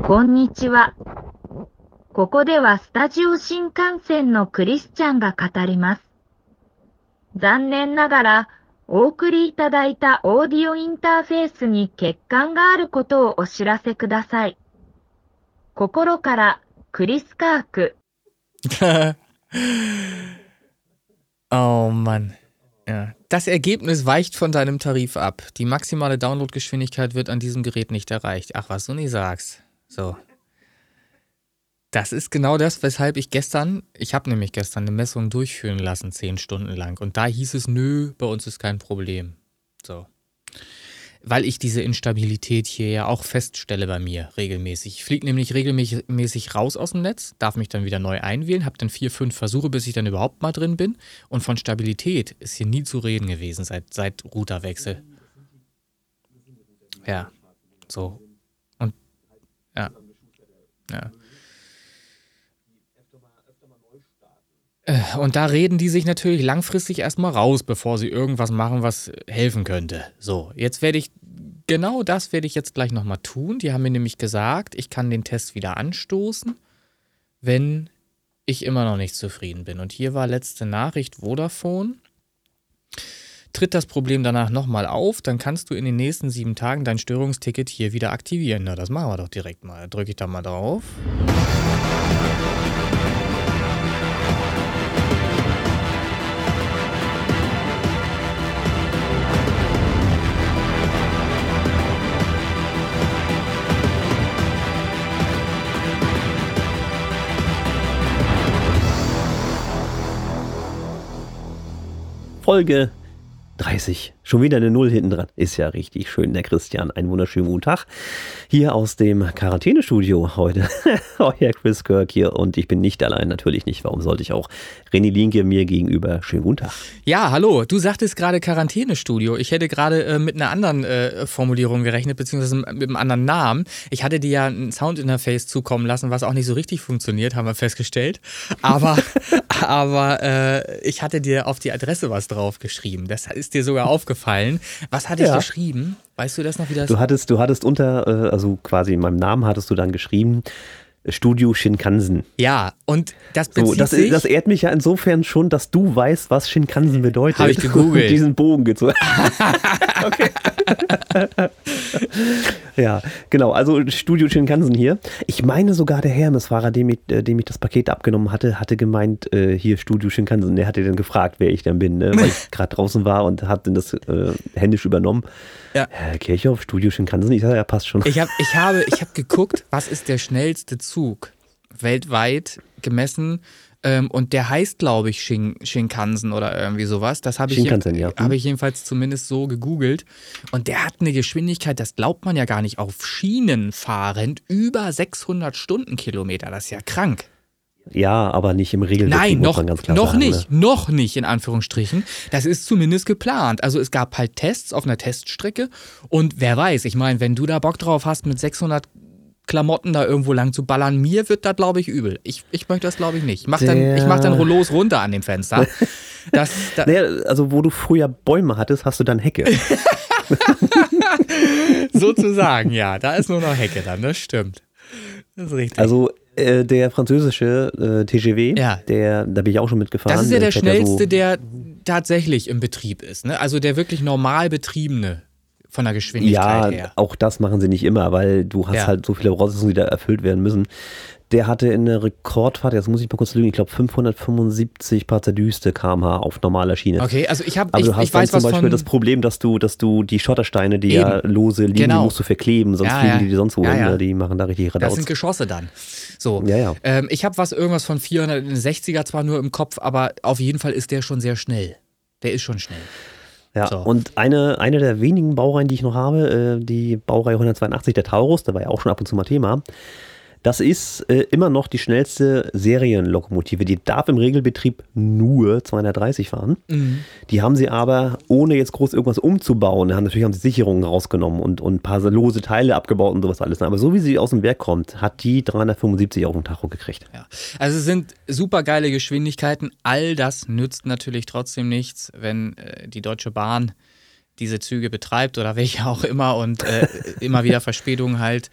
こんにちは。ここではスタジオ新幹線のクリスチャンが語ります。残念ながら、お送りいただいたオーディオインターフェースに欠陥があることをお知らせください。心からクリス・カーク。oh Mann. Ja. Das Ergebnis weicht von deinem Tarif ab. Die maximale Downloadgeschwindigkeit wird an diesem Gerät nicht erreicht. Ach, was du nicht sagst. So. Das ist genau das, weshalb ich gestern, ich habe nämlich gestern eine Messung durchführen lassen, zehn Stunden lang. Und da hieß es, nö, bei uns ist kein Problem. So. Weil ich diese Instabilität hier ja auch feststelle bei mir regelmäßig. Ich fliege nämlich regelmäßig raus aus dem Netz, darf mich dann wieder neu einwählen, habe dann vier, fünf Versuche, bis ich dann überhaupt mal drin bin. Und von Stabilität ist hier nie zu reden gewesen seit, seit Routerwechsel. Ja, so. Ja, ja. Äh, Und da reden die sich natürlich langfristig erstmal raus, bevor sie irgendwas machen, was helfen könnte. So, jetzt werde ich, genau das werde ich jetzt gleich nochmal tun. Die haben mir nämlich gesagt, ich kann den Test wieder anstoßen, wenn ich immer noch nicht zufrieden bin. Und hier war letzte Nachricht Vodafone. Tritt das Problem danach nochmal auf, dann kannst du in den nächsten sieben Tagen dein Störungsticket hier wieder aktivieren. Na, das machen wir doch direkt mal. Drücke ich da mal drauf. Folge 30. Schon wieder eine Null hinten dran. Ist ja richtig schön, der Christian. Einen wunderschönen guten Tag. Hier aus dem Quarantänestudio heute. Euer Chris Kirk hier. Und ich bin nicht allein, natürlich nicht. Warum sollte ich auch? René Linke mir gegenüber. Schönen guten Tag. Ja, hallo. Du sagtest gerade Quarantänestudio. Ich hätte gerade äh, mit einer anderen äh, Formulierung gerechnet, beziehungsweise mit einem anderen Namen. Ich hatte dir ja ein Soundinterface zukommen lassen, was auch nicht so richtig funktioniert, haben wir festgestellt. Aber, aber äh, ich hatte dir auf die Adresse was draufgeschrieben. Das ist dir sogar aufgefallen. Was hatte ich Ja. geschrieben? Weißt du das noch, wie das Du hattest, du hattest unter, äh, also quasi in meinem Namen hattest du dann geschrieben, Studio Shinkansen. Ja, und das bezieht So, das, sich... das ehrt mich ja insofern schon, dass du weißt, was Shinkansen bedeutet. Hab ich gegoogelt. Diesen Bogen gezogen. okay. ja, genau. Also Studio Shinkansen hier. Ich meine sogar der Hermesfahrer, dem ich, äh, dem ich das Paket abgenommen hatte, hatte gemeint, äh, hier Studio Shinkansen. Der hatte dann gefragt, wer ich dann bin, ne? weil ich gerade draußen war und habe dann das äh, händisch übernommen. Ja. Herr Kirchhoff, Studio Shinkansen. Ich sage, ja, passt schon. Ich, hab, ich, habe, ich habe geguckt, was ist der schnellste Zug weltweit gemessen. Ähm, und der heißt, glaube ich, Shin, Shinkansen oder irgendwie sowas. Das habe ich, Shinkansen, ja. habe ich jedenfalls zumindest so gegoogelt. Und der hat eine Geschwindigkeit, das glaubt man ja gar nicht, auf Schienen fahrend über 600 Stundenkilometer. Das ist ja krank. Ja, aber nicht im Regelbetrieb, Nein, noch, man ganz klar noch sagen, nicht, Ne? noch nicht in Anführungsstrichen. Das ist zumindest geplant. Also es gab halt Tests auf einer Teststrecke und wer weiß, ich meine, wenn du da Bock drauf hast, mit 600 Klamotten da irgendwo lang zu ballern, mir wird das, glaube ich, übel. Ich, ich möchte das, glaube ich, nicht. Ich mach dann, ich mach dann Rollos runter an dem Fenster. Das, da, Naja, also wo du früher Bäume hattest, hast du dann Hecke. sozusagen, ja. Da ist nur noch Hecke dann, das stimmt. Das ist richtig. Also äh, der französische äh, TGV, Ja. der, da bin ich auch schon mitgefahren. das ist ja der fährt schnellste, der tatsächlich im Betrieb ist. Ne? Also der wirklich normal betriebene von der Geschwindigkeit Ja, her. auch das machen sie nicht immer, weil du hast Ja. halt so viele Voraussetzungen, die da erfüllt werden müssen. Der hatte in der Rekordfahrt, jetzt muss ich mal kurz lügen, ich glaube 575 Paar zerdüste kmh auf normaler Schiene. Okay, also ich habe, ich, du hast ich weiß zum Beispiel das Problem, dass du, dass du die Schottersteine, die ja Eben. lose liegen, Genau. die musst du verkleben, sonst Ja, fliegen ja. die dir sonst wohin. Ja, ja. ne? Die machen da richtig das Radauz. sind Geschosse dann. So, Ja, ja. Ähm, ich habe was irgendwas von 460er zwar nur im Kopf, aber auf jeden Fall ist der schon sehr schnell. Der ist schon schnell. Ja, So. und eine, eine der wenigen Baureihen, die ich noch habe, äh, die Baureihe 182, der Taurus, da war ja auch schon ab und zu mal Thema. Das ist äh, immer noch die schnellste Serienlokomotive. Die darf im Regelbetrieb nur 230 fahren. Die haben sie aber, ohne jetzt groß irgendwas umzubauen, haben natürlich haben sie Sicherungen rausgenommen und, und ein paar lose Teile abgebaut und sowas alles. Aber so wie sie aus dem Werk kommt, hat die 375 auf dem Tacho gekriegt. Ja. Also es sind super geile Geschwindigkeiten. All das nützt natürlich trotzdem nichts, wenn äh, die Deutsche Bahn diese Züge betreibt oder welche auch immer und äh, immer wieder Verspätungen halt.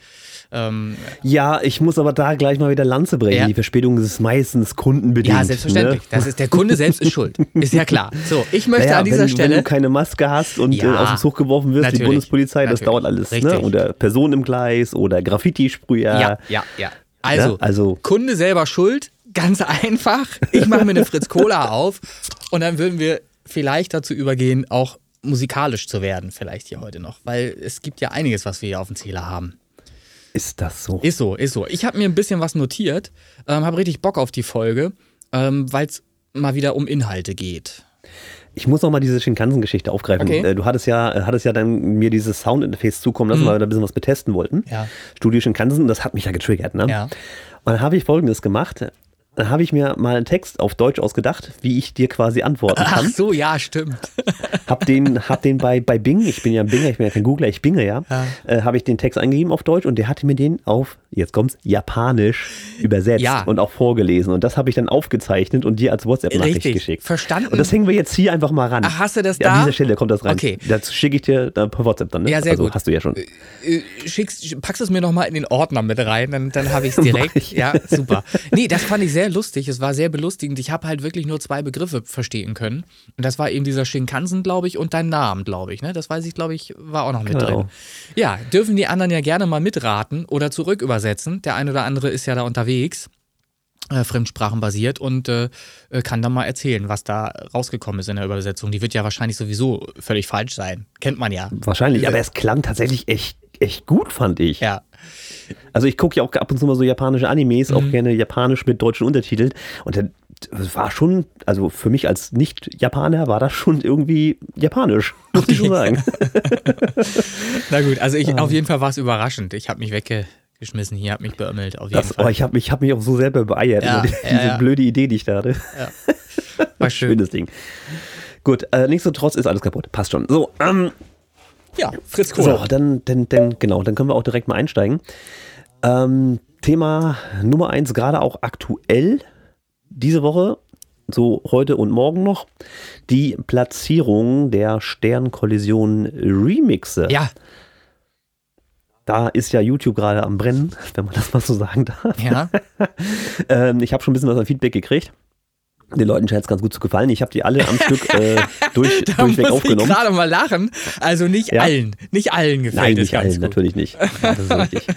Ähm, ja, ich muss aber da gleich mal wieder Lanze brechen. Ja. Die Verspätung ist meistens kundenbedingt. ja, selbstverständlich. Ne? Das ist, der Kunde selbst ist schuld. Ist ja klar. So, ich möchte Naja, an dieser wenn, Stelle. wenn du keine Maske hast und Ja, äh, aus dem Zug geworfen wirst, die natürlich, Bundespolizei, das natürlich. dauert alles. Ne? Oder Personen im Gleis oder Graffiti-Sprüher. ja, ja, ja. Also, Ne? Also- Kunde selber schuld, ganz einfach. Ich mache mir eine Fritz Cola auf und dann würden wir vielleicht dazu übergehen, auch musikalisch zu werden, vielleicht hier heute noch. Weil es gibt ja einiges, was wir hier auf dem Zähler haben. Ist das so? Ist so, ist so. Ich habe mir ein bisschen was notiert, ähm, habe richtig Bock auf die Folge, ähm, weil es mal wieder um Inhalte geht. Ich muss noch mal diese Shinkansen-Geschichte aufgreifen. Okay. Äh, Du hattest ja, äh, hattest ja dann mir dieses Soundinterface zukommen lassen, weil wir da ein bisschen was betesten wollten. Mhm. Ja. Studio Shinkansen, das hat mich ja getriggert. Ne? Ja. Und dann habe ich folgendes gemacht. Dann habe ich mir mal einen Text auf Deutsch ausgedacht, wie ich dir quasi antworten Ach kann. so, ja, stimmt. Hab den, hab den bei, bei Bing, ich bin ja ein Binger, ich bin ja kein Googler, ich binge ja, Ja. Äh, habe ich den Text eingegeben auf Deutsch und der hatte mir den auf, jetzt kommt's, Japanisch übersetzt Ja. und auch vorgelesen. Und das habe ich dann aufgezeichnet und dir als WhatsApp-Nachricht geschickt. verstanden. Und das hängen wir jetzt hier einfach mal ran. Ach, hast du das ja, da? An dieser Stelle kommt das rein. Okay. Das schicke ich dir per WhatsApp dann, ne? Ja, sehr also, gut. Hast du ja schon. Äh, schickst, packst es mir nochmal in den Ordner mit rein, dann, dann habe ich es direkt. Ja, super. Nee, das fand ich sehr lustig. Es war sehr belustigend. Ich habe halt wirklich nur zwei Begriffe verstehen können. Und das war eben dieser Shinkansen, glaube ich, und dein Name, glaube ich. Ne? Das weiß ich, glaube ich, war auch noch mit Genau. drin. Ja, dürfen die anderen ja gerne mal mitraten oder zurück übersetzen. Der eine oder andere ist ja da unterwegs. Äh, fremdsprachenbasiert und äh, äh, kann dann mal erzählen, was da rausgekommen ist in der Übersetzung. Die wird ja wahrscheinlich sowieso völlig falsch sein. Kennt man ja. Wahrscheinlich, aber es klang tatsächlich echt, echt gut, fand ich. Ja. Also ich gucke ja auch ab und zu mal so japanische Animes, Mhm. auch gerne japanisch mit deutschen Untertiteln. Und dann das war schon, also für mich als Nicht-Japaner war das schon irgendwie japanisch, muss ich schon sagen. Na gut, also ich, auf jeden Fall war es überraschend. Ich habe mich weggeschmissen hier, habe mich beömmelt, Das, oh, ich habe mich, hab mich auch so selber beeiert, Ja, über die, ja, diese ja. blöde Idee, die ich da hatte. war schön. Schönes Ding. Gut, äh, nichtsdestotrotz ist alles kaputt. Passt schon. So, ähm, Ja, Fritz Kohler. so dann, dann, dann, genau, dann können wir auch direkt mal einsteigen. Ähm, Thema Nummer eins, gerade auch aktuell diese Woche, so heute und morgen noch, die Platzierung der Sternkollision Remixe. Ja, Da ist ja YouTube gerade am Brennen, wenn man das mal so sagen darf. ja. Ähm, ich habe schon ein bisschen was an Feedback gekriegt. Den Leuten scheint es ganz gut zu gefallen. Ich habe die alle am Stück äh, durch, Da durchweg muss ich aufgenommen. gerade mal lachen. Also nicht Ja. allen, nicht allen gefällt Nein, es nicht ganz allen, gut. natürlich nicht. Das ist richtig.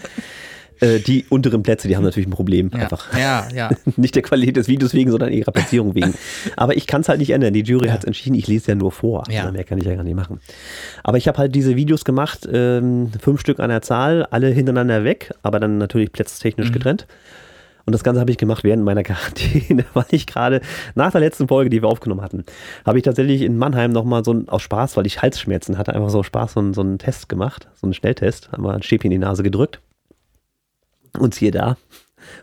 Äh, die unteren Plätze, die haben natürlich ein Problem. Ja, Einfach. ja, ja. Nicht der Qualität des Videos wegen, sondern ihrer Platzierung wegen. Aber ich kann es halt nicht ändern. Die Jury Ja. hat es entschieden, ich lese ja nur vor. Ja. Mehr kann ich ja gar nicht machen. Aber ich habe halt diese Videos gemacht, ähm, fünf Stück an der Zahl, alle hintereinander weg, aber dann natürlich plätztechnisch Mhm. getrennt. Und das Ganze habe ich gemacht während meiner Quarantäne, weil ich gerade nach der letzten Folge, die wir aufgenommen hatten, habe ich tatsächlich in Mannheim nochmal so ein, aus Spaß, weil ich Halsschmerzen hatte, einfach so aus Spaß so, einen- so einen Test gemacht, so einen Schnelltest, einmal ein Stäbchen in die Nase gedrückt. Und siehe da,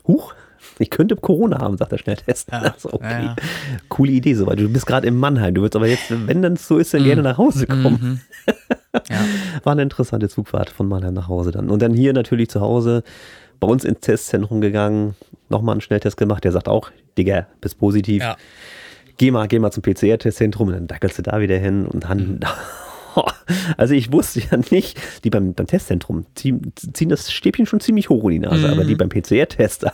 huch, ich könnte Corona haben, sagt der Schnelltest. Ja, Also, okay. ja. Coole Idee soweit. Du bist gerade in Mannheim. Du würdest aber jetzt, wenn dann so ist, dann gerne nach Hause kommen. Mhm. Ja. War eine interessante Zugfahrt von Mannheim nach Hause dann. Und dann hier natürlich zu Hause bei uns ins Testzentrum gegangen, nochmal einen Schnelltest gemacht. Der sagt auch, Digga, bist positiv. Ja. Geh mal, geh mal zum PCR-Testzentrum und dann dackelst du da wieder hin und dann. Mhm. Also ich wusste ja nicht, die beim, beim Testzentrum ziehen, ziehen das Stäbchen schon ziemlich hoch in die Nase, Mhm. aber die beim PCR-Test,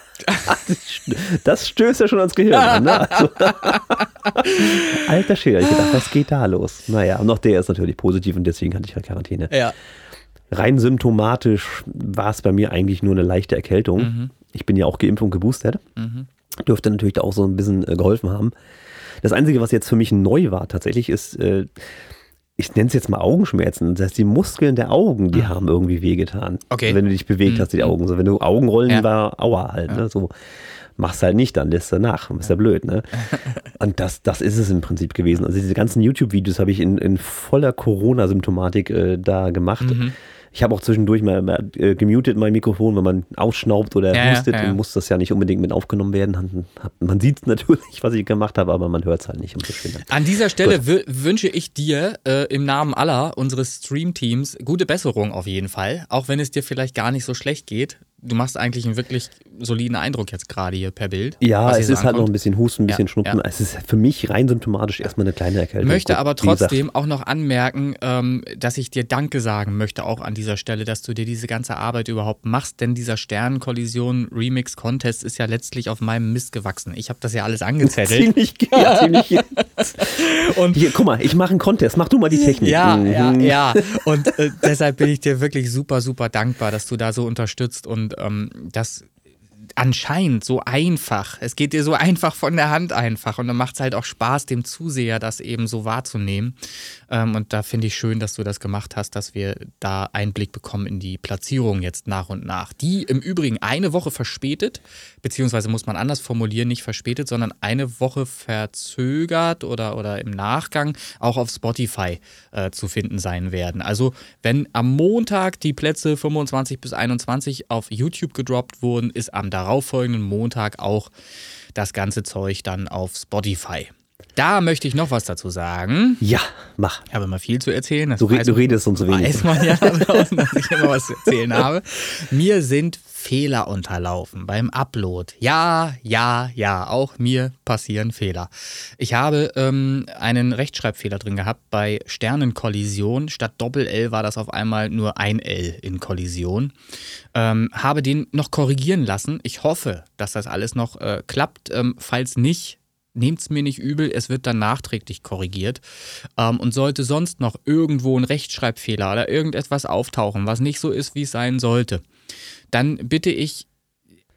das stößt ja schon ans Gehirn an. Ne? Also, alter Schäder, ich gedacht, was geht da los? Naja, und noch der ist natürlich positiv und deswegen hatte ich halt Quarantäne. ja. Rein symptomatisch war es bei mir eigentlich nur eine leichte Erkältung. Mhm. Ich bin ja auch geimpft und geboostert. Dürfte natürlich da auch so ein bisschen äh, geholfen haben. Das Einzige, was jetzt für mich neu war tatsächlich, ist, äh, ich nenne es jetzt mal Augenschmerzen. Das heißt, die Muskeln der Augen, die haben irgendwie wehgetan. Mhm. Okay. Wenn du dich bewegt hast, die Augen. So, wenn du Augenrollen Ja. war, aua halt. Ne? So, machst halt nicht, dann lässt du nach. Ist ja blöd, ne? Und das, das ist es im Prinzip gewesen. Also diese ganzen YouTube-Videos habe ich in, in voller Corona-Symptomatik äh, da gemacht. Mhm. Ich habe auch zwischendurch mal, mal äh, gemutet mein Mikrofon, wenn man ausschnaubt oder Ja, hustet, ja, ja. dann muss das ja nicht unbedingt mit aufgenommen werden. Man sieht natürlich, was ich gemacht habe, aber man hört es halt nicht. Schöner. An dieser Stelle wü- wünsche ich dir äh, im Namen aller unseres Stream-Teams gute Besserung auf jeden Fall. Auch wenn es dir vielleicht gar nicht so schlecht geht. Du machst eigentlich einen wirklich soliden Eindruck jetzt gerade hier per Bild. Ja, es ist so halt noch ein ankommt. bisschen Husten, ein bisschen Ja, Schnupfen. ja. Es ist für mich rein symptomatisch erstmal eine kleine Erkältung. möchte Gut, aber trotzdem auch noch anmerken, ähm, dass ich dir Danke sagen möchte, auch an dieser Stelle, dass du dir diese ganze Arbeit überhaupt machst, denn dieser Sternenkollision Remix Contest ist ja letztlich auf meinem Mist gewachsen. Ich habe das ja alles angezettelt. Ziemlich, ja, ziemlich. Und Hier, guck mal, ich mache einen Contest. Mach du mal die Technik. Ja, Mhm. ja, ja. Und äh, deshalb bin ich dir wirklich super, super dankbar, dass du da so unterstützt und ähm, das anscheinend so einfach. Es geht dir so einfach von der Hand einfach. Und dann macht es halt auch Spaß, dem Zuseher das eben so wahrzunehmen. Ähm, und da finde ich schön, dass du das gemacht hast, dass wir da Einblick bekommen in die Platzierung jetzt nach und nach. Die im Übrigen eine Woche verspätet, beziehungsweise muss man anders formulieren, nicht verspätet, sondern eine Woche verzögert oder, oder im Nachgang auch auf Spotify äh, zu finden sein werden. Also wenn am Montag die Plätze 25 bis 21 auf YouTube gedroppt wurden, ist am darauffolgenden Montag auch das ganze Zeug dann auf Spotify. Da möchte ich noch was dazu sagen. Ja, mach. Ich habe immer viel zu erzählen. Das Du, du man- redest und so wenig. Weiß man ja, draußen, dass ich immer was zu erzählen habe. Mir sind Fehler unterlaufen beim Upload. Ja, ja, ja, auch mir passieren Fehler. Ich habe ähm, einen Rechtschreibfehler drin gehabt bei Sternenkollision. Statt Doppel-L war das auf einmal nur ein L in Kollision. Ähm, habe den noch korrigieren lassen. Ich hoffe, dass das alles noch äh, klappt. Ähm, falls nicht, Nehmt es mir nicht übel, es wird dann nachträglich korrigiert. Ähm, und sollte sonst noch irgendwo ein Rechtschreibfehler oder irgendetwas auftauchen, was nicht so ist, wie es sein sollte, dann bitte ich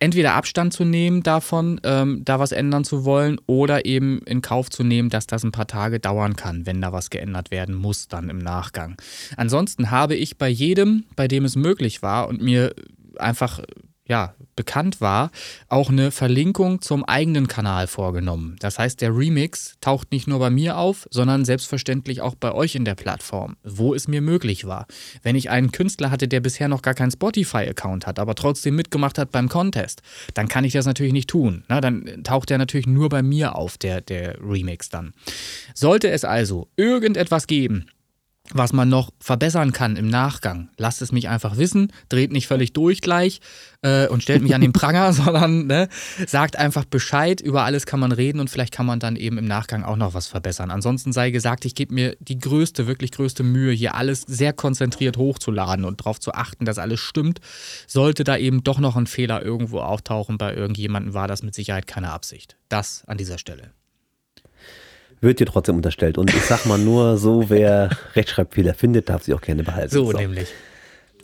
entweder Abstand zu nehmen davon, ähm, da was ändern zu wollen, oder eben in Kauf zu nehmen, dass das ein paar Tage dauern kann, wenn da was geändert werden muss, dann im Nachgang. Ansonsten habe ich bei jedem, bei dem es möglich war und mir einfach ja, bekannt war, auch eine Verlinkung zum eigenen Kanal vorgenommen. Das heißt, der Remix taucht nicht nur bei mir auf, sondern selbstverständlich auch bei euch in der Plattform, wo es mir möglich war. Wenn ich einen Künstler hatte, der bisher noch gar keinen Spotify-Account hat, aber trotzdem mitgemacht hat beim Contest, dann kann ich das natürlich nicht tun. Na, dann taucht der natürlich nur bei mir auf, der, der Remix dann. Sollte es also irgendetwas geben, was man noch verbessern kann im Nachgang. Lasst es mich einfach wissen, dreht nicht völlig durch gleich äh, und stellt mich an den Pranger, sondern ne, sagt einfach Bescheid, über alles kann man reden und vielleicht kann man dann eben im Nachgang auch noch was verbessern. Ansonsten sei gesagt, ich gebe mir die größte, wirklich größte Mühe, hier alles sehr konzentriert hochzuladen und darauf zu achten, dass alles stimmt. Sollte da eben doch noch ein Fehler irgendwo auftauchen bei irgendjemandem, war das mit Sicherheit keine Absicht. Das an dieser Stelle. Wird dir trotzdem unterstellt. Und ich sag mal nur so, wer Rechtschreibfehler findet, darf sie auch gerne behalten. So, nämlich.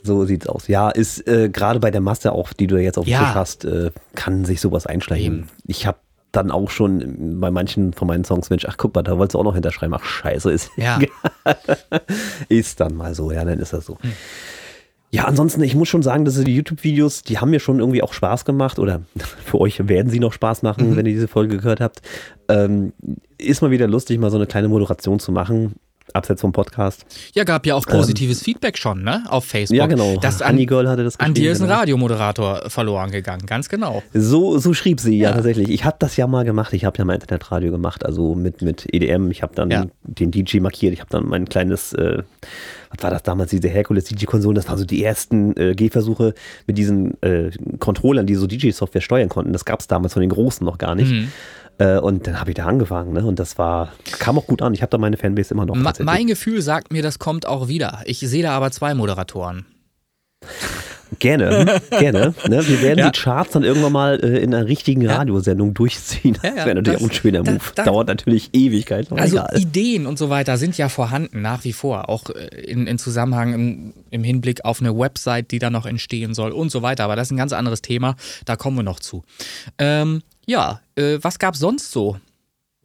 So sieht's aus. Ja, ist äh, gerade bei der Masse auch, die du jetzt auf dem Ja. Tisch hast, äh, kann sich sowas einschleichen. Eben. Ich habe dann auch schon bei manchen von meinen Songs, Mensch, ach guck mal, da wolltest du auch noch hinterschreiben. Ach scheiße, ist, Ja. ist dann mal so. Ja, dann ist das so. Ja, ansonsten, ich muss schon sagen, dass die YouTube-Videos, die haben mir schon irgendwie auch Spaß gemacht oder für euch werden sie noch Spaß machen, Mhm. wenn ihr diese Folge gehört habt. Ähm, ist mal wieder lustig, mal so eine kleine Moderation zu machen, abseits vom Podcast. Ja, gab ja auch positives Feedback schon, ne? Auf Facebook. Ähm. Ja, genau. Das an, Honey Girl hatte das an dir ist ein genau. Radiomoderator verloren gegangen, ganz genau. So, so schrieb sie, ja, Ja. tatsächlich. Ich habe das ja mal gemacht. Ich habe ja mal Internetradio gemacht, also mit, mit EDM. Ich habe dann Ja. den DJ markiert. Ich habe dann mein kleines, äh, was war das damals, diese Hercules DJ-Konsolen. Das waren so die ersten äh, Gehversuche mit diesen äh, Controllern, die so DJ-Software steuern konnten. Das gab es damals von den Großen noch gar nicht. Mhm. Äh, und dann habe ich da angefangen. Ne? Und das war, kam auch gut an. Ich habe da meine Fanbase immer noch. Ma mein Gefühl sagt mir, das kommt auch wieder. Ich sehe da aber zwei Moderatoren. Gerne, gerne. Ne? Wir werden Ja. die Charts dann irgendwann mal äh, in einer richtigen Ja. Radiosendung durchziehen. Ja, das wäre natürlich das- auch ein schöner Move. da- Dauert natürlich Ewigkeit. Also egal. Ideen und so weiter sind ja vorhanden, nach wie vor. Auch äh, in, in Zusammenhang im, im Hinblick auf eine Website, die da noch entstehen soll und so weiter. Aber das ist ein ganz anderes Thema. Da kommen wir noch zu. Ähm, ja, äh, was gab's sonst so?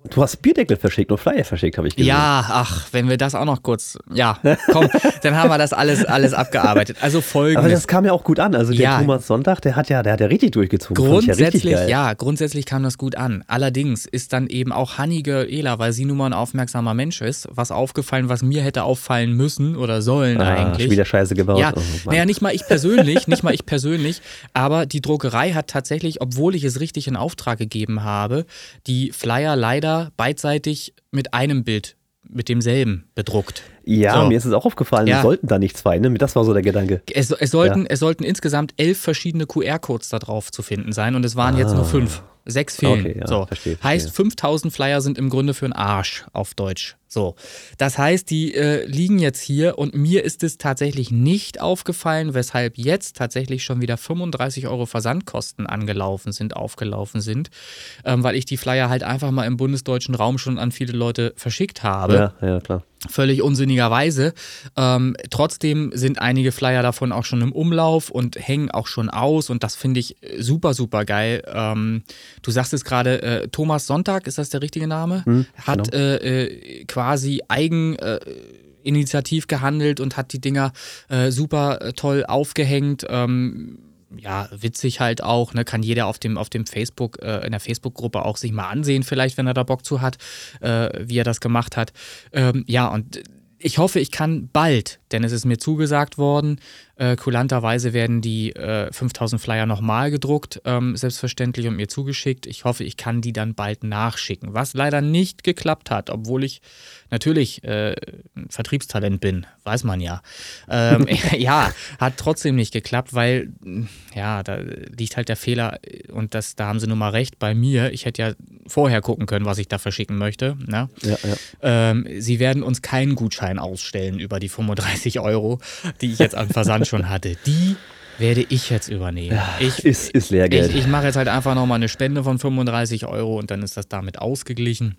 Du hast Bierdeckel verschickt und Flyer verschickt, habe ich gesehen. Ja, ach, wenn wir das auch noch kurz. Ja, komm, dann haben wir das alles, alles abgearbeitet. Also Aber folgendes. das kam ja auch gut an. Also der Ja. Thomas Sonntag, der hat ja, der hat ja richtig durchgezogen. Ja Grundsätzlich, geil. ja, grundsätzlich kam das gut an. Allerdings ist dann eben auch Honey Girl Ela, weil sie nun mal ein aufmerksamer Mensch ist, was aufgefallen, was mir hätte auffallen müssen oder sollen Ah, eigentlich. schon wieder Scheiße gebaut. Ja, Oh, naja, nicht mal ich persönlich, nicht mal ich persönlich, aber die Druckerei hat tatsächlich, obwohl ich es richtig in Auftrag gegeben habe, die Flyer leider beidseitig mit einem Bild, mit demselben bedruckt. Ja, So. mir ist es auch aufgefallen, Ja. es sollten da nicht zwei, ne? Das war so der Gedanke. Es, es, sollten, es sollten insgesamt elf verschiedene QR-Codes da drauf zu finden sein und es waren jetzt nur fünf. Sechs fehlen. Ah. Okay, ja, so. verstehe, verstehe. Heißt, 5000 Flyer sind im Grunde für einen Arsch auf Deutsch. So. Das heißt, die äh, liegen jetzt hier und mir ist es tatsächlich nicht aufgefallen, weshalb jetzt tatsächlich schon wieder 35 Euro Versandkosten angelaufen sind, aufgelaufen sind, ähm, weil ich die Flyer halt einfach mal im bundesdeutschen Raum schon an viele Leute verschickt habe Ja, ja, klar. Völlig unsinnigerweise. Ähm, trotzdem sind einige Flyer davon auch schon im Umlauf und hängen auch schon aus und das finde ich super, super geil. Ähm, du sagst es gerade, äh, Thomas Sonntag, ist das der richtige Name? hat äh, äh, quasi eigen. Äh, Initiativ gehandelt und hat die Dinger äh, super äh, toll aufgehängt. Ähm, ja, witzig halt auch, ne, kann jeder auf dem, auf dem Facebook, äh, in der Facebook-Gruppe auch sich mal ansehen, vielleicht, wenn er da Bock zu hat, äh, wie er das gemacht hat. Ähm, ja, und ich hoffe, ich kann bald, denn es ist mir zugesagt worden, äh, kulanterweise werden die äh, 5000 Flyer nochmal gedruckt, ähm, selbstverständlich und mir zugeschickt. Ich hoffe, ich kann die dann bald nachschicken, was leider nicht geklappt hat, obwohl ich natürlich äh, ein Vertriebstalent bin, weiß man ja. Ähm, ja, hat trotzdem nicht geklappt, weil ja, da liegt halt der Fehler und das, da haben sie nun mal recht bei mir. Ich hätte ja vorher gucken können, was ich da verschicken möchte. Ne? Ja, ja. Ähm, sie werden uns keinen Gutschein ausstellen über die 35 Euro, die ich jetzt an Versand schon hatte. Die werde ich jetzt übernehmen. ich Ist, ist Lehrgeld. ich, ich mache jetzt halt einfach nochmal eine Spende von 35 Euro und dann ist das damit ausgeglichen.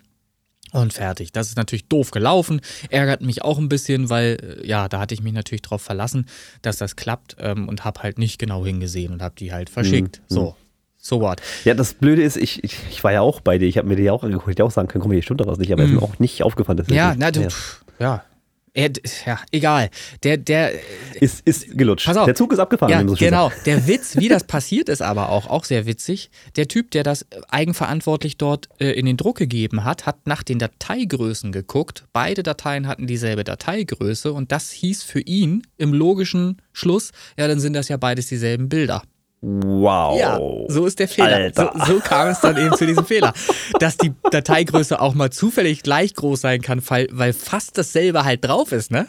Und fertig. Das ist natürlich doof gelaufen. Ärgert mich auch ein bisschen, weil, äh, ja, da hatte ich mich natürlich drauf verlassen, dass das klappt ähm, und habe halt nicht genau hingesehen und habe die halt verschickt. Mhm. So. So what? Ja, das Blöde ist, ich, ich, ich war ja auch bei dir, ich habe mir die auch angeguckt, ich hätte auch sagen können, komm, hier stimmt doch was nicht, aber ist mir auch nicht aufgefallen. Dass. Ja, na, du, ja. pff, ja. Er, ja, egal. Der, der, Ist, ist gelutscht. Pass auf. Der Zug ist abgefahren. Ja, so genau. sagt. Der Witz, wie das passiert ist, aber auch, auch sehr witzig. Der Typ, der das eigenverantwortlich dort äh, in den Druck gegeben hat, hat nach den Dateigrößen geguckt. Beide Dateien hatten dieselbe Dateigröße und das hieß für ihn im logischen Schluss, ja, dann sind das ja beides dieselben Bilder. Wow. Ja, so ist der Fehler. So, so kam es dann eben zu diesem Fehler. Dass die Dateigröße auch mal zufällig gleich groß sein kann, weil, fast dasselbe halt drauf ist, ne?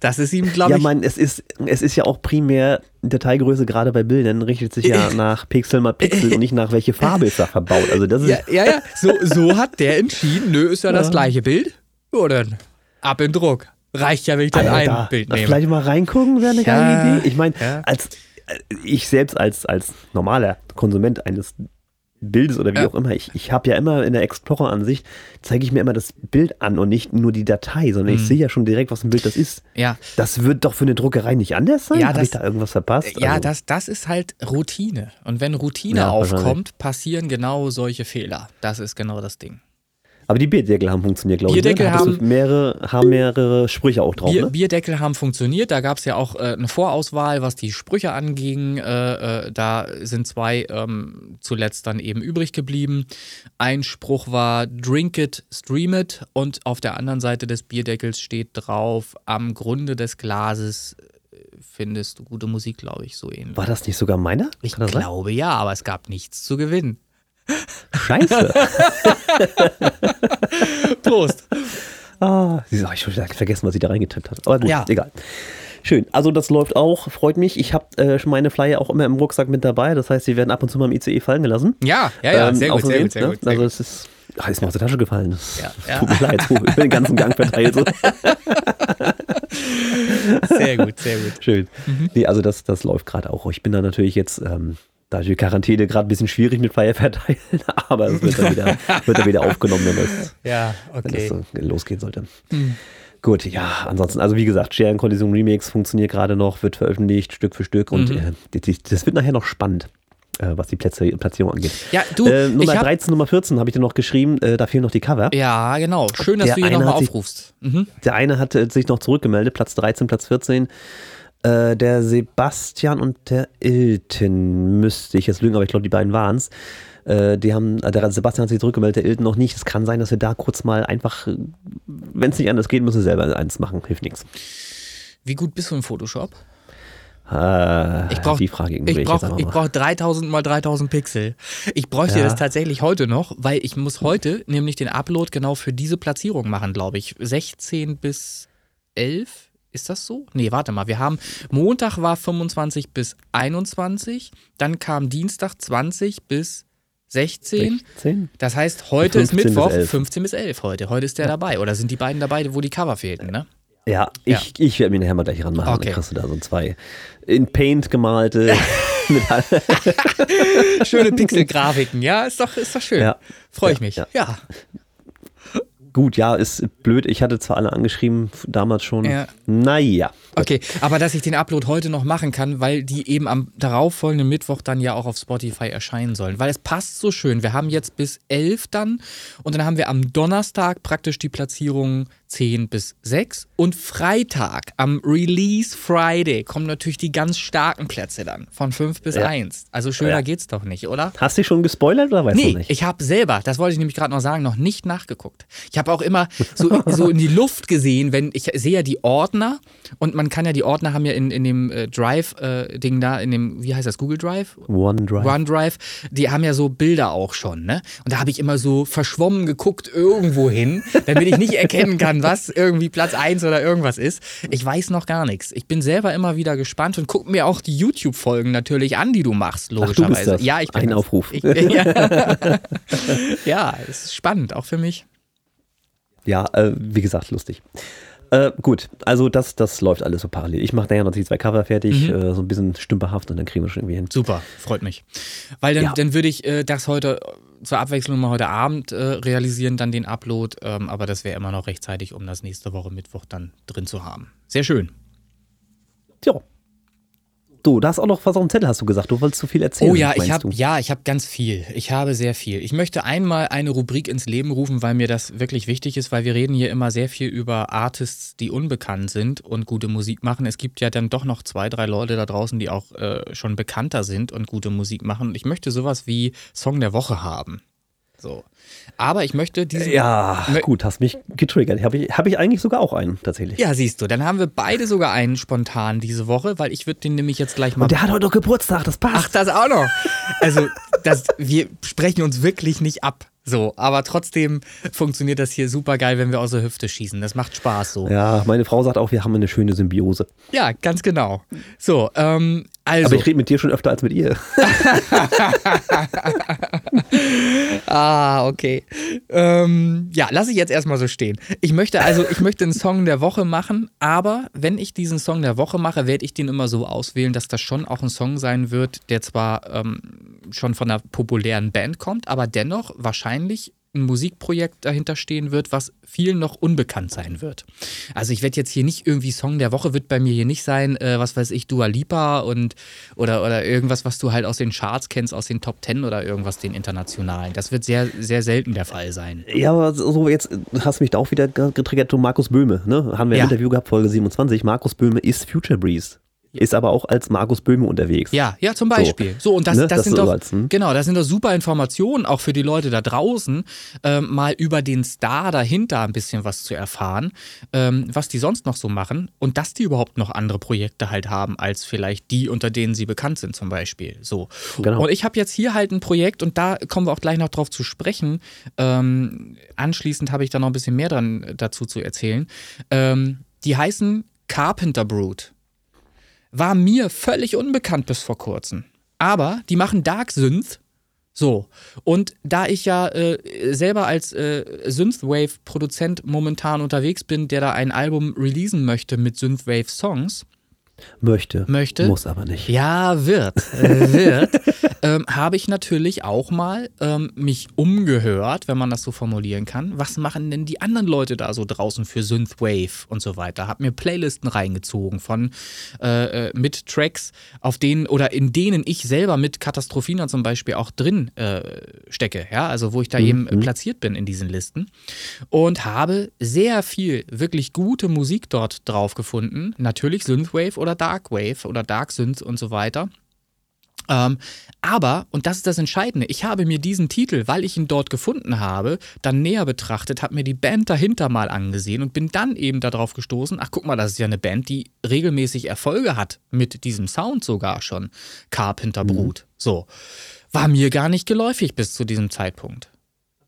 Das ist ihm, glaube Ja, ich. man, es ist, es ist ja auch primär Dateigröße, gerade bei Bildern, richtet sich ja nach Pixel mal Pixel und nicht nach welche Farbe ist da verbaut. Also das ist, Ja, ja, ja. So, so hat der entschieden, nö, ist ja das gleiche Bild. Ja, dann ab in Druck. Reicht ja, wenn ich dann Alter, ein Bild nehme. Vielleicht mal reingucken wäre eine Ja, geile Idee. Ich meine, ja. als ich selbst als, als normaler Konsument eines Bildes oder wie Ja. auch immer, ich, ich habe ja immer in der Explorer-Ansicht, zeige ich mir immer das Bild an und nicht nur die Datei, sondern Mhm. ich sehe ja schon direkt, was ein Bild das ist. Ja, Das wird doch für eine Druckerei nicht anders sein? Ja, Habe ich da irgendwas verpasst? ja Also, das, das ist halt Routine. Und wenn Routine Ja, aufkommt, passieren genau solche Fehler. Das ist genau das Ding. Aber die Bierdeckel haben funktioniert, glaube ich. Bierdeckel ne? Hattest haben- mehrere, haben mehrere Sprüche auch drauf, Bier, ne? Bierdeckel haben funktioniert. Da gab es ja auch äh, eine Vorauswahl, was die Sprüche anging. Äh, äh, da sind zwei ähm, zuletzt dann eben übrig geblieben. Ein Spruch war Drink it, stream it. Und auf der anderen Seite des Bierdeckels steht drauf, am Grunde des Glases äh, findest du gute Musik, glaube ich, so ähnlich. War das nicht sogar meiner? Ich das sein? glaube ja, aber es gab nichts zu gewinnen. Scheiße. Prost. Ah, du, hab ich wieder vergessen, was sie da reingetippt hat. Aber gut, Ja. egal. Schön. Also das läuft auch, freut mich. Ich habe äh, schon meine Flyer auch immer im Rucksack mit dabei. Das heißt, sie werden ab und zu mal im ICE fallen gelassen. Ja, ja, ja, Ähm, sehr gut, aus sehr gut, sehr ne? gut. Sehr also gut. es ist, ach, ist mir aus der Tasche gefallen. Das Ja, ja. Tut mir leid, so über den ganzen Gang verteilt. So. Sehr gut, sehr gut. Schön. Mhm. Nee, also das, das läuft gerade auch. Ich bin da natürlich jetzt, ähm, da die Quarantäne gerade ein bisschen schwierig mit Flyer verteilen, aber es wird dann wieder, wird dann wieder aufgenommen, wenn das, Ja, okay. so losgehen sollte. Gut, ja, ansonsten, also wie gesagt, Sharing Collision Remix funktioniert gerade noch, wird veröffentlicht Stück für Stück und Mhm. äh, das wird nachher noch spannend, äh, was die Plätze, Platzierung angeht. Ja, du, äh, Nummer hab, 13, Nummer 14 habe ich dir noch geschrieben, äh, da fehlen noch die Cover. Ja, genau. Schön, dass Der du hier nochmal aufrufst. Mhm. Der eine hat äh, sich noch zurückgemeldet, Platz 13, Platz 14. Äh, der Sebastian und der Ilten müsste ich jetzt lügen, aber ich glaube, die beiden waren es. Äh, die haben, äh, der Sebastian hat sich zurückgemeldet, der Ilten noch nicht. Es kann sein, dass wir da kurz mal einfach, wenn es nicht anders geht, müssen wir selber eins machen. Hilft nichts. Wie gut bist du im Photoshop? Äh, Ich brauch- die Frage Ich brauche brauch 3000 mal 3000 Pixel. Ich bräuchte Ja. das tatsächlich heute noch, weil ich muss heute nämlich den Upload genau für diese Platzierung machen, glaube ich. 16 bis 11. Ist das so? Nee, warte mal. Wir haben Montag war 25 bis 21, dann kam Dienstag 20 bis 16. 16? Das heißt, heute ist 15 bis Mittwoch 11. 15 bis 11 heute. Heute ist der dabei. Oder sind die beiden dabei, wo die Cover fehlten, ne? Ja, ich, ich werde mir nachher mal gleich ranmachen. Okay. Dann kriegst du da so zwei in Paint gemalte. Schöne Pixelgrafiken, ja, ist doch, ist doch schön. Ja. Freue ich Ja, mich. ja. Gut, ja, ist blöd. Ich hatte zwar alle angeschrieben, damals schon. Ja. Naja. Okay, aber dass ich den Upload heute noch machen kann, weil die eben am darauffolgenden Mittwoch dann ja auch auf Spotify erscheinen sollen. Weil es passt so schön. Wir haben jetzt bis 11 dann und dann haben wir am Donnerstag praktisch die Platzierung 10 bis 6 und Freitag am Release Friday kommen natürlich die ganz starken Plätze dann von 5 bis Ja. 1. Also schöner Ja. geht's doch nicht, oder? Hast du dich schon gespoilert oder weißt Nee, du nicht? ich habe selber, das wollte ich nämlich gerade noch sagen, noch nicht nachgeguckt. Ich habe auch immer so, so in die Luft gesehen, wenn ich sehe ja die Ordner und man kann ja die Ordner haben ja in, in dem äh, Drive-Ding da, in dem, wie heißt das, Google Drive? OneDrive. OneDrive, die haben ja so Bilder auch schon, ne? Und da habe ich immer so verschwommen geguckt irgendwo hin, damit ich nicht erkennen kann, was irgendwie Platz 1 oder irgendwas ist. Ich weiß noch gar nichts. Ich bin selber immer wieder gespannt und gucke mir auch die YouTube-Folgen natürlich an, die du machst, Ach, du logischerweise. bist das. Ja, ich bin Ein das. Aufruf. Ich, ja. ja, es ist spannend, auch für mich. Ja, äh, wie gesagt, lustig. Äh, gut, also das, das läuft alles so parallel. Ich mache nachher noch die zwei Cover fertig, Mhm. äh, so ein bisschen stümperhaft und dann kriegen wir schon irgendwie hin. Super, freut mich. Weil dann, Ja. dann würde ich äh, das heute äh, zur Abwechslung mal heute Abend äh, realisieren, dann den Upload. Ähm, aber das wäre immer noch rechtzeitig, um das nächste Woche Mittwoch dann drin zu haben. Sehr schön. Tja. Du, da hast auch noch was auf dem Zettel, hast du gesagt. Du wolltest zu viel erzählen. Oh ja, ich habe ja, ich habe ganz viel. Ich habe sehr viel. Ich möchte einmal eine Rubrik ins Leben rufen, weil mir das wirklich wichtig ist, weil wir reden hier immer sehr viel über Artists, die unbekannt sind und gute Musik machen. Es gibt ja dann doch noch zwei, drei Leute da draußen, die auch äh, schon bekannter sind und gute Musik machen. Ich möchte sowas wie Song der Woche haben. So. Aber ich möchte diesen Ja, Mö- gut, hast mich getriggert. Habe ich, hab ich eigentlich sogar auch einen, tatsächlich. Ja, siehst du, dann haben wir beide sogar einen spontan diese Woche, weil ich würde den nämlich jetzt gleich mal Und der hat heute noch Geburtstag, das passt. Ach, das auch noch. Also, das, wir sprechen uns wirklich nicht ab. So, aber trotzdem funktioniert das hier super geil, wenn wir aus der Hüfte schießen. Das macht Spaß so. Ja, Ja, meine Frau sagt auch, wir haben eine schöne Symbiose. ganz genau. So, ähm, also. Aber ich rede mit dir schon öfter als mit ihr. Ah, okay. Ähm, ja, lasse ich jetzt erstmal so stehen. Ich möchte also, ich möchte einen Song der Woche machen, aber wenn ich diesen Song der Woche mache, werde ich den immer so auswählen, dass das schon auch ein Song sein wird, der zwar ähm, schon von einer populären Band kommt, aber dennoch wahrscheinlich ein Musikprojekt dahinter stehen wird, was vielen noch unbekannt sein wird. Also ich werde jetzt hier nicht irgendwie Song der Woche wird bei mir hier nicht sein, äh, was weiß ich, Dua Lipa und oder, oder irgendwas, was du halt aus den Charts kennst, aus den Top Ten oder irgendwas, den internationalen. Das wird sehr, sehr selten der Fall sein. Ja, aber so jetzt hast du mich da auch wieder ge- getriggert, du Markus Böhme, ne? Haben wir Ja. im Interview gehabt, Folge 27. Markus Böhme ist Future Breeze. Ist aber auch als Markus Böhme unterwegs. Ja, ja, zum Beispiel. So, und das, Ne, das, das sind so doch, als, hm? genau, das sind doch super Informationen, auch für die Leute da draußen, ähm, mal über den Star dahinter ein bisschen was zu erfahren, ähm, was die sonst noch so machen und dass die überhaupt noch andere Projekte halt haben, als vielleicht die, unter denen sie bekannt sind, zum Beispiel. So. Genau. Und ich habe jetzt hier halt ein Projekt und da kommen wir auch gleich noch drauf zu sprechen. Ähm, anschließend habe ich da noch ein bisschen mehr dran äh, dazu zu erzählen. Ähm, die heißen Carpenter Brood war mir völlig unbekannt bis vor kurzem. Aber die machen Dark Synth. So. Und da ich ja äh, selber als äh, Synthwave-Produzent momentan unterwegs bin, der da ein Album releasen möchte mit Synthwave-Songs, Möchte. Möchte. Muss aber nicht. ja, wird, äh, wird, ähm, habe ich natürlich auch mal ähm, mich umgehört, wenn man das so formulieren kann. Was machen denn die anderen Leute da so draußen für Synthwave und so weiter? Hab mir Playlisten reingezogen von äh, äh, mit Tracks, auf denen oder in denen ich selber mit Katastrophina zum Beispiel auch drin äh, stecke, ja, also wo ich da eben äh, platziert bin in diesen Listen und habe sehr viel wirklich gute Musik dort drauf gefunden. Natürlich Synthwave oder Darkwave oder Dark Synth und so weiter. Ähm, aber, und das ist das Entscheidende, ich habe mir diesen Titel, weil ich ihn dort gefunden habe, dann näher betrachtet, habe mir die Band dahinter mal angesehen und bin dann eben darauf gestoßen, ach guck mal, das ist ja eine Band, die regelmäßig Erfolge hat, mit diesem Sound sogar schon. Carpenter Brut. So. War mir gar nicht geläufig bis zu diesem Zeitpunkt.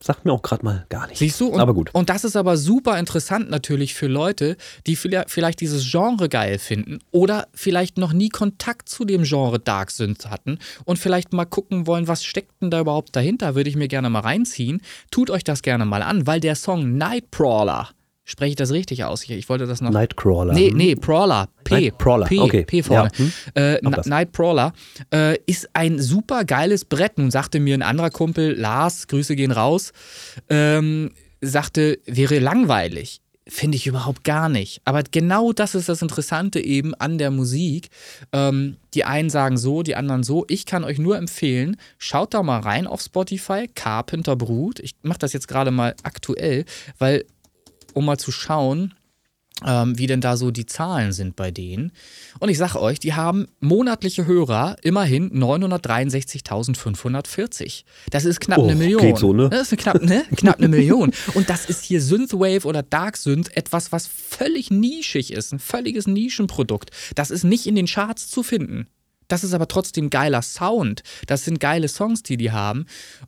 Sagt mir auch gerade mal gar nichts. Siehst du? Und, aber gut. Und das ist aber super interessant natürlich für Leute, die vielleicht dieses Genre geil finden oder vielleicht noch nie Kontakt zu dem Genre Dark Synth hatten und vielleicht mal gucken wollen, was steckt denn da überhaupt dahinter, würde ich mir gerne mal reinziehen. Tut euch das gerne mal an, weil der Song Nightcrawler Spreche ich das richtig aus? Ich, ich wollte das noch. Nightcrawler. Nee, nee, Prawler. P. Nightcrawler. P, okay. P vorne. Ja. Hm? Äh, Nightcrawler äh, ist ein super geiles Brett. Nun sagte mir ein anderer Kumpel, Lars, Grüße gehen raus, ähm, sagte, wäre langweilig. Finde ich überhaupt gar nicht. Aber genau das ist das Interessante eben an der Musik. Ähm, die einen sagen so, die anderen so. Ich kann euch nur empfehlen, schaut da mal rein auf Spotify, Carpenter Brut. Ich mache das jetzt gerade mal aktuell, weil um mal zu schauen, ähm, wie denn da so die Zahlen sind bei denen. Und ich sage euch, die haben monatliche Hörer immerhin 963.540. Das ist knapp Oh, eine Million. geht so, ne? Das ist eine knapp, ne? knapp eine Million. Und das ist hier Synthwave oder Dark Synth etwas, was völlig nischig ist, ein völliges Nischenprodukt. Das ist nicht in den Charts zu finden. Das ist aber trotzdem geiler Sound. Das sind geile Songs, die die haben.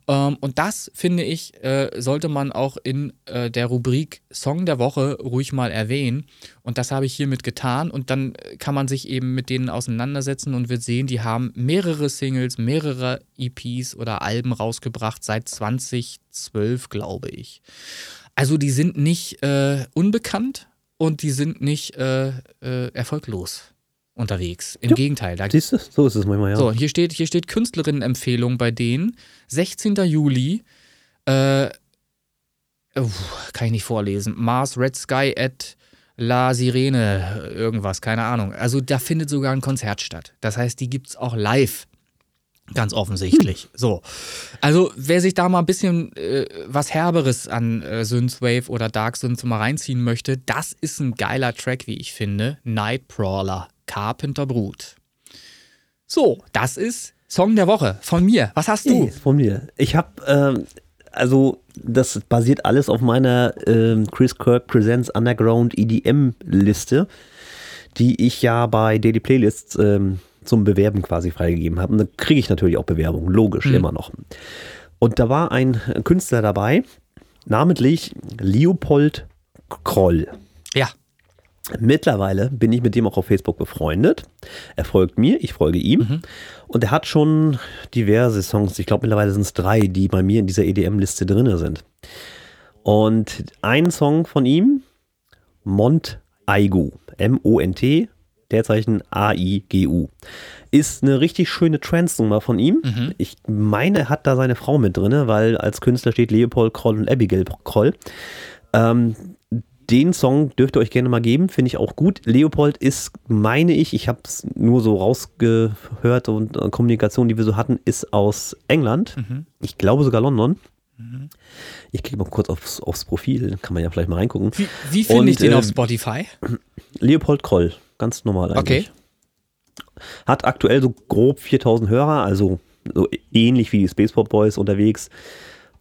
Ähm, und das, finde ich, äh, sollte man auch in äh, der Rubrik Song der Woche ruhig mal erwähnen. Und das habe ich hiermit getan. Und dann kann man sich eben mit denen auseinandersetzen und wird sehen, die haben mehrere Singles, mehrere EPs oder Alben rausgebracht seit 2012, glaube ich. Also die sind nicht äh, unbekannt und die sind nicht äh, äh, erfolglos unterwegs. Im Ja. Gegenteil. Da, Siehst du? So ist es manchmal, ja. so, hier steht, hier steht Künstlerinnenempfehlung bei denen. 16. Juli. Äh, uff, kann ich nicht vorlesen. Mars Red Sky at La Sirene, irgendwas, keine Ahnung. Also da findet sogar ein Konzert statt. Das heißt, die gibt es auch live. Ganz offensichtlich. So. Also, wer sich da mal ein bisschen äh, was Herberes an äh, Synthwave oder Dark Synth mal reinziehen möchte, das ist ein geiler Track, wie ich finde. Night Prawler, Carpenter Brut. So, das ist Song der Woche von mir. Was hast du? Nee, von mir. Ich habe, ähm, also das basiert alles auf meiner ähm, Chris Kirk Presents Underground EDM Liste, die ich ja bei Daily Playlists ähm, zum Bewerben quasi freigegeben habe. Und da kriege ich natürlich auch Bewerbungen, logisch, immer noch. Und da war ein Künstler dabei, namentlich Leopold Kroll. Ja. Mittlerweile bin ich mit dem auch auf Facebook befreundet. Er folgt mir, ich folge ihm. Und er hat schon diverse Songs, ich glaube mittlerweile sind es drei, die bei mir in dieser EDM-Liste drin sind. Und ein Song von ihm, Mont Aigu, M-O-N-T, Leerzeichen A-I-G-U, ist eine richtig schöne Trance-Nummer von ihm. Ich meine, er hat da seine Frau mit drin, weil als Künstler steht Leopold Kroll und Abigail Kroll. Ähm, den Song dürft ihr euch gerne mal geben, finde ich auch gut. Leopold ist, meine ich, ich habe es nur so rausgehört und äh, Kommunikation, die wir so hatten, ist aus England. Ich glaube sogar London. Ich klicke mal kurz aufs, aufs Profil, dann kann man ja vielleicht mal reingucken. Wie, wie finde ich den äh, auf Spotify? Leopold Kroll, ganz normal eigentlich. Okay. Hat aktuell so grob 4000 Hörer, also so ähnlich wie die Spaceport Boys unterwegs.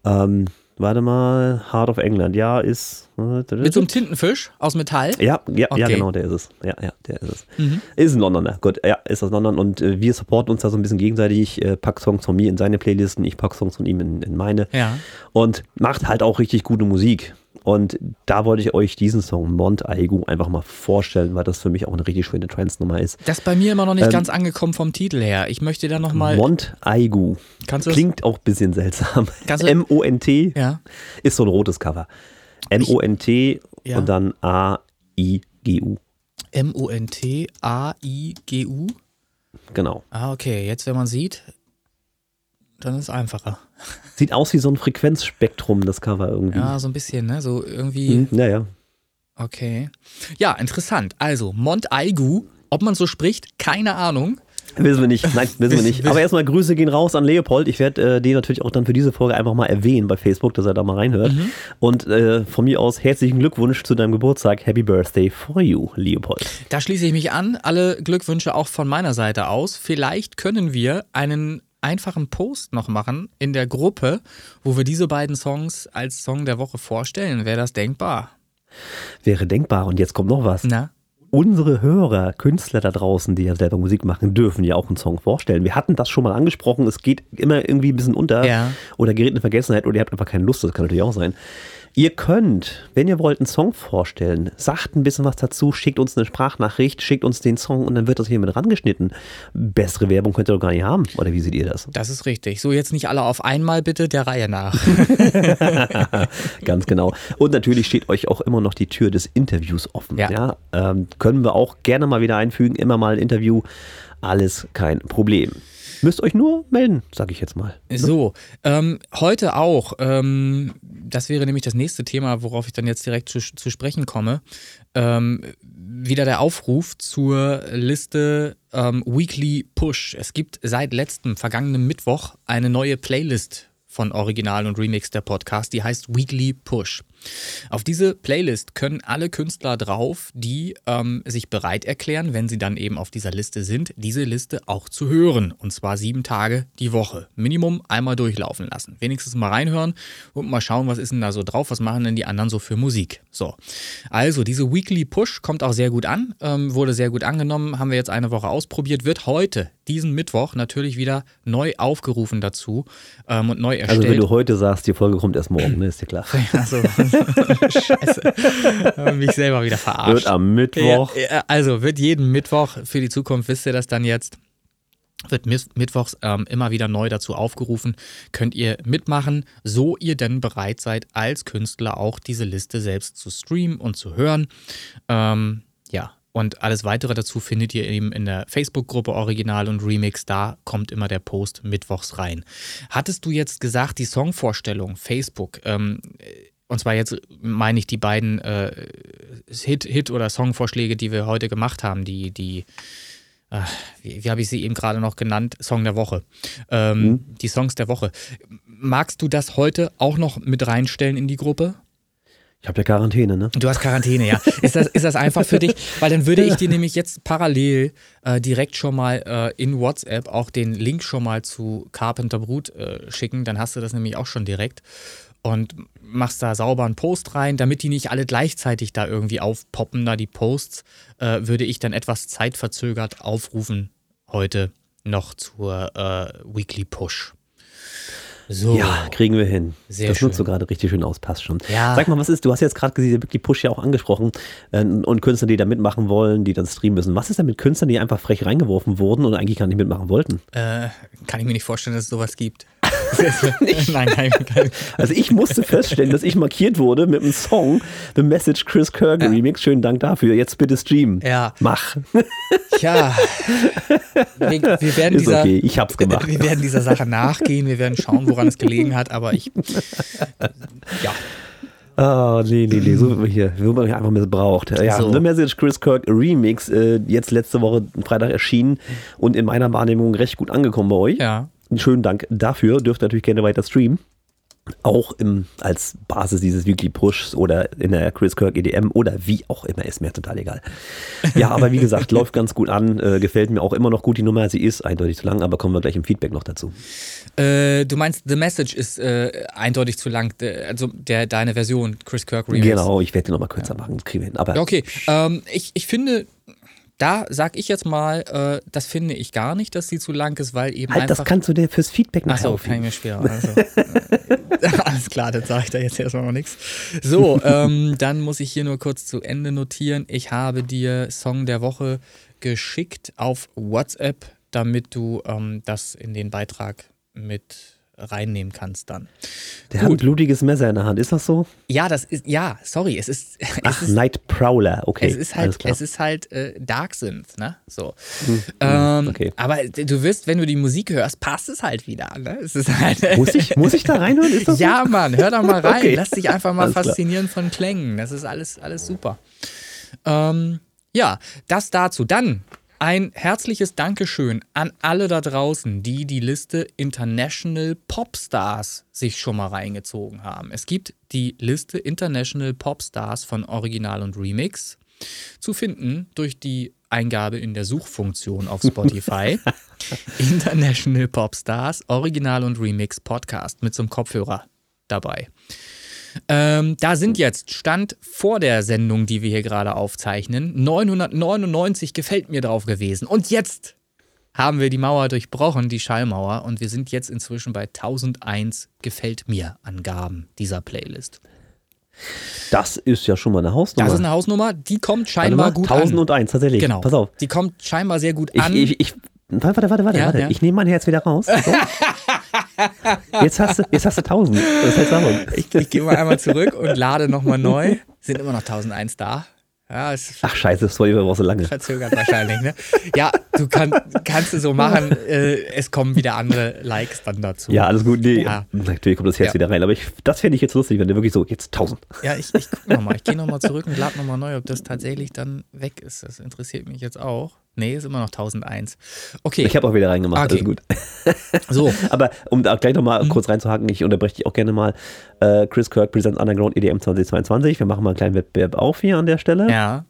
Ähm, warte mal, Heart of England, ja, ist. Mit so einem Tintenfisch aus Metall? Ja, ja, ja, Okay. genau, der ist es. Ja, ja, der ist es. Mhm. Ist ein Londoner. Gut, ja, ist aus London und äh, wir supporten uns da so ein bisschen gegenseitig. Ich äh, pack Songs von mir in seine Playlisten, ich pack Songs von ihm in, in meine. Ja. Und macht halt auch richtig gute Musik. Und da wollte ich euch diesen Song Mont Aigu einfach mal vorstellen, weil das für mich auch eine richtig schöne Trance-Nummer ist. Das ist bei mir immer noch nicht Ähm, ganz angekommen vom Titel her. Ich möchte da nochmal. Mont Aigu. Kannst das- Klingt auch ein bisschen seltsam. Kannst du- M-O-N-T Ja. ist so ein rotes Cover. M-O-N-T Ja. und dann A-I-G-U. M-O-N-T-A-I-G-U. Genau. Ah, okay. Jetzt, wenn man sieht, dann ist es einfacher. Sieht aus wie so ein Frequenzspektrum, das Cover irgendwie. Ja, so ein bisschen, ne? So irgendwie. Mhm. Ja, ja. Okay. Ja, interessant. Also, Mont Aigu, ob man so spricht, keine Ahnung. Wissen wir nicht. Nein, wissen wir nicht. Aber erstmal Grüße gehen raus an Leopold. Ich werde äh, den natürlich auch dann für diese Folge einfach mal erwähnen bei Facebook, dass er da mal reinhört. Mhm. Und äh, von mir aus herzlichen Glückwunsch zu deinem Geburtstag. Happy Birthday for you, Leopold. Da schließe ich mich an. Alle Glückwünsche auch von meiner Seite aus. Vielleicht können wir einen einfachen Post noch machen in der Gruppe, wo wir diese beiden Songs als Song der Woche vorstellen. Wäre das denkbar? Wäre denkbar. Und jetzt kommt noch was. Na? unsere Hörer, Künstler da draußen, die ja selber Musik machen, dürfen ja auch einen Song vorstellen. Wir hatten das schon mal angesprochen, es geht immer irgendwie ein bisschen unter Ja. oder gerät in Vergessenheit oder ihr habt einfach keine Lust, das kann natürlich auch sein. Ihr könnt, wenn ihr wollt, einen Song vorstellen, sagt ein bisschen was dazu, schickt uns eine Sprachnachricht, schickt uns den Song und dann wird das hier mit rangeschnitten. Bessere Werbung könnt ihr doch gar nicht haben, oder wie seht ihr das? Das ist richtig. So, jetzt nicht alle auf einmal bitte, der Reihe nach. Ganz genau. Und natürlich steht euch auch immer noch die Tür des Interviews offen. Ja. Ja. Ähm, können wir auch gerne mal wieder einfügen, immer mal ein Interview. Alles kein Problem. Müsst euch nur melden, sage ich jetzt mal. So, ähm, heute auch, ähm, das wäre nämlich das nächste Thema, worauf ich dann jetzt direkt zu, zu sprechen komme, ähm, wieder der Aufruf zur Liste ähm, Weekly Push. Es gibt seit letztem, vergangenen Mittwoch, eine neue Playlist von Original und Remix der Podcast, die heißt Weekly Push. Auf diese Playlist können alle Künstler drauf, die ähm, sich bereit erklären, wenn sie dann eben auf dieser Liste sind, diese Liste auch zu hören. Und zwar sieben Tage die Woche. Minimum einmal durchlaufen lassen. Wenigstens mal reinhören und mal schauen, was ist denn da so drauf, was machen denn die anderen so für Musik. So. Also, diese Weekly Push kommt auch sehr gut an, ähm, wurde sehr gut angenommen, haben wir jetzt eine Woche ausprobiert, wird heute, diesen Mittwoch, natürlich wieder neu aufgerufen dazu ähm, und neu erstellt. Also wenn du heute sagst, die Folge kommt erst morgen, ne, ist dir klar. Also, scheiße. Mich selber wieder verarscht. Wird am Mittwoch. Ja, also wird jeden Mittwoch für die Zukunft, wisst ihr das dann jetzt, wird mittwochs ähm, immer wieder neu dazu aufgerufen, könnt ihr mitmachen, so ihr denn bereit seid, als Künstler auch diese Liste selbst zu streamen und zu hören. Ähm, ja, und alles weitere dazu findet ihr eben in der Facebook-Gruppe Original und Remix. Da kommt immer der Post mittwochs rein. Hattest du jetzt gesagt, die Songvorstellung, Facebook, ähm, und zwar jetzt meine ich die beiden äh, Hit, Hit- oder Songvorschläge, die wir heute gemacht haben, die, die, äh, wie, wie habe ich sie eben gerade noch genannt? Song der Woche. Ähm, Die Songs der Woche. Magst du das heute auch noch mit reinstellen in die Gruppe? Ich habe ja Quarantäne, ne? Du hast Quarantäne, ja. Ist das, ist das einfach für dich? Weil dann würde ich dir nämlich jetzt parallel äh, direkt schon mal äh, in WhatsApp auch den Link schon mal zu Carpenter Brut äh, schicken. Dann hast du das nämlich auch schon direkt und machst da sauber einen Post rein, damit die nicht alle gleichzeitig da irgendwie aufpoppen, da die Posts, äh, würde ich dann etwas zeitverzögert aufrufen heute noch zur äh, Weekly Push. So. Ja, kriegen wir hin. Sehr das nutzt du schön. gerade richtig schön aus, passt schon. Ja. Sag mal, was ist, du hast jetzt gerade diese Weekly Push ja auch angesprochen äh, und Künstler, die da mitmachen wollen, die dann streamen müssen. Was ist denn mit Künstlern, die einfach frech reingeworfen wurden und eigentlich gar nicht mitmachen wollten? Äh, kann ich mir nicht vorstellen, dass es sowas gibt. Nein, kein, kein, Also ich musste feststellen, dass ich markiert wurde mit einem Song, The Message Chris Kirk Remix. Schönen Dank dafür. Jetzt bitte streamen. Ja. Mach. Tja, wir, wir, werden Ist dieser, okay, ich hab's gemacht. wir werden dieser Sache nachgehen, wir werden schauen, woran es gelegen hat, aber ich, ja, Ah, nee, nee, nee, so wird man hier, wird man hier einfach missbraucht. Ja, So. The Message Chris Kirk Remix, äh, jetzt letzte Woche Freitag erschienen und in meiner Wahrnehmung recht gut angekommen bei euch. ja, Einen schönen Dank dafür. Dürft natürlich gerne weiter streamen. Auch im, als Basis dieses Weekly Pushs oder in der Chris Kirk EDM oder wie auch immer, ist mir total egal. Ja, aber wie gesagt, läuft ganz gut an. Äh, gefällt mir auch immer noch gut die Nummer. Sie ist eindeutig zu lang, aber kommen wir gleich im Feedback noch dazu. Äh, du meinst, The Message ist äh, eindeutig zu lang, also der, deine Version, Chris Kirk Remix. Genau, ich werde die nochmal kürzer machen. Das kriegen wir hin. Aber Ja, okay, ähm, ich, ich finde, da sag ich jetzt mal, äh, das finde ich gar nicht, dass sie zu lang ist, weil eben halt, das kannst du dir fürs Feedback nachher Achso, kann ich mir schwer. Also, äh, alles klar, dann sage ich da jetzt erstmal noch nichts. So, ähm, dann muss ich hier nur kurz zu Ende notieren. Ich habe dir Song der Woche geschickt auf WhatsApp, damit du ähm, das in den Beitrag mit reinnehmen kannst dann. Der hat ein blutiges Messer in der Hand. Ist das so? Ja, das ist, ja, sorry, es ist, es Ach, ist Night Prowler. Okay, es ist halt, klar. es ist halt äh, Dark Synth, ne? So. ähm, okay. Aber du wirst, wenn du die Musik hörst, passt es halt wieder, ne? Es ist halt. muss, ich, muss ich da reinhören? Ist das so? ja, Mann, hör da mal rein. Okay. Lass dich einfach mal Alles klar. faszinieren von Klängen. Das ist alles, alles super. Ähm, ja, das dazu. Dann ein herzliches Dankeschön an alle da draußen, die die Liste International Popstars sich schon mal reingezogen haben. Es gibt die Liste International Popstars von Original und Remix zu finden durch die Eingabe in der Suchfunktion auf Spotify. International Popstars, Original und Remix Podcast mit so einem Kopfhörer dabei. Ähm, da sind jetzt, Stand vor der Sendung, die wir hier gerade aufzeichnen, 999 gefällt mir drauf gewesen. Und jetzt haben wir die Mauer durchbrochen, die Schallmauer, und wir sind jetzt inzwischen bei 1001 gefällt mir Angaben dieser Playlist. Das ist ja schon mal eine Hausnummer. Das ist eine Hausnummer, die kommt scheinbar gut 1001, an. tatsächlich. Genau. Pass auf. Die kommt scheinbar sehr gut Ich, an. ich, ich, warte, warte, warte, warte. Ja, warte. ja. Ich nehme mein Herz wieder raus. So. jetzt, hast du, jetzt hast du 1000. Das heißt davon. Ich, ich gehe mal einmal zurück und lade nochmal neu. Sind immer noch 1001 da. Ja, es Ach, scheiße, sorry, wir brauchen so lange. verzögert wahrscheinlich, ne? Ja, du kann, kannst du so machen, äh, es kommen wieder andere Likes dann dazu. Ja, alles gut. Nee, Ja. natürlich kommt das Herz Ja. wieder rein. Aber ich, das fände ich jetzt lustig, wenn der wirklich so, jetzt 1000. Ja, ich, ich guck nochmal. Ich gehe nochmal zurück und lade nochmal neu, ob das tatsächlich dann weg ist. Das interessiert mich jetzt auch. Nee, ist immer noch 1001. Okay, Ich habe auch wieder reingemacht, Okay. alles gut. so. Aber um da gleich nochmal Mhm. kurz reinzuhaken, ich unterbreche dich auch gerne mal. Äh, Chris Kirk Presents Underground EDM 2022. Wir machen mal einen kleinen Wettbewerb auf hier an der Stelle. Ja,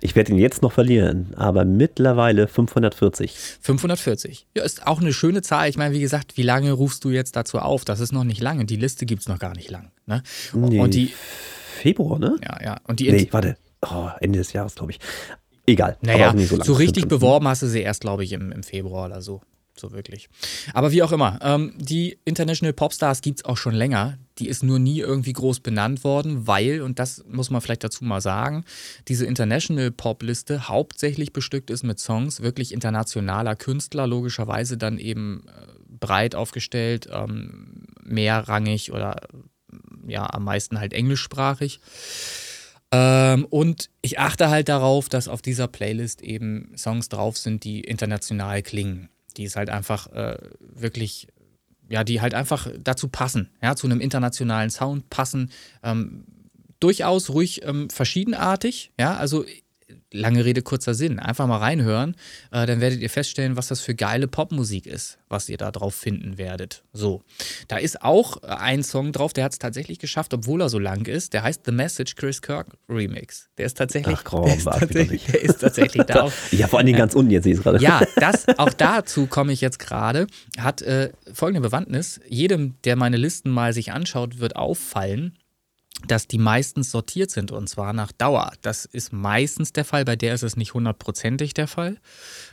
Ich werde ihn jetzt noch verlieren, aber mittlerweile 540. 540. Ja, ist auch eine schöne Zahl. Ich meine, wie gesagt, wie lange rufst du jetzt dazu auf? Das ist noch nicht lange. Die Liste gibt es noch gar nicht lang. Ne? Nee, Und die, Februar, ne? ja, ja. Und die Nee, warte. Oh, Ende des Jahres, glaube ich. Egal. Naja, so, so, richtig Stimmt. beworben hast du sie erst, glaube ich, im, im Februar oder so. So wirklich. Aber wie auch immer, ähm, die International Popstars gibt es auch schon länger. Die ist nur nie irgendwie groß benannt worden, weil, und das muss man vielleicht dazu mal sagen, diese International Pop-Liste hauptsächlich bestückt ist mit Songs wirklich internationaler Künstler, logischerweise dann eben äh, breit aufgestellt, ähm, mehrrangig oder ja, am meisten halt englischsprachig. Ähm, und ich achte halt darauf, dass auf dieser Playlist eben Songs drauf sind, die international klingen. Die ist halt einfach äh, wirklich, ja, die halt einfach dazu passen, ja, zu einem internationalen Sound passen. Ähm, durchaus ruhig ähm, verschiedenartig, ja, also lange Rede, kurzer Sinn. Einfach mal reinhören, äh, dann werdet ihr feststellen, was das für geile Popmusik ist, was ihr da drauf finden werdet. So, da ist auch äh, ein Song drauf, der hat es tatsächlich geschafft, obwohl er so lang ist. Der heißt The Message Chris Kirk Remix. Der ist tatsächlich, Ach, komm, der, ist tatsächlich der ist tatsächlich da. Ja, vor allen Dingen ganz unten, jetzt sehe ich es gerade. Ja, das, auch dazu komme ich jetzt gerade, hat äh, folgende Bewandtnis. Jedem, der meine Listen mal sich anschaut, wird auffallen, dass die meistens sortiert sind und zwar nach Dauer. Das ist meistens der Fall, bei der ist es nicht hundertprozentig der Fall,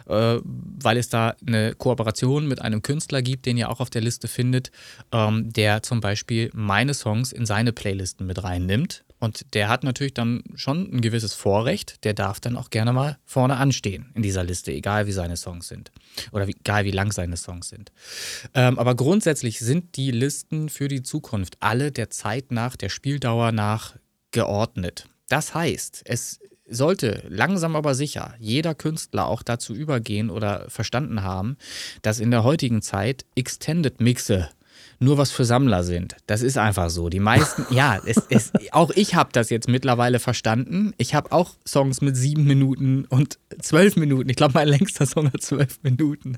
äh, weil es da eine Kooperation mit einem Künstler gibt, den ihr auch auf der Liste findet, ähm, der zum Beispiel meine Songs in seine Playlisten mit reinnimmt. Und der hat natürlich dann schon ein gewisses Vorrecht. Der darf dann auch gerne mal vorne anstehen in dieser Liste, egal wie seine Songs sind. Oder wie, egal wie lang seine Songs sind. Ähm, aber grundsätzlich sind die Listen für die Zukunft alle der Zeit nach, der Spieldauer nach geordnet. Das heißt, es sollte langsam aber sicher jeder Künstler auch dazu übergehen oder verstanden haben, dass in der heutigen Zeit Extended Mixe nur was für Sammler sind. Das ist einfach so. Die meisten, ja, es, es, auch ich habe das jetzt mittlerweile verstanden. Ich habe auch Songs mit sieben Minuten und zwölf Minuten. Ich glaube, mein längster Song hat zwölf Minuten.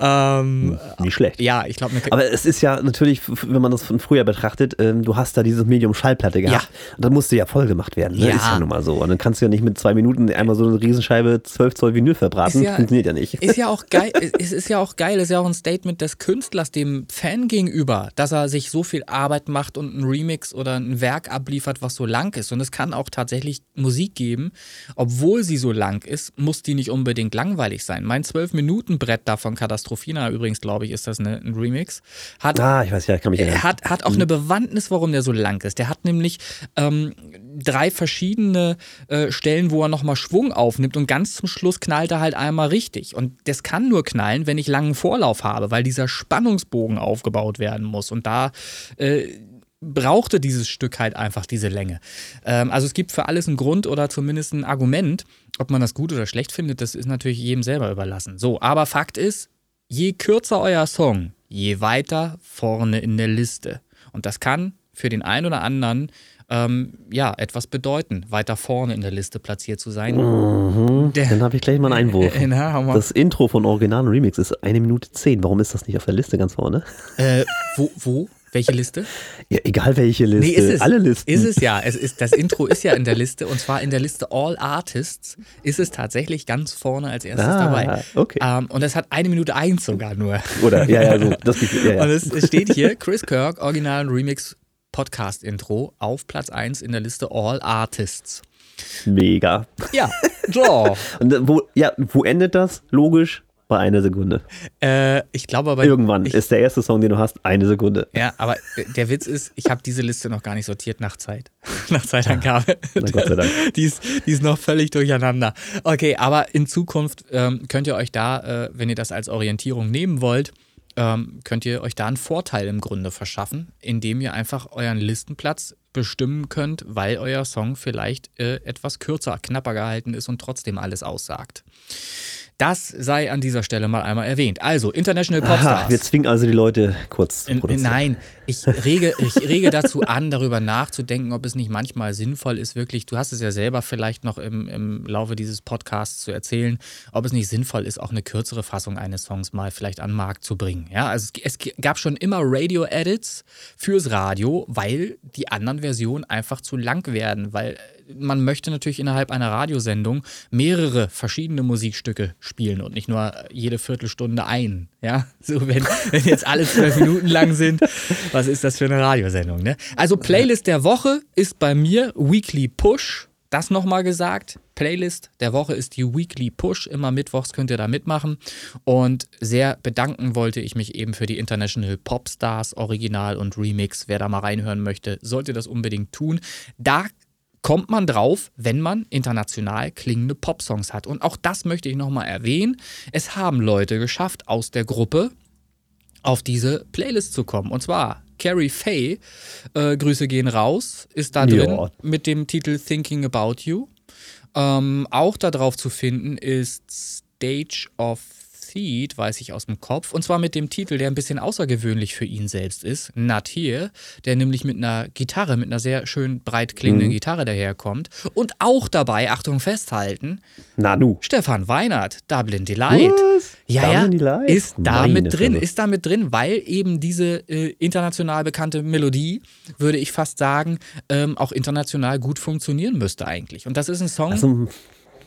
Ähm, Nicht schlecht. ja, ich glaube, Aber es ist ja natürlich, wenn man das von früher betrachtet, ähm, du hast da dieses Medium Schallplatte gehabt. Und dann musste ja voll gemacht werden. Ne? Ja. Ist ja nun mal so. Und dann kannst du ja nicht mit zwei Minuten einmal so eine Riesenscheibe 12 Zoll Vinyl verbraten. Ja- Funktioniert ja nicht. Ist ja auch geil, es ist ja auch geil, ist ja auch ein Statement des Künstlers dem Fan gegenüber, dass er sich so viel Arbeit macht und ein Remix oder ein Werk abliefert, was so lang ist. Und es kann auch tatsächlich Musik geben, obwohl sie so lang ist, muss die nicht unbedingt langweilig sein. Mein 12-Minuten-Brett da von Katastrophina, übrigens, glaube ich, ist das eine, ein Remix, hat Ah, ich weiß ja, ich kann mich er erinnern. hat, hat auch eine Bewandtnis, warum der so lang ist. Der hat nämlich ähm, drei verschiedene äh, Stellen, wo er nochmal Schwung aufnimmt und ganz zum Schluss knallt er halt einmal richtig. Und das kann nur knallen, wenn ich langen Vorlauf habe, weil dieser Spannungsbogen aufgebaut werden muss. Und da äh, brauchte dieses Stück halt einfach diese Länge. Ähm, also es gibt für alles einen Grund oder zumindest ein Argument. Ob man das gut oder schlecht findet, das ist natürlich jedem selber überlassen. So, aber Fakt ist, je kürzer euer Song, je weiter vorne in der Liste. Und das kann für den einen oder anderen ähm, ja etwas bedeuten, weiter vorne in der Liste platziert zu sein. Mhm. Dann habe ich gleich mal einen Einwurf. Na. Das Intro von Original und Remix ist eine Minute zehn. Warum ist das nicht auf der Liste ganz vorne? Äh, wo, wo? Welche Liste? Ja, egal welche Liste. Nee, ist es. Alle Listen. Ist es ja. Es ist, das Intro ist ja in der Liste und zwar in der Liste All Artists ist es tatsächlich ganz vorne als erstes Ah, dabei. okay. Ähm, und es hat eine Minute eins sogar nur. Oder, ja, ja, so. Das, ja, Und ja. es es steht hier, Chris Kirk, Original und Remix Podcast-Intro auf Platz 1 in der Liste All Artists. Mega. Ja, so. Und wo, ja, wo endet das? Logisch bei einer Sekunde. äh, ich glaube aber. Irgendwann ich, ist der erste Song, den du hast, eine Sekunde. Ja, aber der Witz ist, ich habe diese Liste noch gar nicht sortiert nach Zeit. nach Zeitangabe. Na Gott sei Dank. die, ist, die ist noch völlig durcheinander. Okay, aber in Zukunft ähm, könnt ihr euch da, äh, wenn ihr das als Orientierung nehmen wollt, ähm, könnt ihr euch da einen Vorteil im Grunde verschaffen, indem ihr einfach euren Listenplatz bestimmen könnt, weil euer Song vielleicht äh, etwas kürzer, knapper gehalten ist und trotzdem alles aussagt. Das sei an dieser Stelle mal einmal erwähnt. Also, International Popstars. Aha, wir zwingen also die Leute kurz zu produzieren. Nein, ich rege, ich rege dazu an, darüber nachzudenken, ob es nicht manchmal sinnvoll ist, wirklich, du hast es ja selber vielleicht noch im, im Laufe dieses Podcasts zu erzählen, ob es nicht sinnvoll ist, auch eine kürzere Fassung eines Songs mal vielleicht an den Markt zu bringen. Ja, also es, es gab schon immer Radio-Edits fürs Radio, weil die anderen Versionen einfach zu lang werden, weil man möchte natürlich innerhalb einer Radiosendung mehrere verschiedene Musikstücke spielen und nicht nur jede Viertelstunde ein. Ja, so wenn, wenn jetzt alle zwölf Minuten lang sind, was ist das für eine Radiosendung? Ne? Also Playlist der Woche ist bei mir Weekly Push. Das nochmal gesagt. Playlist der Woche ist die Weekly Push. Immer mittwochs könnt ihr da mitmachen. Und sehr bedanken wollte ich mich eben für die International Popstars Original und Remix. Wer da mal reinhören möchte, sollte das unbedingt tun. Da kommt man drauf, wenn man international klingende Popsongs hat. Und auch das möchte ich nochmal erwähnen. Es haben Leute geschafft aus der Gruppe auf diese Playlist zu kommen. Und zwar Carrie Faye, äh, Grüße gehen raus, ist da Ja. drin mit dem Titel Thinking About You. Ähm, auch da drauf zu finden ist Stage of Seed, weiß ich aus dem Kopf. Und zwar mit dem Titel, der ein bisschen außergewöhnlich für ihn selbst ist, Not Here, der nämlich mit einer Gitarre, mit einer sehr schön breit klingenden Gitarre daherkommt. Und auch dabei, Achtung, festhalten, Nanu. Stefan Weinert, Dublin Delight. Was? Ja, Dublin ja, Delight? ist da Meine mit drin, ist da mit drin, weil eben diese äh, international bekannte Melodie, würde ich fast sagen, ähm, auch international gut funktionieren müsste eigentlich. Und das ist ein Song, Also,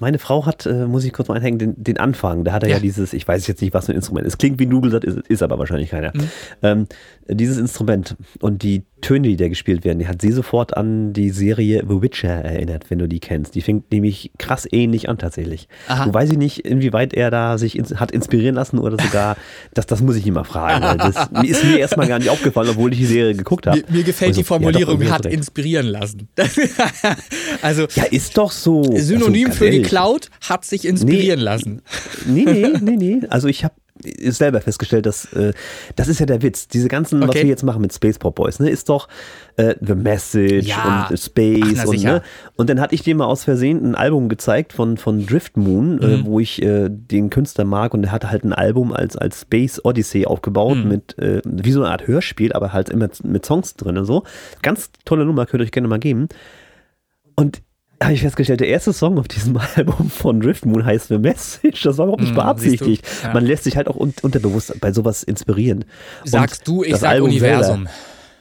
meine Frau hat, äh, muss ich kurz mal einhängen, den, den Anfang. Da hat er ja. Ja. dieses, ich weiß jetzt nicht, was für ein Instrument ist. Klingt wie Nudelsatt, ist, ist aber wahrscheinlich keiner. Mhm. Ähm, dieses Instrument und die Töne, die da gespielt werden, die hat sie sofort an die Serie The Witcher erinnert, wenn du die kennst. Die fängt nämlich krass ähnlich an tatsächlich. Aha. Wo weiß ich nicht, inwieweit er da sich ins, hat inspirieren lassen oder sogar, das, das muss ich ihn mal fragen. Weil das ist mir erstmal gar nicht aufgefallen, obwohl ich die Serie geguckt habe. mir, mir gefällt so, die Formulierung, ja, doch, hat recht. inspirieren lassen. also Ja, ist doch so. Synonym Also, für geklaut, hat sich inspirieren lassen. Nee, nee, nee, nee. Also ich habe selber festgestellt, dass äh, das ist ja der Witz. Diese ganzen, was Okay. wir jetzt machen mit Space Pop Boys, ne, ist doch äh, The Message Ja. und Space Ach, und ne. Und dann hatte ich dir mal aus Versehen ein Album gezeigt von, von Drift Moon, Mhm. äh, wo ich äh, den Künstler mag und der hatte halt ein Album als, als Space Odyssey aufgebaut Mhm. mit äh, wie so eine Art Hörspiel, aber halt immer mit Songs drin und so. Ganz tolle Nummer, könnt ihr euch gerne mal geben. Und habe ich festgestellt, der erste Song auf diesem Album von Drift Moon heißt The Message. Das war überhaupt nicht Mm, beabsichtigt. Ja. Man lässt sich halt auch un unterbewusst bei sowas inspirieren. Sagst Und du, ich sag Album Universum. Selber,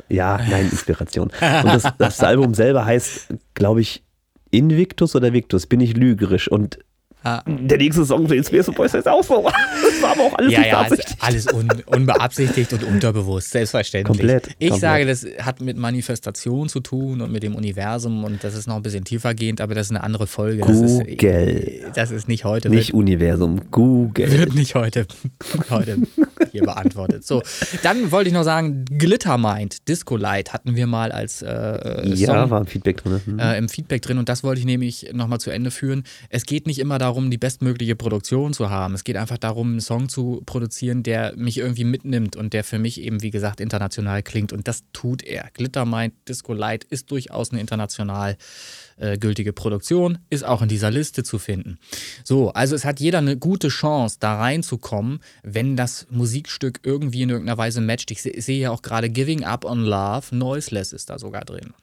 ja, nein, Inspiration. Und das, das Album selber heißt, glaube ich, Invictus oder Victus, bin ich lügerisch. Und Ah. der nächste Song für den Space Boys heißt auch so. Das war aber auch alles Ja, ja, also beabsichtigt. alles un unbeabsichtigt und unterbewusst, selbstverständlich. Komplett, Ich komplett. sage, das hat mit Manifestation zu tun und mit dem Universum und das ist noch ein bisschen tiefergehend, aber das ist eine andere Folge. Das ist, Google. das ist nicht heute. Nicht Universum, Google. wird nicht heute, heute hier beantwortet. So, dann wollte ich noch sagen, Glittermind, Disco Light hatten wir mal als äh, Ja, Song war ein Feedback drin. Hm. äh, im Feedback drin und das wollte ich nämlich nochmal zu Ende führen. Es geht nicht immer darum, die bestmögliche Produktion zu haben. Es geht einfach darum, einen Song zu produzieren, der mich irgendwie mitnimmt und der für mich eben, wie gesagt, international klingt und das tut er. Glittermind Disco Light ist durchaus eine international äh, gültige Produktion, ist auch in dieser Liste zu finden. So, also es hat jeder eine gute Chance, da reinzukommen, wenn das Musikstück irgendwie in irgendeiner Weise matcht. Ich sehe ja auch gerade Giving Up on Love, Noiseless ist da sogar drin.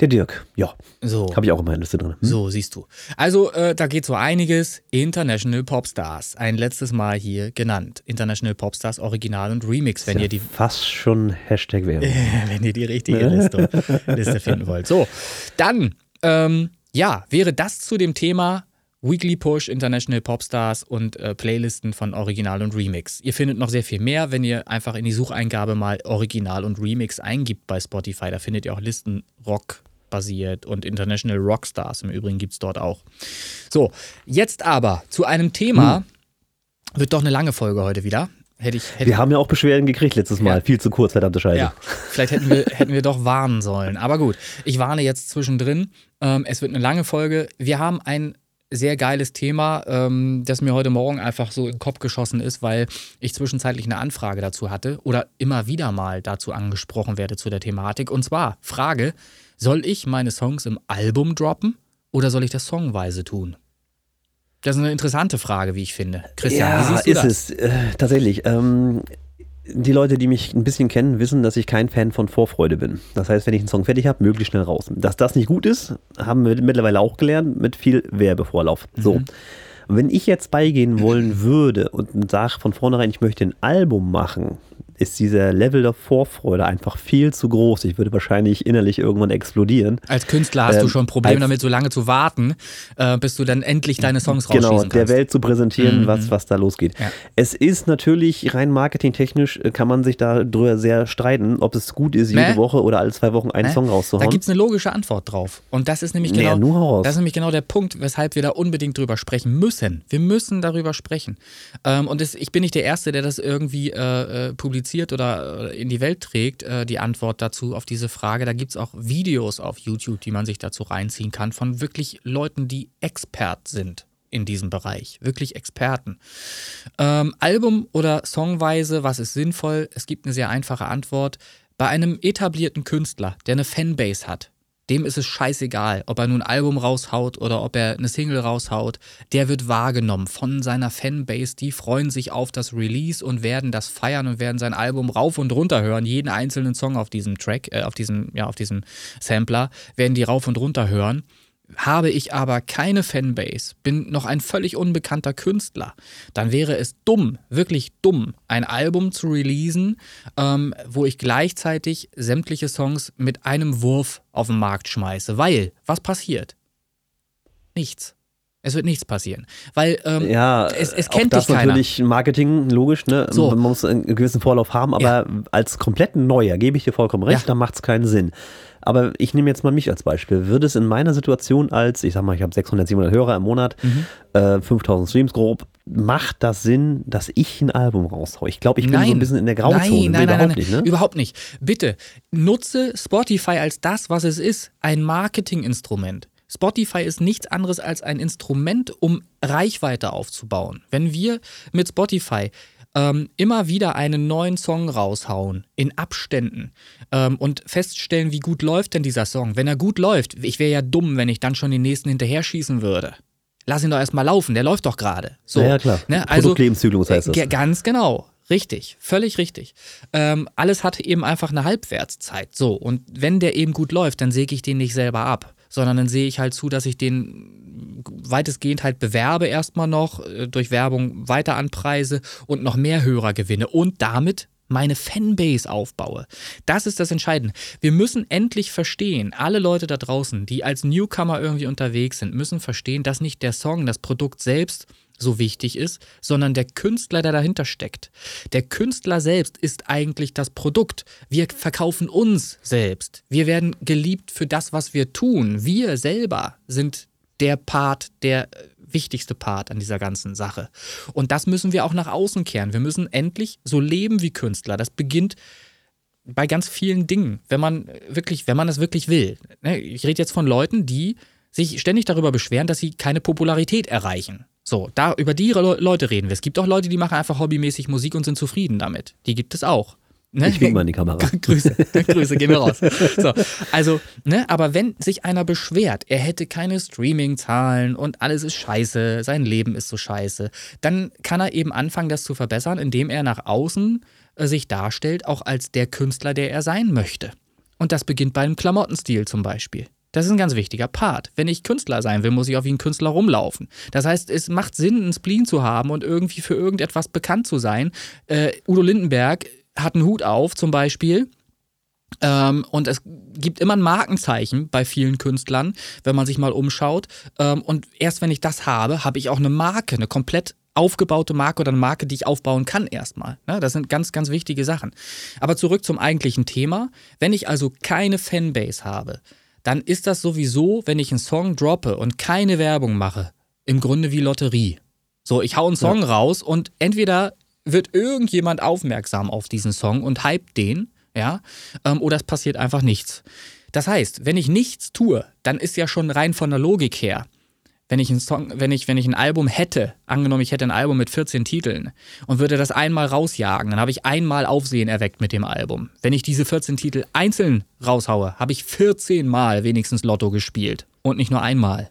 Der Dirk, ja, So. habe ich auch in meiner Liste drin. Hm? So, siehst du. Also, äh, da geht so einiges. International Popstars. Ein letztes Mal hier genannt. International Popstars Original und Remix, wenn ja ihr die Fast schon Hashtag Werbung. wenn ihr die richtige Liste, Liste finden wollt. So, dann, ähm, ja, wäre das zu dem Thema Weekly Push, International Popstars und äh, Playlisten von Original und Remix. Ihr findet noch sehr viel mehr, wenn ihr einfach in die Sucheingabe mal Original und Remix eingibt bei Spotify. Da findet ihr auch Listen Rock basiert und International Rockstars. Im Übrigen gibt es dort auch. So, jetzt aber zu einem Thema. Hm. Wird doch eine lange Folge heute wieder. Hätte ich, hätte wir haben ja auch Beschwerden gekriegt letztes Mal. Ja. Viel zu kurz, verdammte Scheiße. Ja, vielleicht hätten wir, hätten wir doch warnen sollen. Aber gut, ich warne jetzt zwischendrin. Ähm, es wird eine lange Folge. Wir haben ein sehr geiles Thema, ähm, das mir heute Morgen einfach so in den Kopf geschossen ist, weil ich zwischenzeitlich eine Anfrage dazu hatte oder immer wieder mal dazu angesprochen werde zu der Thematik. Und zwar Frage, soll ich meine Songs im Album droppen oder soll ich das songweise tun? Das ist eine interessante Frage, wie ich finde. Christian, ja, wie siehst du ist das? es. Äh, tatsächlich. Ähm, die Leute, die mich ein bisschen kennen, wissen, dass ich kein Fan von Vorfreude bin. Das heißt, wenn ich einen Song fertig habe, möglichst schnell raus. Dass das nicht gut ist, haben wir mittlerweile auch gelernt mit viel Werbevorlauf. Mhm. So. Wenn ich jetzt beigehen wollen würde und sage von vornherein, ich möchte ein Album machen, ist dieser Level der Vorfreude einfach viel zu groß. Ich würde wahrscheinlich innerlich irgendwann explodieren. Als Künstler hast ähm, du schon Probleme damit, so lange zu warten, äh, bis du dann endlich deine Songs genau, rausschießen kannst. Genau, der Welt zu präsentieren, mhm. was, was da losgeht. Ja. Es ist natürlich rein marketingtechnisch, äh, kann man sich darüber sehr streiten, ob es gut ist, jede Woche oder alle zwei Wochen einen Mäh? Song rauszuhauen. Da gibt es eine logische Antwort drauf. Und das ist nämlich genau, nee, das ist nämlich genau der Punkt, weshalb wir da unbedingt drüber sprechen müssen. Wir müssen darüber sprechen. Ähm, und das, ich bin nicht der Erste, der das irgendwie äh, äh publiziert publiziert oder in die Welt trägt, äh, die Antwort dazu auf diese Frage. Da gibt es auch Videos auf YouTube, die man sich dazu reinziehen kann, von wirklich Leuten, die Expert sind in diesem Bereich. Wirklich Experten. Ähm, Album oder Songweise, was ist sinnvoll? Es gibt eine sehr einfache Antwort. Bei einem etablierten Künstler, der eine Fanbase hat, dem ist es scheißegal, ob er nun ein Album raushaut oder ob er eine Single raushaut. Der wird wahrgenommen von seiner Fanbase. Die freuen sich auf das Release und werden das feiern und werden sein Album rauf und runter hören. Jeden einzelnen Song auf diesem Track, äh, auf diesem, ja, auf diesem Sampler werden die rauf und runter hören. Habe ich aber keine Fanbase, bin noch ein völlig unbekannter Künstler, dann wäre es dumm, wirklich dumm, ein Album zu releasen, ähm, wo ich gleichzeitig sämtliche Songs mit einem Wurf auf den Markt schmeiße. Weil, was passiert? Nichts. Es wird nichts passieren. Weil ähm, ja, es, es kennt das dich keiner. natürlich Marketing, logisch, ne? So. Man muss einen gewissen Vorlauf haben, aber ja. als komplett Neuer gebe ich dir vollkommen recht, ja. da macht es keinen Sinn. Aber ich nehme jetzt mal mich als Beispiel. Würde es in meiner Situation als, ich sag mal, ich habe 600, 700 Hörer im Monat, mhm. äh, 5000 Streams grob, macht das Sinn, dass ich ein Album raushaue? Ich glaube, ich bin nein. so ein bisschen in der Grauzone. Nein, nein, überhaupt nein, nicht, ne? Überhaupt nicht. Bitte, nutze Spotify als das, was es ist, ein Marketinginstrument. Spotify ist nichts anderes als ein Instrument, um Reichweite aufzubauen. Wenn wir mit Spotify ähm, immer wieder einen neuen Song raushauen, in Abständen ähm, und feststellen, wie gut läuft denn dieser Song. Wenn er gut läuft, ich wäre ja dumm, wenn ich dann schon den nächsten hinterher schießen würde. Lass ihn doch erstmal laufen, der läuft doch gerade. So, ja, klar. Ne? Also, Produktlebenszyklus heißt das. Ganz genau. Richtig, völlig richtig. Ähm, alles hat eben einfach eine Halbwertszeit. So, und wenn der eben gut läuft, dann säge ich den nicht selber ab sondern dann sehe ich halt zu, dass ich den weitestgehend halt bewerbe erstmal noch, äh, durch Werbung weiter anpreise und noch mehr Hörer gewinne und damit meine Fanbase aufbaue. Das ist das Entscheidende. Wir müssen endlich verstehen, alle Leute da draußen, die als Newcomer irgendwie unterwegs sind, müssen verstehen, dass nicht der Song, das Produkt selbst so wichtig ist, sondern der Künstler, der dahinter steckt. Der Künstler selbst ist eigentlich das Produkt. Wir verkaufen uns selbst. Wir werden geliebt für das, was wir tun. Wir selber sind der Part, der äh, wichtigste Part an dieser ganzen Sache. Und das müssen wir auch nach außen kehren. Wir müssen endlich so leben wie Künstler. Das beginnt bei ganz vielen Dingen, wenn man wirklich, wenn man es wirklich will. Ne, ich rede jetzt von Leuten, die sich ständig darüber beschweren, dass sie keine Popularität erreichen. So, da über die Leute reden wir. Es gibt auch Leute, die machen einfach hobbymäßig Musik und sind zufrieden damit. Die gibt es auch. Ne? Ich wink mal in die Kamera. Grüße, Grüße, gehen wir raus. So, also, ne, aber wenn sich einer beschwert, er hätte keine Streaming-Zahlen und alles ist scheiße, sein Leben ist so scheiße, dann kann er eben anfangen, das zu verbessern, indem er nach außen äh, sich darstellt, auch als der Künstler, der er sein möchte. Und das beginnt beim Klamottenstil zum Beispiel. Das ist ein ganz wichtiger Part. Wenn ich Künstler sein will, muss ich auch wie ein Künstler rumlaufen. Das heißt, es macht Sinn, einen Spleen zu haben und irgendwie für irgendetwas bekannt zu sein. Äh, Udo Lindenberg hat einen Hut auf, zum Beispiel. Ähm, und es gibt immer ein Markenzeichen bei vielen Künstlern, wenn man sich mal umschaut. Ähm, und erst wenn ich das habe, habe ich auch eine Marke, eine komplett aufgebaute Marke oder eine Marke, die ich aufbauen kann erstmal. Ne? Das sind ganz, ganz wichtige Sachen. Aber zurück zum eigentlichen Thema. Wenn ich also keine Fanbase habe, dann ist das sowieso, wenn ich einen Song droppe und keine Werbung mache, im Grunde wie Lotterie. So, ich hau einen Song ja. raus und entweder wird irgendjemand aufmerksam auf diesen Song und hypt den, ja, ähm, oder es passiert einfach nichts. Das heißt, wenn ich nichts tue, dann ist ja schon rein von der Logik her, wenn ich, einen Song, wenn, ich, wenn ich ein Album hätte, angenommen, ich hätte ein Album mit 14 Titeln und würde das einmal rausjagen, dann habe ich einmal Aufsehen erweckt mit dem Album. Wenn ich diese 14 Titel einzeln raushaue, habe ich 14 Mal wenigstens Lotto gespielt und nicht nur einmal.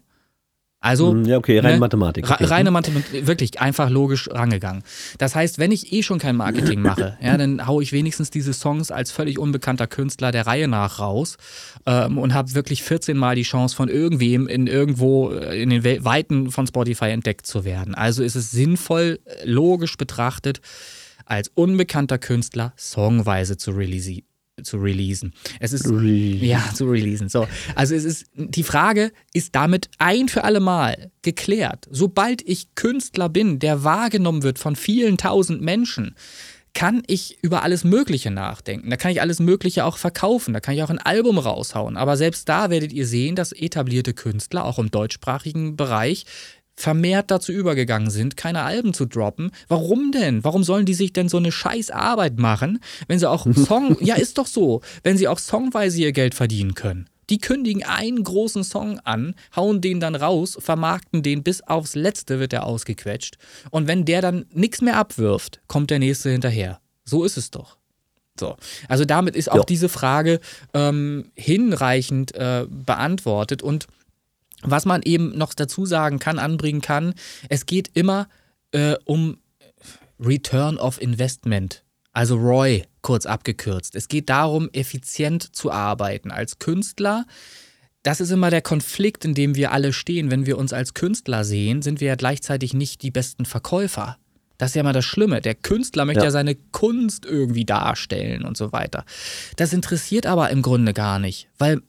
Also, hm, ja, okay, reine ne, Mathematik. Okay. Reine Mathematik, wirklich einfach logisch rangegangen. Das heißt, wenn ich eh schon kein Marketing mache, ja, dann haue ich wenigstens diese Songs als völlig unbekannter Künstler der Reihe nach raus ähm, und habe wirklich 14 Mal die Chance, von irgendwem in irgendwo äh, in den Weiten von Spotify entdeckt zu werden. Also ist es sinnvoll, äh, logisch betrachtet, als unbekannter Künstler songweise zu releasen zu releasen. Es ist Release. ja zu releasen. So, also es ist die Frage ist damit ein für alle Mal geklärt. Sobald ich Künstler bin, der wahrgenommen wird von vielen tausend Menschen, kann ich über alles Mögliche nachdenken. Da kann ich alles Mögliche auch verkaufen. Da kann ich auch ein Album raushauen. Aber selbst da werdet ihr sehen, dass etablierte Künstler auch im deutschsprachigen Bereich vermehrt dazu übergegangen sind, keine Alben zu droppen. Warum denn? Warum sollen die sich denn so eine scheiß Arbeit machen, wenn sie auch Song, ja ist doch so, wenn sie auch songweise ihr Geld verdienen können? Die kündigen einen großen Song an, hauen den dann raus, vermarkten den bis aufs Letzte wird er ausgequetscht. Und wenn der dann nichts mehr abwirft, kommt der nächste hinterher. So ist es doch. So, also damit ist auch ja. diese Frage ähm, hinreichend äh, beantwortet und was man eben noch dazu sagen kann, anbringen kann, es geht immer äh, um Return of Investment, also ROI kurz abgekürzt. Es geht darum, effizient zu arbeiten. Als Künstler, das ist immer der Konflikt, in dem wir alle stehen. Wenn wir uns als Künstler sehen, sind wir ja gleichzeitig nicht die besten Verkäufer. Das ist ja immer das Schlimme. Der Künstler möchte ja. ja. seine Kunst irgendwie darstellen und so weiter. Das interessiert aber im Grunde gar nicht, weil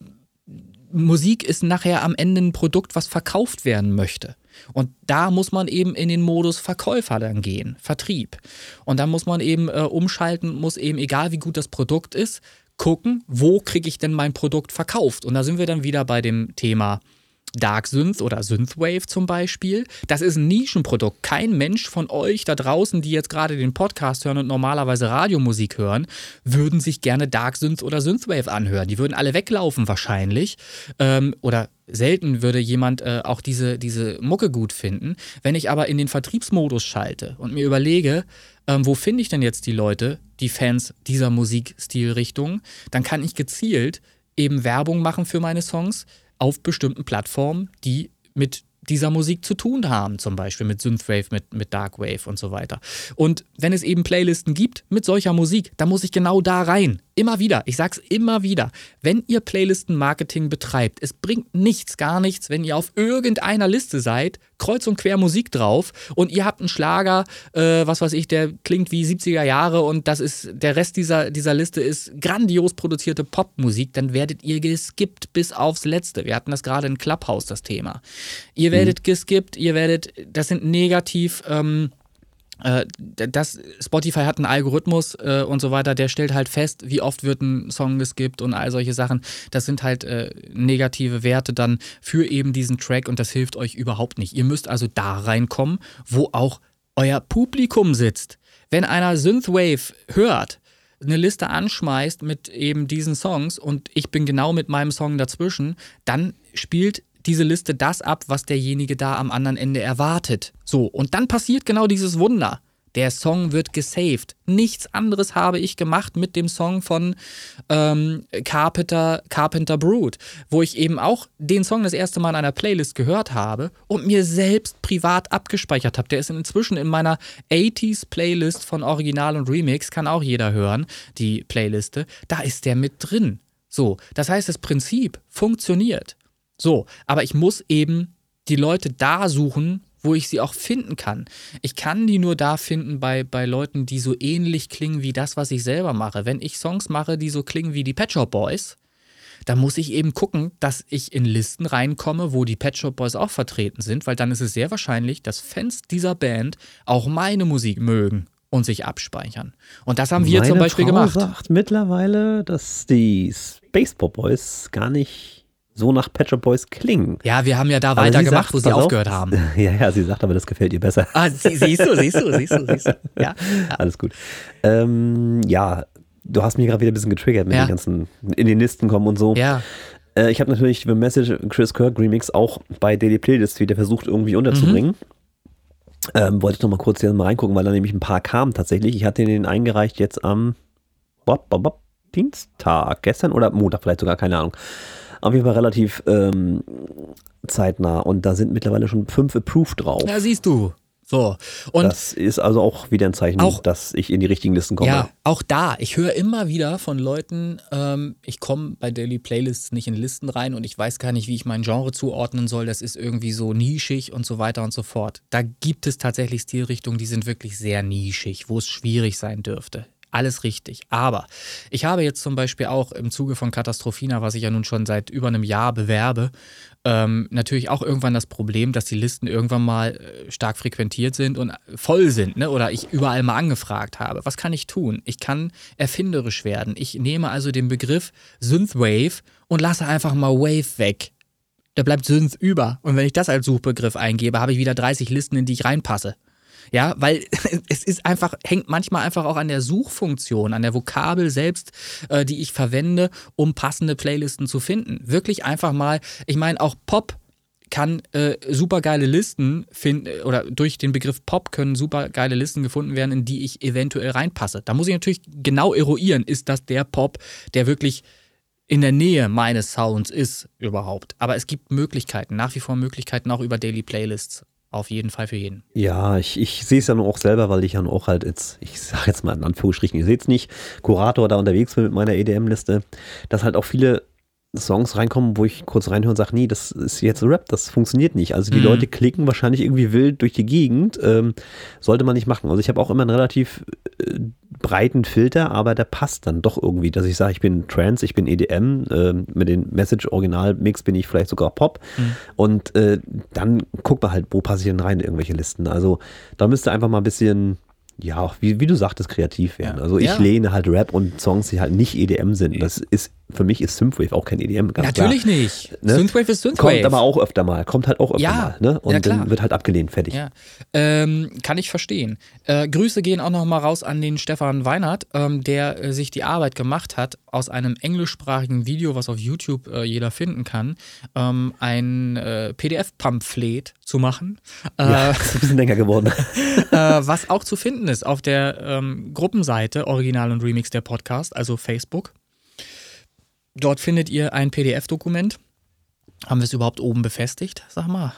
Musik ist nachher am Ende ein Produkt, was verkauft werden möchte. Und da muss man eben in den Modus Verkäufer dann gehen, Vertrieb. Und dann muss man eben äh, umschalten, muss eben, egal wie gut das Produkt ist, gucken, wo kriege ich denn mein Produkt verkauft. Und da sind wir dann wieder bei dem Thema Dark Synth oder Synthwave zum Beispiel. Das ist ein Nischenprodukt. Kein Mensch von euch da draußen, die jetzt gerade den Podcast hören und normalerweise Radiomusik hören, würden sich gerne Dark Synth oder Synthwave anhören. Die würden alle weglaufen wahrscheinlich. Ähm, oder selten würde jemand äh, auch diese, diese Mucke gut finden. Wenn ich aber in den Vertriebsmodus schalte und mir überlege, ähm, wo finde ich denn jetzt die Leute, die Fans dieser Musikstilrichtung, dann kann ich gezielt eben Werbung machen für meine Songs auf bestimmten Plattformen, die mit dieser Musik zu tun haben, zum Beispiel mit Synthwave, mit, mit Darkwave und so weiter. Und wenn es eben Playlisten gibt mit solcher Musik, dann muss ich genau da rein. Immer wieder, ich sag's immer wieder, wenn ihr Playlisten-Marketing betreibt, es bringt nichts, gar nichts, wenn ihr auf irgendeiner Liste seid, kreuz und quer Musik drauf und ihr habt einen Schlager, äh, was weiß ich, der klingt wie 70er Jahre und das ist, der Rest dieser, dieser Liste ist grandios produzierte Popmusik, dann werdet ihr geskippt bis aufs Letzte. Wir hatten das gerade in Clubhouse, das Thema. Ihr werdet mhm. geskippt, ihr werdet, das sind negativ, ähm, äh, das Spotify hat einen Algorithmus äh, und so weiter, der stellt halt fest, wie oft wird ein Song geskippt und all solche Sachen. Das sind halt äh, negative Werte dann für eben diesen Track und das hilft euch überhaupt nicht. Ihr müsst also da reinkommen, wo auch euer Publikum sitzt. Wenn einer Synthwave hört, eine Liste anschmeißt mit eben diesen Songs und ich bin genau mit meinem Song dazwischen, dann spielt diese Liste das ab, was derjenige da am anderen Ende erwartet. So, und dann passiert genau dieses Wunder. Der Song wird gesaved. Nichts anderes habe ich gemacht mit dem Song von ähm, Carpenter, Carpenter Brood, wo ich eben auch den Song das erste Mal in einer Playlist gehört habe und mir selbst privat abgespeichert habe. Der ist inzwischen in meiner 80s Playlist von Original und Remix, kann auch jeder hören, die Playliste. Da ist der mit drin. So, das heißt, das Prinzip funktioniert. So, aber ich muss eben die Leute da suchen, wo ich sie auch finden kann. Ich kann die nur da finden bei, bei Leuten, die so ähnlich klingen wie das, was ich selber mache. Wenn ich Songs mache, die so klingen wie die Pet Shop Boys, dann muss ich eben gucken, dass ich in Listen reinkomme, wo die Pet Shop Boys auch vertreten sind, weil dann ist es sehr wahrscheinlich, dass Fans dieser Band auch meine Musik mögen und sich abspeichern. Und das haben wir Meine zum Beispiel Frau gemacht. sagt mittlerweile, dass die Spaceball Boys gar nicht so nach Pet Shop Boys klingen. Ja, wir haben ja da weitergemacht, wo sie pass auf, aufgehört haben. Ja, ja, sie sagt aber, das gefällt ihr besser. Ah, sie, siehst du, siehst du, siehst du, siehst du. Ja, Alles gut. Ähm, ja, du hast mich gerade wieder ein bisschen getriggert mit Ja. den ganzen in den Listen kommen und so. ja. Äh, ich habe natürlich The Message Chris Kirk Remix auch bei Daily Playlist wieder versucht irgendwie unterzubringen. Ähm, wollte ich noch mal kurz hier mal reingucken, weil da nämlich ein paar kamen tatsächlich. Ich hatte den eingereicht jetzt am bop, bop, bop, Dienstag, gestern oder Montag vielleicht sogar, keine Ahnung. Auf jeden Fall relativ ähm, zeitnah und da sind mittlerweile schon fünf approved drauf. ja, siehst du. So. Und das ist also auch wieder ein Zeichen, Auch- dass ich in die richtigen Listen komme. Ja, auch da. Ich höre immer wieder von Leuten, ähm, ich komme bei Daily Playlists nicht in Listen rein und ich weiß gar nicht, wie ich mein Genre zuordnen soll. Das ist irgendwie so nischig und so weiter und so fort. Da gibt es tatsächlich Stilrichtungen, die sind wirklich sehr nischig, wo es schwierig sein dürfte. Alles richtig. Aber ich habe jetzt zum Beispiel auch im Zuge von Katastrophina, was ich ja nun schon seit über einem Jahr bewerbe, ähm, natürlich auch irgendwann das Problem, dass die Listen irgendwann mal äh, stark frequentiert sind und voll sind, ne? oder ich überall mal angefragt habe. Was kann ich tun? Ich kann erfinderisch werden. Ich nehme also den Begriff Synthwave und lasse einfach mal Wave weg. Da bleibt Synth über. Und wenn ich das als Suchbegriff eingebe, habe ich wieder 30 Listen, in die ich reinpasse. Ja, weil es ist einfach, hängt manchmal einfach auch an der Suchfunktion, an der Vokabel selbst, äh, die ich verwende, um passende Playlisten zu finden. Wirklich einfach mal, ich meine, auch Pop kann äh, super geile Listen finden, oder durch den Begriff Pop können super geile Listen gefunden werden, in die ich eventuell reinpasse. Da muss ich natürlich genau eruieren, ist das der Pop, der wirklich in der Nähe meines Sounds ist überhaupt. Aber es gibt Möglichkeiten, nach wie vor Möglichkeiten auch über Daily Playlists. Auf jeden Fall für jeden. Ja, ich, ich sehe es ja auch selber, weil ich ja auch halt jetzt, ich sage jetzt mal in Anführungsstrichen, ihr seht es nicht, Kurator da unterwegs bin mit meiner EDM-Liste, dass halt auch viele Songs reinkommen, wo ich kurz reinhöre und sage, nee, das ist jetzt Rap, das funktioniert nicht. Also die Mhm. Leute klicken wahrscheinlich irgendwie wild durch die Gegend, ähm, sollte man nicht machen. Also ich habe auch immer einen relativ äh, breiten Filter, aber der passt dann doch irgendwie, dass ich sage, ich bin Trance, ich bin EDM, ähm, mit den Message-Original-Mix bin ich vielleicht sogar Pop und äh, dann guck mal halt, wo passe ich denn rein in irgendwelche Listen. Also da müsste einfach mal ein bisschen, ja, wie, wie du sagtest, kreativ werden. Ja. Also ich Ja. lehne halt Rap und Songs, die halt nicht EDM sind. Das ist, für mich ist Synthwave auch kein EDM. Ganz Natürlich klar. nicht. Ne? Synthwave ist Synthwave. Kommt aber auch öfter mal, kommt halt auch öfter Ja, mal. Ne? Und ja, klar. dann wird halt abgelehnt, fertig. Ja, ähm, kann ich verstehen. Äh, Grüße gehen auch noch mal raus an den Stefan Weinert, ähm, der äh, sich die Arbeit gemacht hat, aus einem englischsprachigen Video, was auf YouTube äh, jeder finden kann, ähm, ein äh, PDF-Pamphlet zu machen, äh, Ja, ist ein bisschen länger geworden. äh, was auch zu finden ist auf der ähm, Gruppenseite Original und Remix der Podcast, also Facebook. Dort findet ihr ein PDF-Dokument. Haben wir es überhaupt oben befestigt? Sag mal.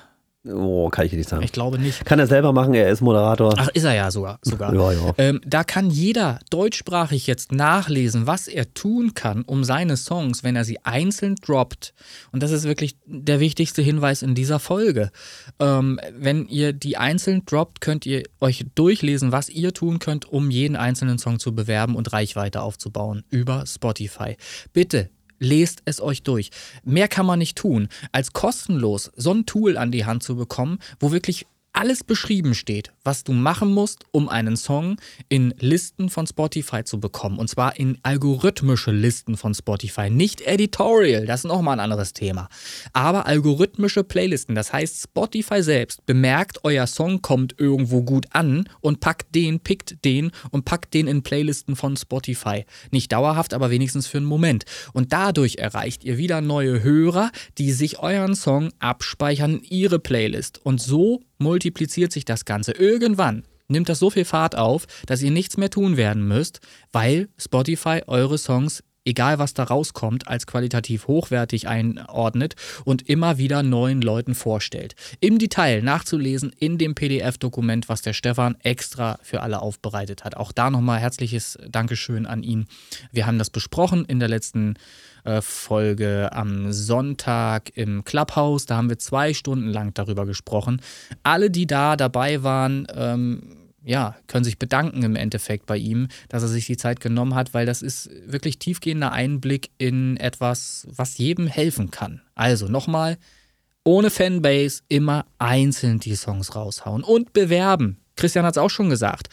Oh, kann ich nicht sagen. Ich glaube nicht. Kann er selber machen, er ist Moderator. Ach, ist er ja sogar. sogar. Ja, ja. Ähm, da kann jeder deutschsprachig jetzt nachlesen, was er tun kann, um seine Songs, wenn er sie einzeln droppt. Und das ist wirklich der wichtigste Hinweis in dieser Folge. Ähm, wenn ihr die einzeln droppt, könnt ihr euch durchlesen, was ihr tun könnt, um jeden einzelnen Song zu bewerben und Reichweite aufzubauen über Spotify. Bitte lest es euch durch. Mehr kann man nicht tun, als kostenlos so ein Tool an die Hand zu bekommen, wo wirklich alles beschrieben steht, was du machen musst, um einen Song in Listen von Spotify zu bekommen. Und zwar in algorithmische Listen von Spotify. Nicht editorial, das ist nochmal ein anderes Thema. Aber algorithmische Playlisten. Das heißt, Spotify selbst bemerkt, euer Song kommt irgendwo gut an und packt den, pickt den und packt den in Playlisten von Spotify. Nicht dauerhaft, aber wenigstens für einen Moment. Und dadurch erreicht ihr wieder neue Hörer, die sich euren Song abspeichern in ihre Playlist. Und so multipliziert sich das Ganze. Irgendwann nimmt das so viel Fahrt auf, dass ihr nichts mehr tun werden müsst, weil Spotify eure Songs egal was da rauskommt, als qualitativ hochwertig einordnet und immer wieder neuen Leuten vorstellt. Im Detail nachzulesen in dem PDF-Dokument, was der Stefan extra für alle aufbereitet hat. Auch da nochmal herzliches Dankeschön an ihn. Wir haben das besprochen in der letzten äh, Folge am Sonntag im Clubhouse. Da haben wir zwei Stunden lang darüber gesprochen. Alle, die da dabei waren, ähm, ja, können sich bedanken im Endeffekt bei ihm, dass er sich die Zeit genommen hat, weil das ist wirklich tiefgehender Einblick in etwas, was jedem helfen kann. Also nochmal, ohne Fanbase immer einzeln die Songs raushauen und bewerben. Christian hat es auch schon gesagt.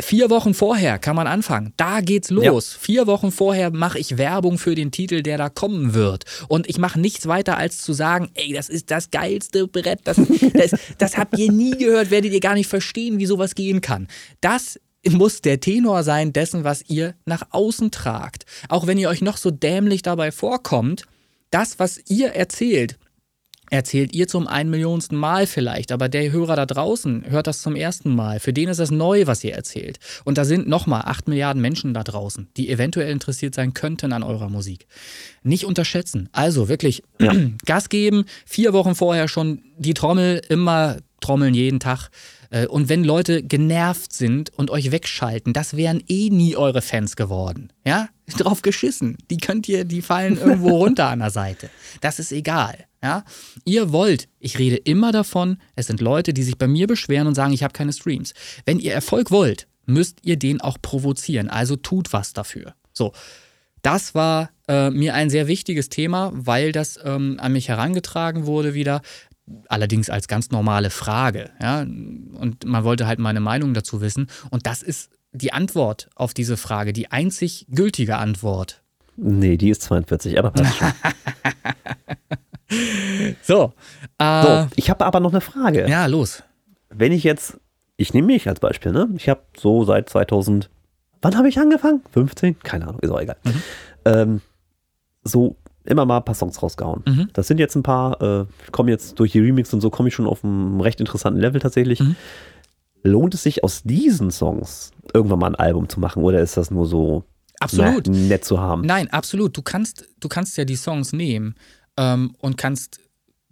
Vier Wochen vorher kann man anfangen. Da geht's los. Ja. Vier Wochen vorher mache ich Werbung für den Titel, der da kommen wird. Und ich mache nichts weiter, als zu sagen, ey, das ist das geilste Brett. Das, das, das habt ihr nie gehört, werdet ihr gar nicht verstehen, wie sowas gehen kann. Das muss der Tenor sein dessen, was ihr nach außen tragt. Auch wenn ihr euch noch so dämlich dabei vorkommt, das, was ihr erzählt, erzählt ihr zum ein Millionsten Mal vielleicht, aber der Hörer da draußen hört das zum ersten Mal. Für den ist das neu, was ihr erzählt. Und da sind nochmal acht Milliarden Menschen da draußen, die eventuell interessiert sein könnten an eurer Musik. Nicht unterschätzen. Also wirklich ja. Gas geben, vier Wochen vorher schon die Trommel, immer trommeln jeden Tag. Äh, und wenn Leute genervt sind und euch wegschalten, das wären eh nie eure Fans geworden. Ja? Drauf geschissen. Die könnt ihr, die fallen irgendwo runter an der Seite. Das ist egal. Ja? Ihr wollt, ich rede immer davon, es sind Leute, die sich bei mir beschweren und sagen, ich habe keine Streams. Wenn ihr Erfolg wollt, müsst ihr den auch provozieren. Also tut was dafür. So. Das war äh, mir ein sehr wichtiges Thema, weil das ähm, an mich herangetragen wurde wieder allerdings als ganz normale Frage. Ja? Und man wollte halt meine Meinung dazu wissen. Und das ist die Antwort auf diese Frage, die einzig gültige Antwort. Nee, die ist 42, aber passt schon. so, äh, so. Ich habe aber noch eine Frage. Ja, los. Wenn ich jetzt, ich nehme mich als Beispiel, ne? Ich habe so seit 2000, wann habe ich angefangen? 15? Keine Ahnung, ist auch egal. Mhm. Ähm, so immer mal ein paar Songs rausgehauen. Mhm. Das sind jetzt ein paar, äh, kommen jetzt durch die Remix und so, komme ich schon auf einem recht interessanten Level tatsächlich. Mhm. Lohnt es sich aus diesen Songs irgendwann mal ein Album zu machen oder ist das nur so absolut. Na, nett zu haben? Nein, absolut. Du kannst, du kannst ja die Songs nehmen ähm, und kannst,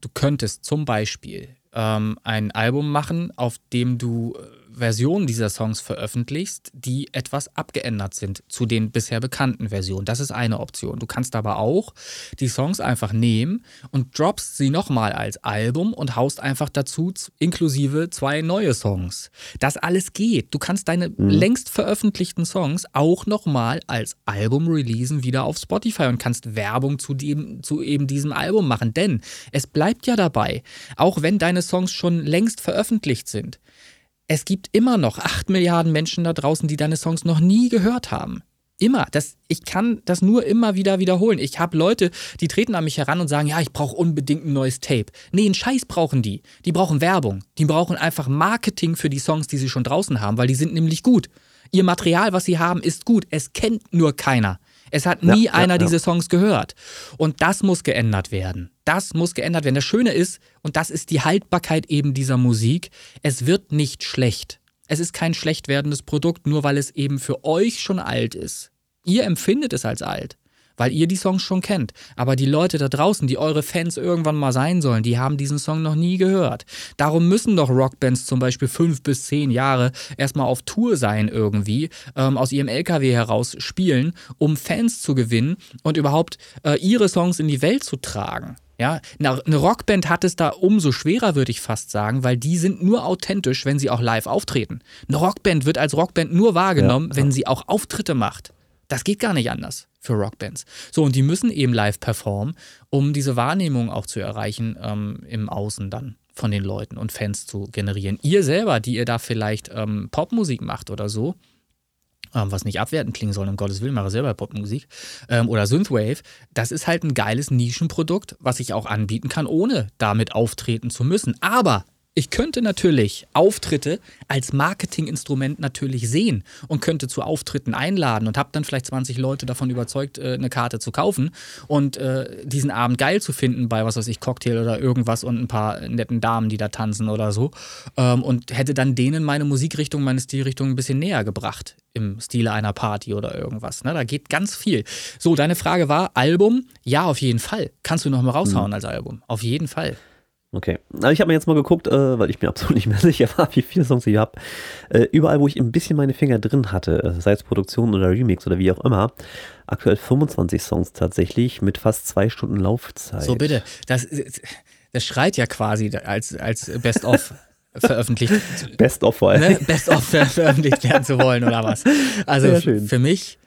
du könntest zum Beispiel ähm, ein Album machen, auf dem du äh, Versionen dieser Songs veröffentlichst, die etwas abgeändert sind zu den bisher bekannten Versionen. Das ist eine Option. Du kannst aber auch die Songs einfach nehmen und droppst sie nochmal als Album und haust einfach dazu inklusive zwei neue Songs. Das alles geht. Du kannst deine mhm. längst veröffentlichten Songs auch nochmal als Album releasen, wieder auf Spotify und kannst Werbung zu, dem, zu eben diesem Album machen. Denn es bleibt ja dabei, auch wenn deine Songs schon längst veröffentlicht sind es gibt immer noch 8 Milliarden Menschen da draußen, die deine Songs noch nie gehört haben. Immer. Das, ich kann das nur immer wieder wiederholen. Ich habe Leute, die treten an mich heran und sagen, ja, ich brauche unbedingt ein neues Tape. Nee, einen Scheiß brauchen die. Die brauchen Werbung. Die brauchen einfach Marketing für die Songs, die sie schon draußen haben, weil die sind nämlich gut. Ihr Material, was sie haben, ist gut. Es kennt nur keiner. Es hat nie ja, einer ja, diese Songs gehört. Und das muss geändert werden. Das muss geändert werden. Das Schöne ist, und das ist die Haltbarkeit eben dieser Musik, es wird nicht schlecht. Es ist kein schlecht werdendes Produkt, nur weil es eben für euch schon alt ist. Ihr empfindet es als alt weil ihr die Songs schon kennt. Aber die Leute da draußen, die eure Fans irgendwann mal sein sollen, die haben diesen Song noch nie gehört. Darum müssen doch Rockbands zum Beispiel fünf bis zehn Jahre erstmal auf Tour sein irgendwie, ähm, aus ihrem LKW heraus spielen, um Fans zu gewinnen und überhaupt äh, ihre Songs in die Welt zu tragen. Ja, eine Rockband hat es da umso schwerer, würde ich fast sagen, weil die sind nur authentisch, wenn sie auch live auftreten. Eine Rockband wird als Rockband nur wahrgenommen, ja. wenn sie auch Auftritte macht. Das geht gar nicht anders für Rockbands. So, und die müssen eben live performen, um diese Wahrnehmung auch zu erreichen ähm, im Außen dann von den Leuten und Fans zu generieren. Ihr selber, die ihr da vielleicht ähm, Popmusik macht oder so, ähm, was nicht abwertend klingen soll, um Gottes Willen, mache selber Popmusik, ähm, oder Synthwave, das ist halt ein geiles Nischenprodukt, was ich auch anbieten kann, ohne damit auftreten zu müssen. Aber Ich könnte natürlich Auftritte als Marketinginstrument natürlich sehen und könnte zu Auftritten einladen und habe dann vielleicht 20 Leute davon überzeugt, äh, eine Karte zu kaufen und äh, diesen Abend geil zu finden bei, was weiß ich, Cocktail oder irgendwas und ein paar netten Damen, die da tanzen oder so. Ähm, und hätte dann denen meine Musikrichtung, meine Stilrichtung ein bisschen näher gebracht im Stile einer Party oder irgendwas. Ne? Da geht ganz viel. So, deine Frage war, Album? Ja, auf jeden Fall. Kannst du noch mal raushauen mhm. als Album. Auf jeden Fall. Okay. Also ich habe mir jetzt mal geguckt, äh, weil ich mir absolut nicht mehr sicher war, wie viele Songs ich habe. Äh, überall, wo ich ein bisschen meine Finger drin hatte, äh, sei es Produktion oder Remix oder wie auch immer, aktuell 25 Songs tatsächlich mit fast zwei Stunden Laufzeit. So bitte. Das, das schreit ja quasi als, als Best-of. veröffentlicht. Best of vor. Ne? Best of ver veröffentlicht werden zu wollen oder was. Also für mich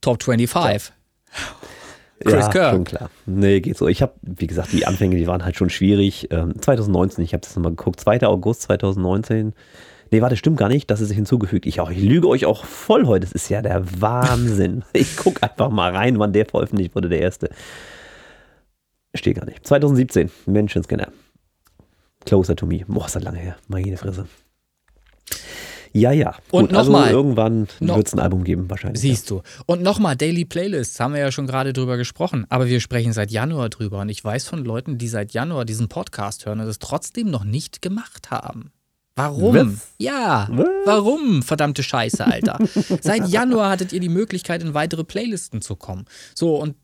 Top 25. Chris ja, Kerr. schon klar. Nee, geht so. Ich habe, wie gesagt, die Anfänge, die waren halt schon schwierig. Ähm, 2019, ich habe das nochmal geguckt, 2. August 2019. Nee, warte, stimmt gar nicht. Das ist hinzugefügt. Ich, auch, ich lüge euch auch voll heute. Das ist ja der Wahnsinn. ich gucke einfach mal rein, wann der veröffentlicht wurde, der erste. Steht gar nicht. 2017, Menschenscanner. Closer to me. Boah, ist das lange her. Meine Fresse. Ja, ja. Und nochmal. Also irgendwann no, wird es ein Album geben, wahrscheinlich. Siehst ja. du. Und nochmal, Daily Playlists, haben wir ja schon gerade drüber gesprochen. Aber wir sprechen seit Januar drüber. Und ich weiß von Leuten, die seit Januar diesen Podcast hören und es trotzdem noch nicht gemacht haben. Warum? Was? Ja, Was? warum? Verdammte Scheiße, Alter. Seit Januar hattet ihr die Möglichkeit, in weitere Playlisten zu kommen. So, und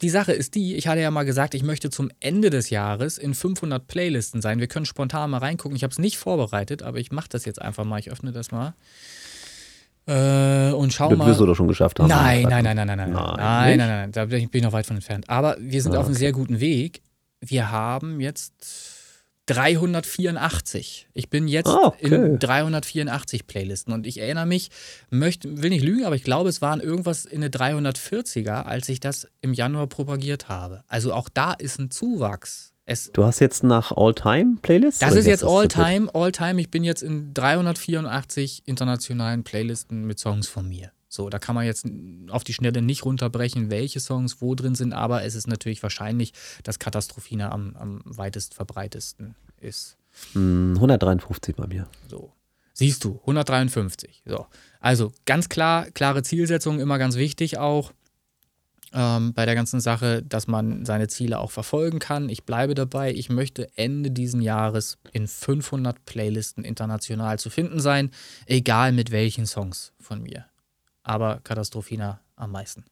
die Sache ist die, ich hatte ja mal gesagt, ich möchte zum Ende des Jahres in 500 Playlisten sein. Wir können spontan mal reingucken. Ich habe es nicht vorbereitet, aber ich mache das jetzt einfach mal. Ich öffne das mal. Äh, und schau das mal. Das wirst du doch schon geschafft haben. Nein, nein, nein, nein, nein, nein. Nein, nein, nein, nein, Da bin ich noch weit von entfernt. Aber wir sind ah, auf einem sehr guten Weg. Wir haben jetzt 384. Ich bin jetzt oh, okay. in 384 Playlisten und ich erinnere mich, möchte, will nicht lügen, aber ich glaube, es waren irgendwas in der 340er, als ich das im Januar propagiert habe. Also auch da ist ein Zuwachs. Es, du hast jetzt nach All-Time-Playlists? Das ist jetzt All-Time, All-Time. Ich bin jetzt in 384 internationalen Playlisten mit Songs von mir. So, da kann man jetzt auf die Schnelle nicht runterbrechen, welche Songs wo drin sind, aber es ist natürlich wahrscheinlich, dass Katastrophine am, am weitest verbreitesten ist. 153 hm, bei mir. So. Siehst du, 153. So. Also ganz klar, klare Zielsetzung, immer ganz wichtig auch ähm, bei der ganzen Sache, dass man seine Ziele auch verfolgen kann. Ich bleibe dabei, ich möchte Ende diesen Jahres in 500 Playlisten international zu finden sein, egal mit welchen Songs von mir aber Katastrophina am meisten.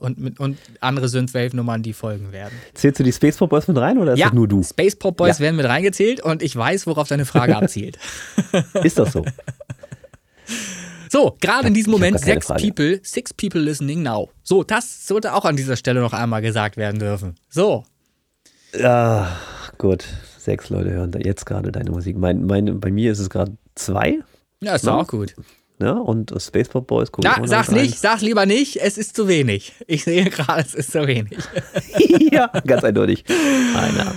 Und, mit, und andere Synthwave-Nummern, die folgen werden. Zählst du die Space Pop Boys mit rein oder ist ja, das nur du? Space Pop Boys ja. werden mit reingezählt und ich weiß, worauf deine Frage abzielt. ist das so? So, gerade in diesem Moment sechs People, six people listening now. So, das sollte auch an dieser Stelle noch einmal gesagt werden dürfen. So. Ja, gut. Sechs Leute hören da jetzt gerade deine Musik. Mein, mein, bei mir ist es gerade zwei. Ja, ist doch auch gut. Ne? Und Spaceport Boys gucken. Ja, sag's nicht, sag's lieber nicht, es ist zu wenig. Ich sehe gerade, es ist zu wenig. ja, ganz eindeutig. Einer.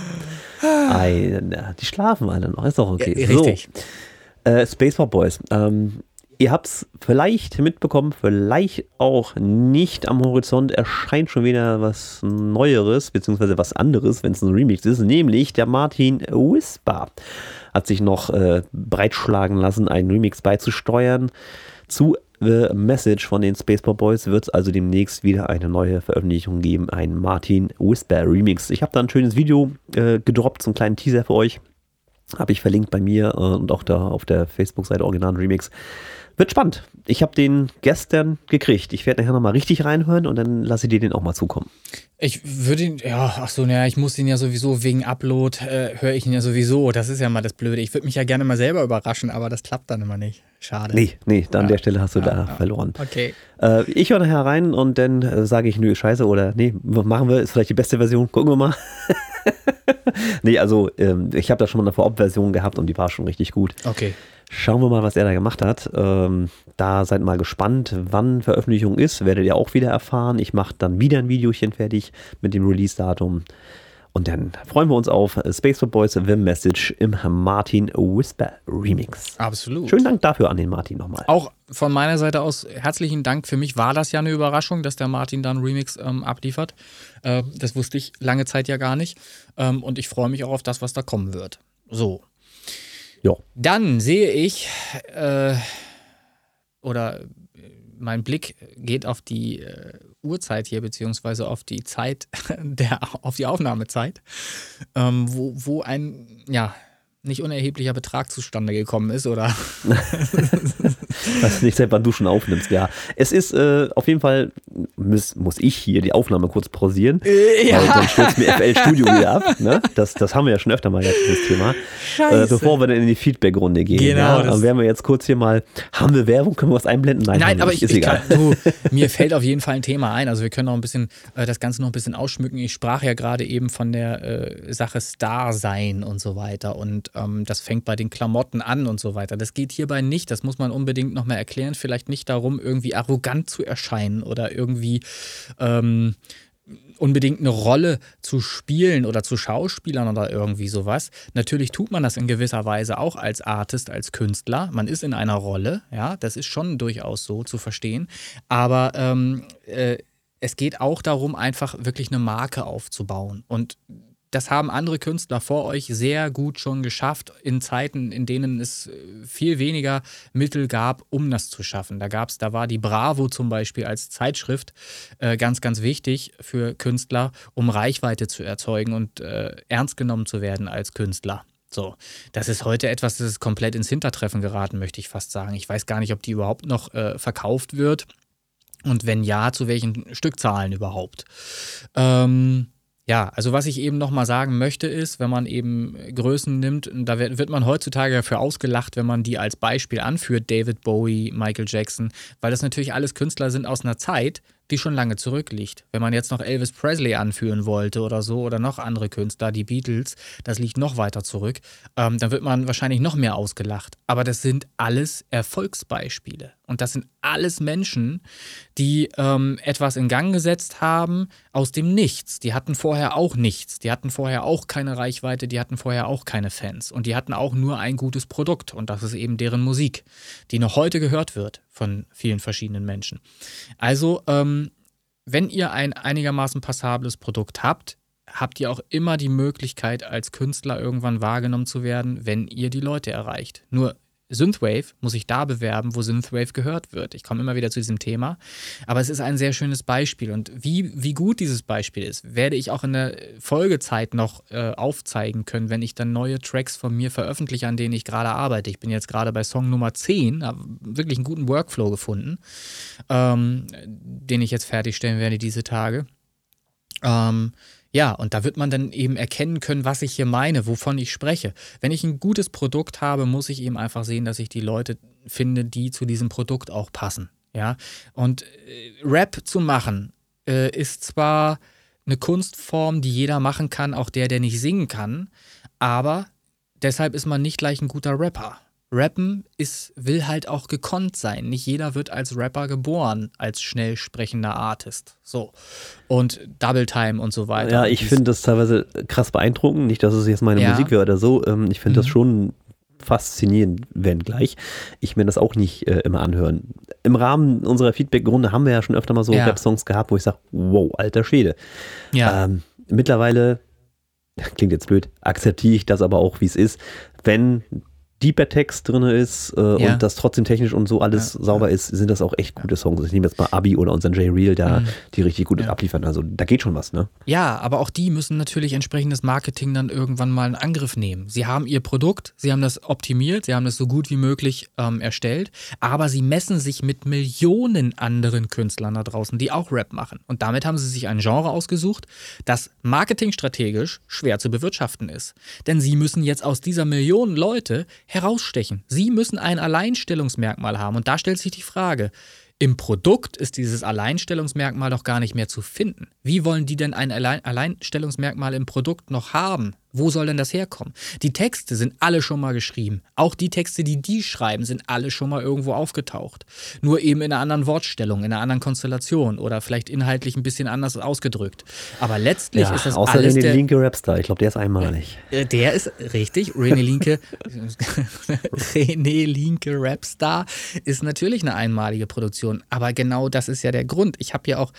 Einer. Die schlafen alle noch, ist doch okay. Ja, richtig. So. Äh, Spaceport Boys. Ähm, ihr habt's vielleicht mitbekommen, vielleicht auch nicht am Horizont erscheint schon wieder was Neueres, beziehungsweise was anderes, wenn es ein Remix ist, nämlich der Martin Whisper hat sich noch äh, breitschlagen lassen, einen Remix beizusteuern. Zu The Message von den Spaceport Boys wird es also demnächst wieder eine neue Veröffentlichung geben, ein Martin Whisper Remix. Ich habe da ein schönes Video äh, gedroppt, so einen kleinen Teaser für euch. Habe ich verlinkt bei mir äh, und auch da auf der Facebook-Seite Original Remix. Wird spannend. Ich habe den gestern gekriegt. Ich werde nachher nochmal richtig reinhören und dann lasse ich dir den auch mal zukommen. Ich würde ihn, ja, ach so, naja, ich muss ihn ja sowieso wegen Upload, äh, höre ich ihn ja sowieso. Das ist ja mal das Blöde. Ich würde mich ja gerne mal selber überraschen, aber das klappt dann immer nicht. Schade. Nee, nee, da an der Stelle hast du ja, da ja. verloren. Okay. Äh, ich höre nachher rein und dann äh, sage ich, nö, scheiße oder nee, machen wir, ist vielleicht die beste Version, gucken wir mal. nee, also ähm, ich habe da schon mal eine Vorab-Version gehabt und die war schon richtig gut. Okay. Schauen wir mal, was er da gemacht hat. Ähm, da seid mal gespannt, wann Veröffentlichung ist. Werdet ihr auch wieder erfahren. Ich mache dann wieder ein Videochen fertig mit dem Release-Datum. Und dann freuen wir uns auf Space for Boys The Message im Martin Whisper Remix. Absolut. Schönen Dank dafür an den Martin nochmal. Auch von meiner Seite aus herzlichen Dank. Für mich war das ja eine Überraschung, dass der Martin dann Remix ähm, abliefert. Äh, das wusste ich lange Zeit ja gar nicht. Ähm, und ich freue mich auch auf das, was da kommen wird. So. Ja. Dann sehe ich, äh, oder mein Blick geht auf die äh, Uhrzeit hier, beziehungsweise auf die Zeit, der, auf die Aufnahmezeit, ähm, wo, wo ein, ja, nicht unerheblicher Betrag zustande gekommen ist, oder? Was nicht seit wann du schon aufnimmst, ja. Es ist äh, auf jeden Fall, muss, muss ich hier die Aufnahme kurz pausieren, Äh, ja. weil sonst stürzt mir FL Studio wieder ab. Ne? Das, das haben wir ja schon öfter mal jetzt, dieses Thema. Äh, bevor wir dann in die Feedback-Runde gehen. Genau, Ja, dann werden wir jetzt kurz hier mal, haben wir Werbung, können wir was einblenden? Nein, wir aber nicht. ich, ist ich egal. kann, du, mir fällt auf jeden Fall ein Thema ein. Also wir können auch ein bisschen äh, das Ganze noch ein bisschen ausschmücken. Ich sprach ja gerade eben von der äh, Sache Star sein und so weiter. Und ähm, das fängt bei den Klamotten an und so weiter. Das geht hierbei nicht. Das muss man unbedingt nochmal erklären. Vielleicht nicht darum, irgendwie arrogant zu erscheinen oder irgendwie ähm, unbedingt eine Rolle zu spielen oder zu Schauspielern oder irgendwie sowas. Natürlich tut man das in gewisser Weise auch als Artist, als Künstler. Man ist in einer Rolle, ja, das ist schon durchaus so zu verstehen. Aber ähm, äh, es geht auch darum, einfach wirklich eine Marke aufzubauen. Und das haben andere Künstler vor euch sehr gut schon geschafft in Zeiten, in denen es äh, viel weniger Mittel gab, um das zu schaffen. Da gab's, da war die Bravo zum Beispiel als Zeitschrift äh, ganz, ganz wichtig für Künstler, um Reichweite zu erzeugen und äh, ernst genommen zu werden als Künstler. So, das ist heute etwas, das ist komplett ins Hintertreffen geraten, möchte ich fast sagen. Ich weiß gar nicht, ob die überhaupt noch äh, verkauft wird und wenn ja, zu welchen Stückzahlen überhaupt. Ähm, ja, also was ich eben nochmal sagen möchte ist, wenn man eben Größen nimmt, da wird man heutzutage dafür ausgelacht, wenn man die als Beispiel anführt, David Bowie, Michael Jackson, weil das natürlich alles Künstler sind aus einer Zeit, die schon lange zurückliegt. Wenn man jetzt noch Elvis Presley anführen wollte oder so oder noch andere Künstler, die Beatles, das liegt noch weiter zurück, ähm, dann wird man wahrscheinlich noch mehr ausgelacht. Aber das sind alles Erfolgsbeispiele. Und das sind alles Menschen, die ähm, etwas in Gang gesetzt haben aus dem Nichts. Die hatten vorher auch nichts. Die hatten vorher auch keine Reichweite, die hatten vorher auch keine Fans. Und die hatten auch nur ein gutes Produkt. Und das ist eben deren Musik, die noch heute gehört wird von vielen verschiedenen Menschen. Also, ähm, wenn ihr ein einigermaßen passables Produkt habt, habt ihr auch immer die Möglichkeit, als Künstler irgendwann wahrgenommen zu werden, wenn ihr die Leute erreicht. Nur Synthwave muss ich da bewerben, wo Synthwave gehört wird. Ich komme immer wieder zu diesem Thema. Aber es ist ein sehr schönes Beispiel. Und wie, wie gut dieses Beispiel ist, werde ich auch in der Folgezeit noch äh, aufzeigen können, wenn ich dann neue Tracks von mir veröffentliche, an denen ich gerade arbeite. Ich bin jetzt gerade bei Song Nummer 10, habe wirklich einen guten Workflow gefunden, ähm, den ich jetzt fertigstellen werde diese Tage. Ähm, ja, und da wird man dann eben erkennen können, was ich hier meine, wovon ich spreche. Wenn ich ein gutes Produkt habe, muss ich eben einfach sehen, dass ich die Leute finde, die zu diesem Produkt auch passen. Ja, und äh, Rap zu machen äh, ist zwar eine Kunstform, die jeder machen kann, auch der, der nicht singen kann, aber deshalb ist man nicht gleich ein guter Rapper. Rappen ist, will halt auch gekonnt sein. Nicht jeder wird als Rapper geboren, als schnell sprechender Artist. So. Und Double Time und so weiter. Ja, ich finde das teilweise krass beeindruckend. Nicht, dass es jetzt meine Ja. Musik wäre oder so. Ähm, ich finde das Mhm. schon faszinierend, wenn gleich. Ich mir das auch nicht äh, immer anhören. Im Rahmen unserer Feedback-Runde haben wir ja schon öfter mal so Ja. Rap-Songs gehabt, wo ich sage, wow, alter Schwede. Ja, Ähm, mittlerweile, klingt jetzt blöd, akzeptiere ich das aber auch, wie es ist. Wenn deeper Text drin ist äh, Ja. und das trotzdem technisch und so alles Ja, sauber ist, sind das auch echt gute Songs. Ich nehme jetzt mal Abi oder unseren J-Real da, Mhm. die richtig gut Ja. abliefern. Also da geht schon was, ne? Ja, aber auch die müssen natürlich entsprechendes Marketing dann irgendwann mal in Angriff nehmen. Sie haben ihr Produkt, sie haben das optimiert, sie haben das so gut wie möglich ähm, erstellt, aber sie messen sich mit Millionen anderen Künstlern da draußen, die auch Rap machen. Und damit haben sie sich ein Genre ausgesucht, das marketingstrategisch schwer zu bewirtschaften ist. Denn sie müssen jetzt aus dieser Million Leute herausstechen. Sie müssen ein Alleinstellungsmerkmal haben. Und da stellt sich die Frage, im Produkt ist dieses Alleinstellungsmerkmal doch gar nicht mehr zu finden. Wie wollen die denn ein Allein Alleinstellungsmerkmal im Produkt noch haben, Wo soll denn das herkommen? Die Texte sind alle schon mal geschrieben. Auch die Texte, die die schreiben, sind alle schon mal irgendwo aufgetaucht. Nur eben in einer anderen Wortstellung, in einer anderen Konstellation oder vielleicht inhaltlich ein bisschen anders ausgedrückt. Aber letztlich Ja, ist das außer alles der, linke Rapstar. Ich glaube, der ist einmalig. äh, Der ist richtig. René Linke, René Linke Rapstar ist natürlich eine einmalige Produktion. Aber genau das ist ja der Grund. Ich habe ja auch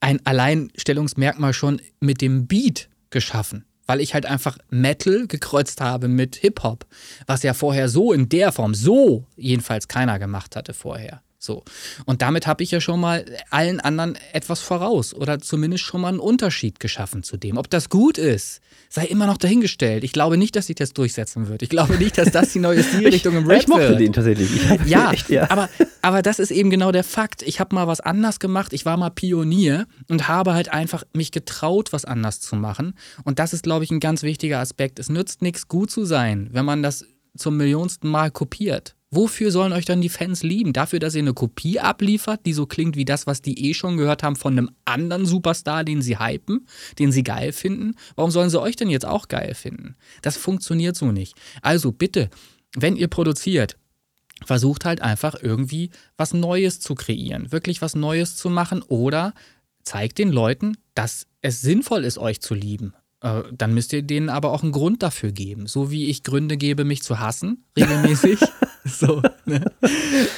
ein Alleinstellungsmerkmal schon mit dem Beat geschaffen. Weil ich halt einfach Metal gekreuzt habe mit Hip-Hop. Was ja vorher so in der Form, so jedenfalls keiner gemacht hatte vorher. So. Und damit habe ich ja schon mal allen anderen etwas voraus oder zumindest schon mal einen Unterschied geschaffen zu dem. Ob das gut ist, sei immer noch dahingestellt. Ich glaube nicht, dass sich das durchsetzen wird. Ich glaube nicht, dass das die neue Stilrichtung im Rap ich mochte wird. den tatsächlich. Ich Ja, echt, ja. Aber, aber das ist eben genau der Fakt. Ich habe mal was anders gemacht. Ich war mal Pionier und habe halt einfach mich getraut, was anders zu machen. Und das ist, glaube ich, ein ganz wichtiger Aspekt. Es nützt nichts, gut zu sein, wenn man das zum millionsten Mal kopiert. Wofür sollen euch dann die Fans lieben? Dafür, dass ihr eine Kopie abliefert, die so klingt wie das, was die eh schon gehört haben von einem anderen Superstar, den sie hypen, den sie geil finden? Warum sollen sie euch denn jetzt auch geil finden? Das funktioniert so nicht. Also bitte, wenn ihr produziert, versucht halt einfach irgendwie was Neues zu kreieren, wirklich was Neues zu machen oder zeigt den Leuten, dass es sinnvoll ist, euch zu lieben. Äh, Dann müsst ihr denen aber auch einen Grund dafür geben. So wie ich Gründe gebe, mich zu hassen, regelmäßig, so, ne?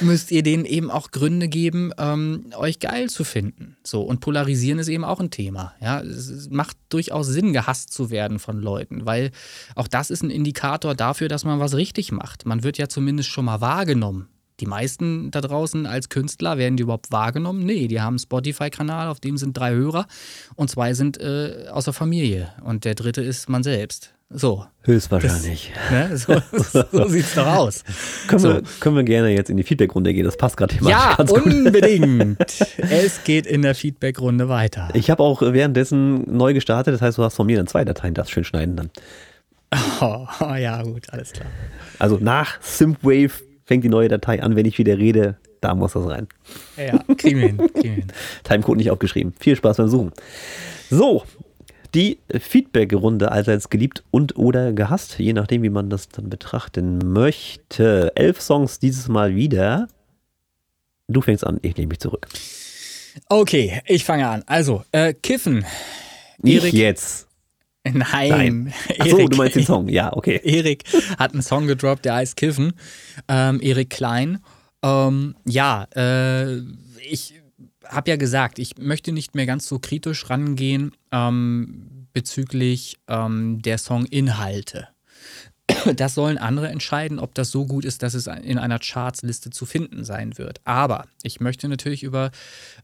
müsst ihr denen eben auch Gründe geben, ähm, euch geil zu finden. So, und polarisieren ist eben auch ein Thema. Ja, es macht durchaus Sinn, gehasst zu werden von Leuten, weil auch das ist ein Indikator dafür, dass man was richtig macht. Man wird ja zumindest schon mal wahrgenommen. Die meisten da draußen als Künstler werden die überhaupt wahrgenommen? Nee, die haben einen Spotify-Kanal, auf dem sind drei Hörer und zwei sind äh, aus der Familie und der dritte ist man selbst. So, Höchstwahrscheinlich. ne? so, so sieht's doch aus. Können, So. wir, können wir gerne jetzt in die Feedback-Runde gehen. Das passt gerade Ja, ganz gut. unbedingt. es geht in der Feedback-Runde weiter. Ich habe auch währenddessen neu gestartet. Das heißt, du hast von mir dann zwei Dateien. Das schön schneiden dann. Oh, ja, gut, alles klar. Also nach Synthwave fängt die neue Datei an. Wenn ich wieder rede, da muss das rein. Ja, kriegen wir hin. Kriegen wir hin. Timecode nicht aufgeschrieben. Viel Spaß beim Suchen. So, die Feedback-Runde allseits geliebt und oder gehasst, je nachdem, wie man das dann betrachten möchte. Elf Songs dieses Mal wieder. Du fängst an, ich nehme mich zurück. Okay, ich fange an. Also, äh, Kiffen. Nicht Erik- jetzt. Nein. Nein. Achso, Erik- du meinst den Song. Ja, okay. Erik hat einen Song gedroppt, der heißt Kiffen. Ähm, Erik Klein. Ähm, ja, äh, ich habe ja gesagt, ich möchte nicht mehr ganz so kritisch rangehen ähm, bezüglich ähm, der Songinhalte. Das sollen andere entscheiden, ob das so gut ist, dass es in einer Chartsliste zu finden sein wird. Aber ich möchte natürlich über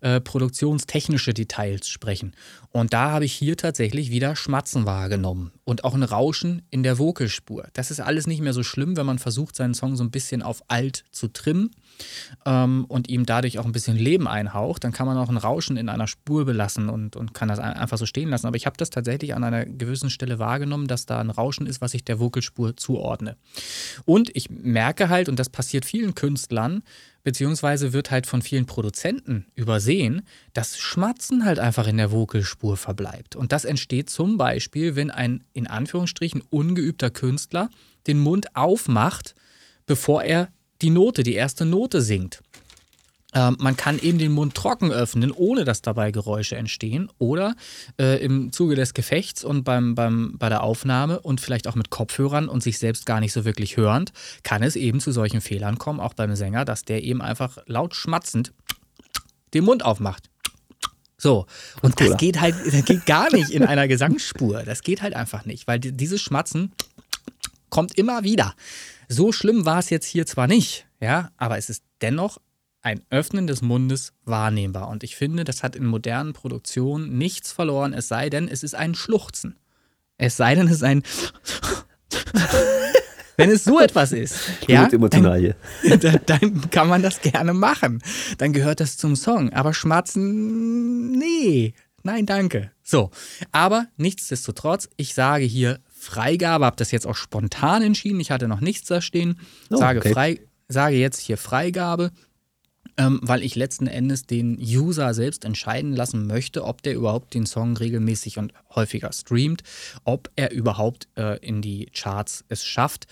äh, produktionstechnische Details sprechen. Und da habe ich hier tatsächlich wieder Schmatzen wahrgenommen und auch ein Rauschen in der Vocalspur. Das ist alles nicht mehr so schlimm, wenn man versucht, seinen Song so ein bisschen auf alt zu trimmen ähm, und ihm dadurch auch ein bisschen Leben einhaucht. Dann kann man auch ein Rauschen in einer Spur belassen und, und kann das ein- einfach so stehen lassen. Aber ich habe das tatsächlich an einer gewissen Stelle wahrgenommen, dass da ein Rauschen ist, was ich der Vocalspur zuordne. Und ich merke halt, und das passiert vielen Künstlern, beziehungsweise wird halt von vielen Produzenten übersehen, dass Schmatzen halt einfach in der Vocalspur verbleibt. Und das entsteht zum Beispiel, wenn ein in Anführungsstrichen ungeübter Künstler den Mund aufmacht, bevor er die Note, die erste Note singt. Ähm, man kann eben den Mund trocken öffnen, ohne dass dabei Geräusche entstehen. Oder äh, im Zuge des Gefechts und beim, beim, bei der Aufnahme und vielleicht auch mit Kopfhörern und sich selbst gar nicht so wirklich hörend, kann es eben zu solchen Fehlern kommen, auch beim Sänger, dass der eben einfach laut schmatzend den Mund aufmacht. So, und Cola. das geht halt, das geht gar nicht in einer Gesangsspur. Das geht halt einfach nicht, weil die- dieses Schmatzen kommt immer wieder. So schlimm war es jetzt hier zwar nicht, ja, aber es ist dennoch ein Öffnen des Mundes wahrnehmbar. Und ich finde, das hat in modernen Produktionen nichts verloren, es sei denn, es ist ein Schluchzen. Es sei denn, es ist ein. Wenn es so etwas ist, ja, dann, dann kann man das gerne machen. Dann gehört das zum Song. Aber Schmatzen, nee. Nein, danke. So, aber nichtsdestotrotz, ich sage hier Freigabe, habe das jetzt auch spontan entschieden. Ich hatte noch nichts da stehen. Oh, sage, okay. frei, sage jetzt hier Freigabe. ähm, weil ich letzten Endes den User selbst entscheiden lassen möchte, ob der überhaupt den Song regelmäßig und häufiger streamt, ob er überhaupt äh, in die Charts es schafft.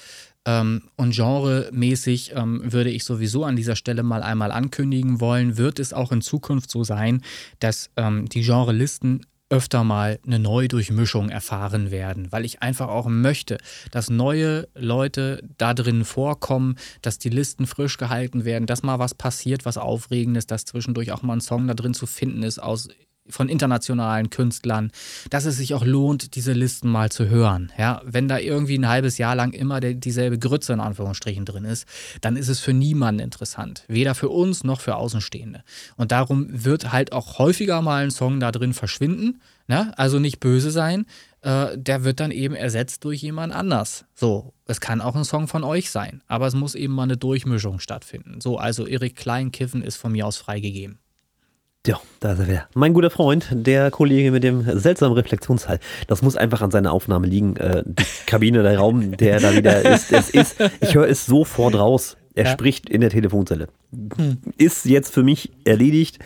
Ähm, und genremäßig ähm, würde ich sowieso an dieser Stelle mal einmal ankündigen wollen, wird es auch in Zukunft so sein, dass ähm, die Genrelisten öfter mal eine Neudurchmischung erfahren werden, weil ich einfach auch möchte, dass neue Leute da drin vorkommen, dass die Listen frisch gehalten werden, dass mal was passiert, was Aufregendes, dass zwischendurch auch mal ein Song da drin zu finden ist aus von internationalen Künstlern, dass es sich auch lohnt, diese Listen mal zu hören. Ja, wenn da irgendwie ein halbes Jahr lang immer dieselbe Grütze in Anführungsstrichen drin ist, dann ist es für niemanden interessant. Weder für uns noch für Außenstehende. Und darum wird halt auch häufiger mal ein Song da drin verschwinden. Ne? Also nicht böse sein. Äh, der wird dann eben ersetzt durch jemand anders. So, es kann auch ein Song von euch sein, aber es muss eben mal eine Durchmischung stattfinden. So, also Erik Kleinkiffen ist von mir aus freigegeben. Ja, da ist er wieder. Mein guter Freund, der Kollege mit dem seltsamen Reflexionshall. Das muss einfach an seiner Aufnahme liegen. Äh, die Kabine, der Raum, der da wieder ist. Es ist ich höre es sofort raus. Er ja. spricht in der Telefonzelle. Hm. Ist jetzt für mich erledigt.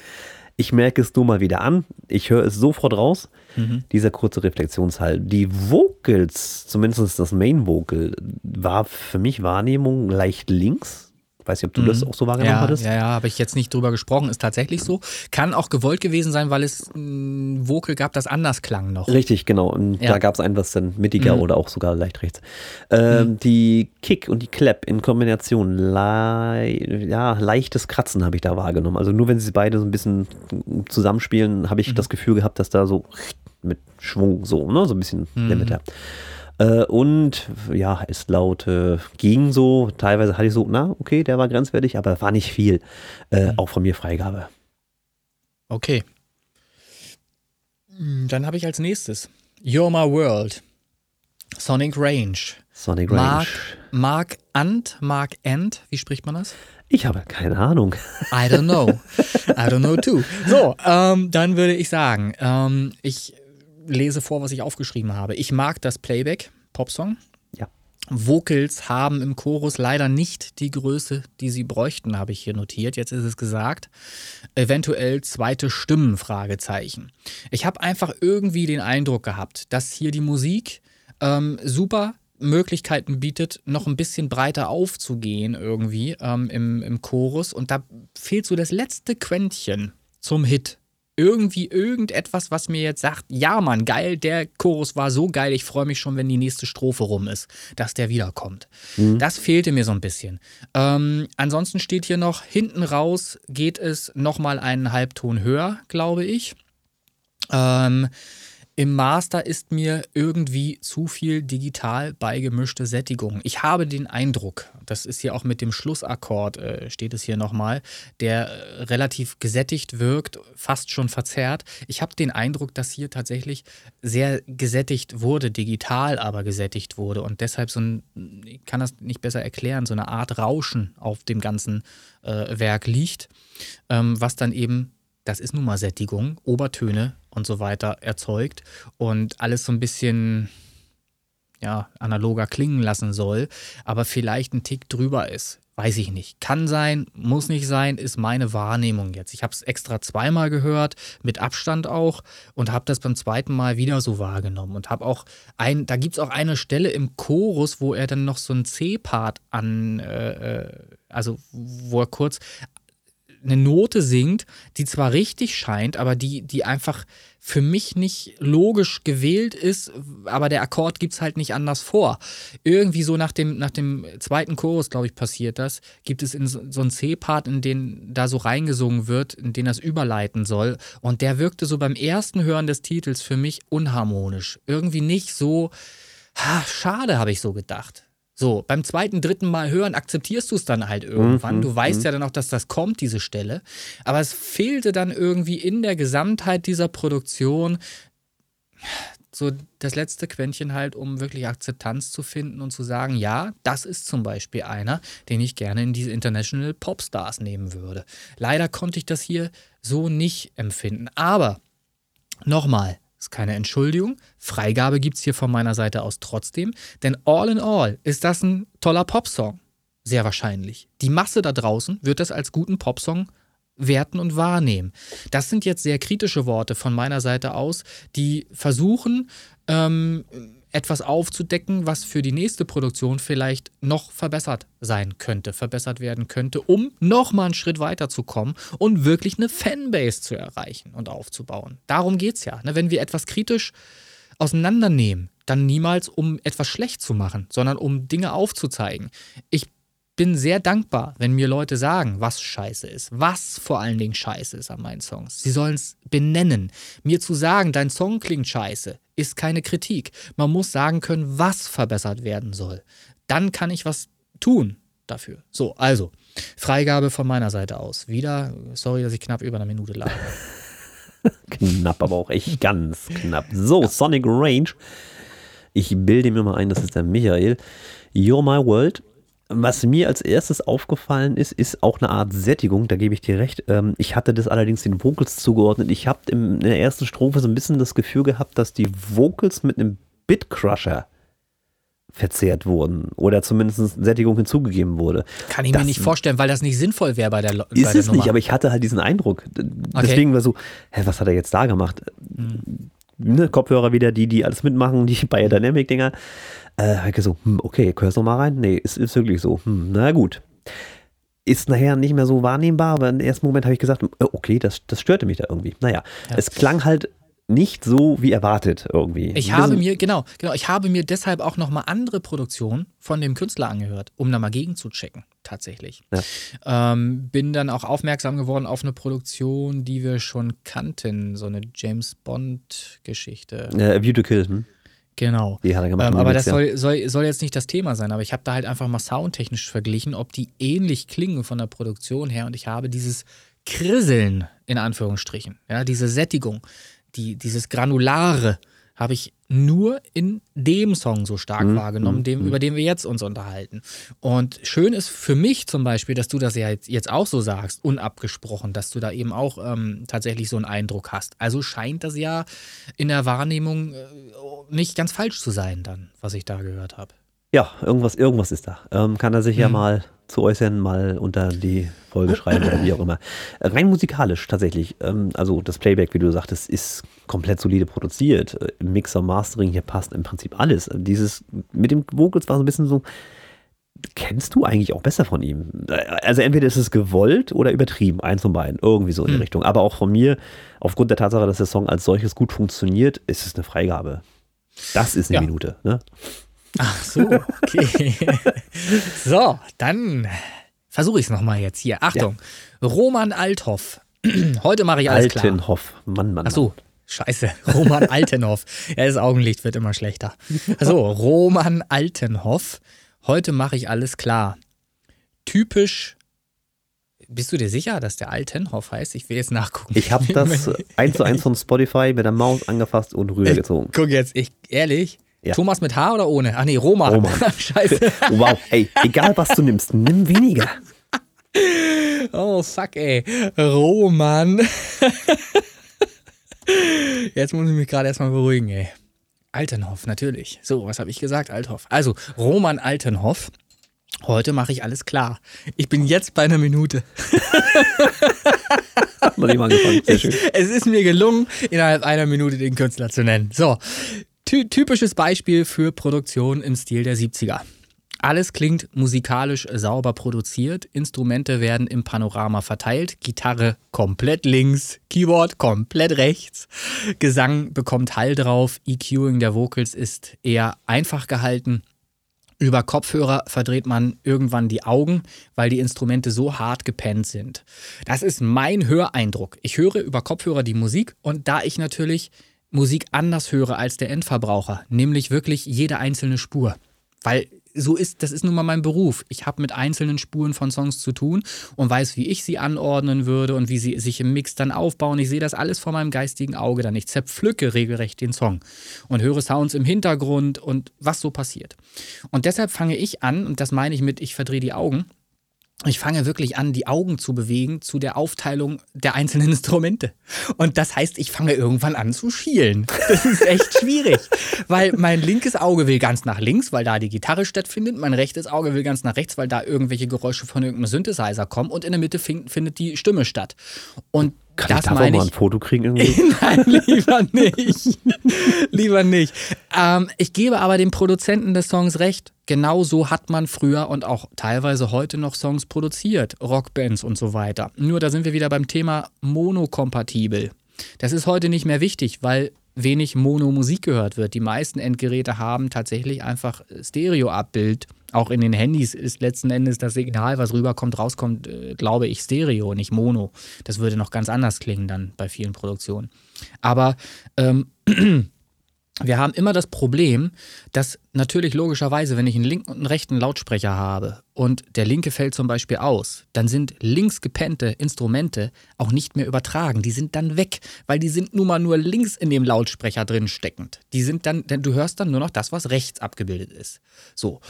Ich merke es nur mal wieder an. Ich höre es sofort raus. Mhm. Dieser kurze Reflexionshall. Die Vocals, zumindest das Main Vocal, war für mich Wahrnehmung leicht links weiß nicht, ob du mhm. das auch so wahrgenommen ja, hattest. Ja, ja, habe ich jetzt nicht drüber gesprochen. Ist tatsächlich so. Kann auch gewollt gewesen sein, weil es ein Vocal gab, das anders klang noch. Richtig, genau. Und ja. da gab es ein, was dann mittiger mhm. oder auch sogar leicht rechts. Ähm, mhm. Die Kick und die Clap in Kombination, le ja, leichtes Kratzen habe ich da wahrgenommen. Also nur wenn sie beide so ein bisschen zusammenspielen, habe ich mhm. das Gefühl gehabt, dass da so mit Schwung so, ne, so ein bisschen mhm. Limiter. Äh, und ja, ist laut, äh, ging so. Teilweise hatte ich so, na, okay, der war grenzwertig, aber war nicht viel. Äh, mhm. Auch von mir Freigabe. Okay. Hm, dann habe ich als nächstes You're My World. Sonic Range. Sonic Range. Mark, Mark Ant, Mark Ant, wie spricht man das? Ich habe keine Ahnung. I don't know. I don't know too. So, ähm, dann würde ich sagen, ähm, ich lese vor, was ich aufgeschrieben habe. Ich mag das Playback, Popsong. Ja. Vocals haben im Chorus leider nicht die Größe, die sie bräuchten, habe ich hier notiert. Jetzt ist es gesagt. Eventuell zweite Stimmen, Fragezeichen. Ich habe einfach irgendwie den Eindruck gehabt, dass hier die Musik ähm, super Möglichkeiten bietet, noch ein bisschen breiter aufzugehen irgendwie ähm, im, im Chorus. Und da fehlt so das letzte Quäntchen zum Hit irgendwie irgendetwas, was mir jetzt sagt, ja Mann, geil, der Chorus war so geil, ich freue mich schon, wenn die nächste Strophe rum ist, dass der wiederkommt. Mhm. Das fehlte mir so ein bisschen. Ähm, ansonsten steht hier noch, hinten raus geht es nochmal einen Halbton höher, glaube ich. Ähm, im Master ist mir irgendwie zu viel digital beigemischte Sättigung. Ich habe den Eindruck, das ist hier auch mit dem Schlussakkord, äh, steht es hier nochmal, der äh, relativ gesättigt wirkt, fast schon verzerrt. Ich habe den Eindruck, dass hier tatsächlich sehr gesättigt wurde, digital aber gesättigt wurde und deshalb so ein, ich kann das nicht besser erklären, so eine Art Rauschen auf dem ganzen äh, Werk liegt, ähm, was dann eben das ist nun mal Sättigung, Obertöne und so weiter erzeugt und alles so ein bisschen ja, analoger klingen lassen soll, aber vielleicht ein Tick drüber ist. Weiß ich nicht. Kann sein, muss nicht sein, ist meine Wahrnehmung jetzt. Ich habe es extra zweimal gehört, mit Abstand auch, und habe das beim zweiten Mal wieder so wahrgenommen. Und habe auch ein, da gibt es auch eine Stelle im Chorus, wo er dann noch so einen C-Part an, äh, äh also wo er kurz eine Note singt, die zwar richtig scheint, aber die, die einfach für mich nicht logisch gewählt ist, aber der Akkord gibt es halt nicht anders vor. Irgendwie so nach dem, nach dem zweiten Chorus, glaube ich, passiert das, gibt es in so, so einen C-Part, in den da so reingesungen wird, in den das überleiten soll. Und der wirkte so beim ersten Hören des Titels für mich unharmonisch. Irgendwie nicht so, ha, schade, habe ich so gedacht. So, beim zweiten, dritten Mal hören akzeptierst du es dann halt irgendwann. Mhm, du weißt mhm. ja dann auch, dass das kommt, diese Stelle. Aber es fehlte dann irgendwie in der Gesamtheit dieser Produktion so das letzte Quäntchen halt, um wirklich Akzeptanz zu finden und zu sagen, ja, das ist zum Beispiel einer, den ich gerne in diese International Popstars nehmen würde. Leider konnte ich das hier so nicht empfinden. Aber nochmal, ist keine Entschuldigung. Freigabe gibt es hier von meiner Seite aus trotzdem. Denn all in all ist das ein toller Popsong. Sehr wahrscheinlich. Die Masse da draußen wird das als guten Popsong werten und wahrnehmen. Das sind jetzt sehr kritische Worte von meiner Seite aus, die versuchen, ähm, etwas aufzudecken, was für die nächste Produktion vielleicht noch verbessert sein könnte, verbessert werden könnte, um nochmal einen Schritt weiter zu kommen und wirklich eine Fanbase zu erreichen und aufzubauen. Darum geht es ja. Ne? Wenn wir etwas kritisch auseinandernehmen, dann niemals, um etwas schlecht zu machen, sondern um Dinge aufzuzeigen. Ich bin sehr dankbar, wenn mir Leute sagen, was scheiße ist, was vor allen Dingen scheiße ist an meinen Songs. Sie sollen es benennen. Mir zu sagen, dein Song klingt scheiße, ist keine Kritik. Man muss sagen können, was verbessert werden soll. Dann kann ich was tun dafür. So, also, Freigabe von meiner Seite aus. Wieder, sorry, dass ich knapp über eine Minute lag. knapp, aber auch echt ganz knapp. So, ja. Sonic Range. Ich bilde mir mal ein, das ist der Michael. You're My World was mir als erstes aufgefallen ist, ist auch eine Art Sättigung, da gebe ich dir recht. Ähm, ich hatte das allerdings den Vocals zugeordnet. Ich habe in der ersten Strophe so ein bisschen das Gefühl gehabt, dass die Vocals mit einem Bitcrusher verzehrt wurden oder zumindest Sättigung hinzugegeben wurde. Kann ich das, mir nicht vorstellen, weil das nicht sinnvoll wäre bei der Lo Ist bei es nicht, aber ich hatte halt diesen Eindruck. Deswegen okay. war so, hä, was hat er jetzt da gemacht? Hm. Ne, Kopfhörer wieder, die, die alles mitmachen, die Biodynamic-Dinger. Äh, Heike so, hm, okay, hörst du mal rein? Nee, ist, ist wirklich so. Hm, na gut. Ist nachher nicht mehr so wahrnehmbar, aber im ersten Moment habe ich gesagt, äh, okay, das, das störte mich da irgendwie. Naja, ja. es klang halt nicht so wie erwartet irgendwie. Ich habe mir, genau, genau, ich habe mir deshalb auch nochmal andere Produktionen von dem Künstler angehört, um da mal gegen zu checken, tatsächlich. Ja. Ähm, bin dann auch aufmerksam geworden auf eine Produktion, die wir schon kannten, so eine James Bond-Geschichte. Äh, View to Kill, hm? Genau. Die hat er gemacht. Ähm, aber das soll, soll, soll jetzt nicht das Thema sein, aber ich habe da halt einfach mal soundtechnisch verglichen, ob die ähnlich klingen von der Produktion her und ich habe dieses Krisseln in Anführungsstrichen, ja, diese Sättigung, die, dieses Granulare, habe ich nur in dem Song so stark mhm. wahrgenommen, dem, mhm. über den wir jetzt uns unterhalten. Und schön ist für mich zum Beispiel, dass du das ja jetzt, jetzt auch so sagst, unabgesprochen, dass du da eben auch ähm, tatsächlich so einen Eindruck hast. Also scheint das ja in der Wahrnehmung äh, nicht ganz falsch zu sein, dann, was ich da gehört habe. Ja, irgendwas, irgendwas ist da. Ähm, kann er sich mhm. ja mal zu äußern, mal unter die Folge schreiben oder wie auch immer. Rein musikalisch tatsächlich. Ähm, also das Playback, wie du sagtest, ist komplett solide produziert. Äh, Mixer, Mastering, hier passt im Prinzip alles. Dieses mit dem Vocals war so ein bisschen so, kennst du eigentlich auch besser von ihm? Also entweder ist es gewollt oder übertrieben, eins von beiden, irgendwie so in die hm. Richtung. Aber auch von mir, aufgrund der Tatsache, dass der Song als solches gut funktioniert, ist es eine Freigabe. Das ist eine ja. Minute. Ne? Ach so, okay. so, dann versuche ich es nochmal jetzt hier. Achtung, ja. Roman Althoff. Heute mache ich alles klar. Altenhoff, Mann, Mann. Ach so, scheiße. Roman Altenhoff. Ja, das Augenlicht wird immer schlechter. Also, Roman Altenhoff. Heute mache ich alles klar. Typisch bist du dir sicher, dass der Altenhoff heißt? Ich will jetzt nachgucken. Ich habe das eins zu eins von Spotify mit der Maus angefasst und rübergezogen. Guck jetzt, ich, ehrlich? Ja. Thomas mit H oder ohne? Ach nee, Roman. Roman. Scheiße. wow, ey, egal was du nimmst, nimm weniger. Oh, fuck, ey. Roman. Jetzt muss ich mich gerade erstmal beruhigen, ey. Altenhoff, natürlich. So, was habe ich gesagt? Althoff. Also, Roman Altenhoff. Heute mache ich alles klar. Ich bin jetzt bei einer Minute. Mal angefangen. Sehr schön. Es ist mir gelungen, innerhalb einer Minute den Künstler zu nennen. So, Ty typisches Beispiel für Produktion im Stil der 70er. Alles klingt musikalisch sauber produziert, Instrumente werden im Panorama verteilt, Gitarre komplett links, Keyboard komplett rechts, Gesang bekommt Hall drauf, EQing der Vocals ist eher einfach gehalten. Über Kopfhörer verdreht man irgendwann die Augen, weil die Instrumente so hart gepennt sind. Das ist mein Höreindruck. Ich höre über Kopfhörer die Musik und da ich natürlich Musik anders höre als der Endverbraucher, nämlich wirklich jede einzelne Spur. Weil so ist, das ist nun mal mein Beruf. Ich habe mit einzelnen Spuren von Songs zu tun und weiß, wie ich sie anordnen würde und wie sie sich im Mix dann aufbauen. Ich sehe das alles vor meinem geistigen Auge dann. Ich zerpflücke regelrecht den Song und höre Sounds im Hintergrund und was so passiert. Und deshalb fange ich an, und das meine ich mit, ich verdrehe die Augen, ich fange wirklich an, die Augen zu bewegen zu der Aufteilung der einzelnen Instrumente. Und das heißt, ich fange irgendwann an zu schielen. Das ist echt schwierig, weil mein linkes Auge will ganz nach links, weil da die Gitarre stattfindet. Mein rechtes Auge will ganz nach rechts, weil da irgendwelche Geräusche von irgendeinem Synthesizer kommen. Und in der Mitte findet die Stimme statt. Und Kann das ich meine mal ein Foto kriegen irgendwie? Nein, lieber nicht. lieber nicht. Ähm, ich gebe aber dem Produzenten des Songs recht. Genau so hat man früher und auch teilweise heute noch Songs produziert, Rockbands und so weiter. Nur da sind wir wieder beim Thema monokompatibel. Das ist heute nicht mehr wichtig, weil wenig Mono-Musik gehört wird. Die meisten Endgeräte haben tatsächlich einfach Stereo-Abbild. Auch in den Handys ist letzten Endes das Signal, was rüberkommt, rauskommt, äh, glaube ich, Stereo, nicht Mono. Das würde noch ganz anders klingen dann bei vielen Produktionen. Aber ähm, wir haben immer das Problem, dass natürlich logischerweise, wenn ich einen linken und einen rechten Lautsprecher habe und der linke fällt zum Beispiel aus, dann sind links gepennte Instrumente auch nicht mehr übertragen. Die sind dann weg, weil die sind nun mal nur links in dem Lautsprecher drin steckend. Die sind dann, denn du hörst dann nur noch das, was rechts abgebildet ist. So.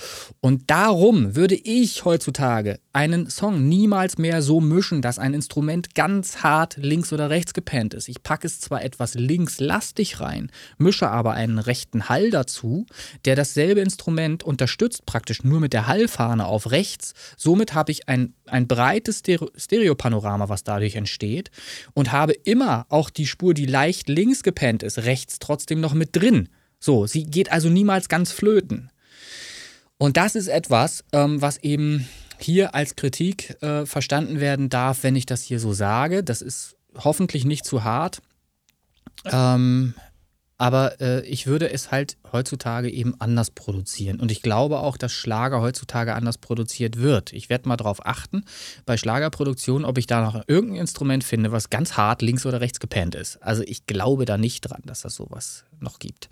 Und darum würde ich heutzutage einen Song niemals mehr so mischen, dass ein Instrument ganz hart links oder rechts gepennt ist. Ich packe es zwar etwas linkslastig rein, mische aber einen rechten Hall dazu, der dasselbe Instrument unterstützt, praktisch nur mit der Hallfahne auf rechts. Somit habe ich ein, ein breites Stereo Stereopanorama, was dadurch entsteht, und habe immer auch die Spur, die leicht links gepennt ist, rechts trotzdem noch mit drin. So, sie geht also niemals ganz flöten. Und das ist etwas, ähm, was eben hier als Kritik äh, verstanden werden darf, wenn ich das hier so sage. Das ist hoffentlich nicht zu hart. Ähm, aber äh, ich würde es halt heutzutage eben anders produzieren. Und ich glaube auch, dass Schlager heutzutage anders produziert wird. Ich werde mal darauf achten, bei Schlagerproduktion, ob ich da noch irgendein Instrument finde, was ganz hart links oder rechts gepennt ist. Also ich glaube da nicht dran, dass das sowas noch gibt.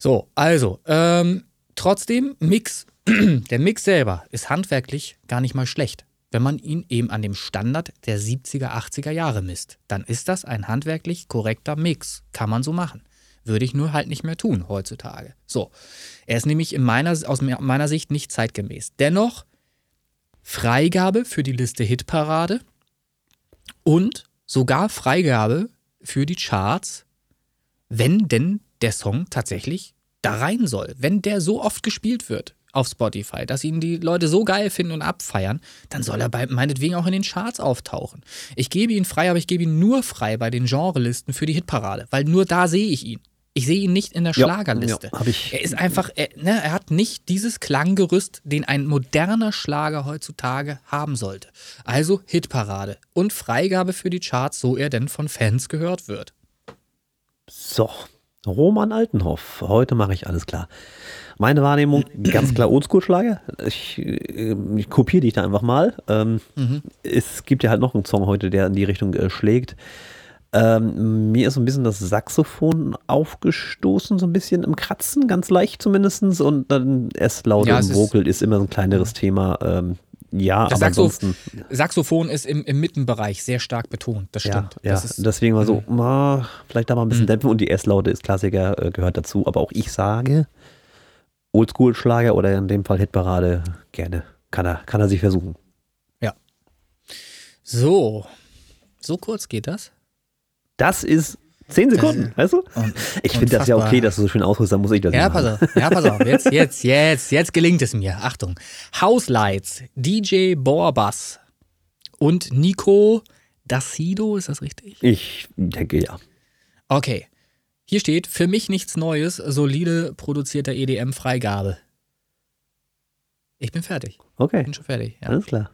So, also, ähm, trotzdem, Mix, der Mix selber ist handwerklich gar nicht mal schlecht. Wenn man ihn eben an dem Standard der 70er, 80er Jahre misst, dann ist das ein handwerklich korrekter Mix. Kann man so machen. Würde ich nur halt nicht mehr tun heutzutage. So, er ist nämlich in meiner, aus meiner Sicht nicht zeitgemäß. Dennoch Freigabe für die Liste Hitparade und sogar Freigabe für die Charts, wenn denn der Song tatsächlich da rein soll. Wenn der so oft gespielt wird auf Spotify, dass ihn die Leute so geil finden und abfeiern, dann soll er bei, meinetwegen auch in den Charts auftauchen. Ich gebe ihn frei, aber ich gebe ihn nur frei bei den Genrelisten für die Hitparade, weil nur da sehe ich ihn. Ich sehe ihn nicht in der Schlagerliste. ja, ich- er ist einfach, er, ne, er hat nicht dieses Klanggerüst, den ein moderner Schlager heutzutage haben sollte. Also Hitparade und Freigabe für die Charts, so er denn von Fans gehört wird. So, Roman Altenhoff. Heute mache ich alles klar. Meine Wahrnehmung, ganz klar Oldschool-Schlager. Ich, äh, ich kopiere dich da einfach mal. Ähm, Es gibt ja halt noch einen Song heute, der in die Richtung äh, schlägt. Ähm, mir ist so ein bisschen das Saxophon aufgestoßen, so ein bisschen im Kratzen, ganz leicht zumindest. Und dann S-Laute Ja, im ist- Vocal ist immer so ein kleineres Thema. Ähm, ja, Das aber Saxo ansonsten. Saxophon ist im, im Mittenbereich sehr stark betont, das Ja, stimmt. ja Das Mhm. deswegen mal so, ma, vielleicht da mal ein bisschen dämpfen und die S-Laute ist Klassiker, äh, gehört dazu. Aber auch ich sage, Oldschool-Schlager oder in dem Fall Hitparade, gerne. Kann er, kann er sich versuchen. so, so kurz geht das. Das ist zehn Sekunden, weißt du? Ich finde das ja okay, dass du so schön ausholst, dann muss ich das Ja, pass auf, ja, pass auf. Jetzt, jetzt, jetzt, jetzt gelingt es mir. Achtung. Houselights, DJ Borbas und Nico Dacido, ist das richtig? Ich denke ja. Okay. Hier steht, für mich nichts Neues, solide produzierter EDM-Freigabe. Ich bin fertig. Okay, Bin schon fertig. Ja, alles klar.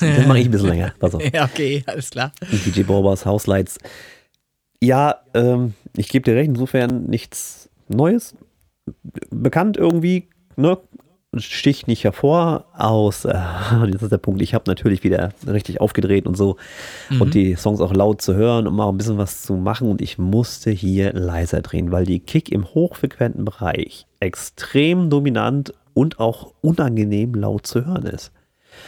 Dann mache ich ein bisschen länger. Pass auf. ja okay, alles klar. DJ Borbas, Houselights. Ja, ähm, ich gebe dir recht, insofern nichts Neues. Bekannt irgendwie, ne? Sticht nicht hervor aus, äh, das ist der Punkt, ich habe natürlich wieder richtig aufgedreht und so und die Songs auch laut zu hören, um auch ein bisschen was zu machen und ich musste hier leiser drehen, weil die Kick im hochfrequenten Bereich extrem dominant und auch unangenehm laut zu hören ist.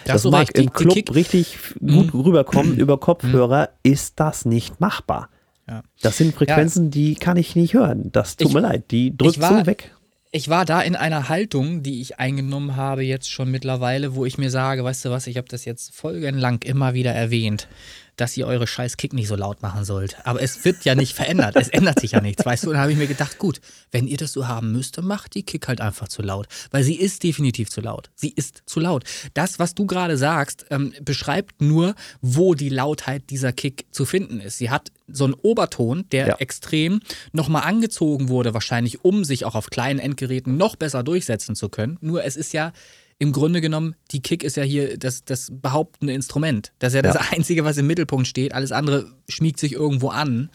Das du mag recht. Die- im die Club Mhm. richtig gut rüberkommen. Über Kopfhörer ist das nicht machbar. Ja. Das sind Frequenzen, die kann ich nicht hören. Das tut Ich- mir leid. Die drückt war- so weg. ich war da in einer Haltung, die ich eingenommen habe jetzt schon mittlerweile, wo ich mir sage, weißt du was, ich habe das jetzt folgenlang immer wieder erwähnt dass ihr eure scheiß Kick nicht so laut machen sollt. Aber es wird ja nicht verändert. Es ändert sich ja nichts, weißt du? Und da habe ich mir gedacht, gut, wenn ihr das so haben müsst, macht die Kick halt einfach zu laut. Weil sie ist definitiv zu laut. Sie ist zu laut. Das, was du gerade sagst, ähm, beschreibt nur, wo die Lautheit dieser Kick zu finden ist. Sie hat so einen Oberton, der ja. extrem nochmal angezogen wurde, wahrscheinlich, um sich auch auf kleinen Endgeräten noch besser durchsetzen zu können. Nur es ist ja im Grunde genommen, die Kick ist ja hier das, das behauptende Instrument. Das ist ja, ja, das Einzige, was im Mittelpunkt steht. Alles andere schmiegt sich irgendwo an.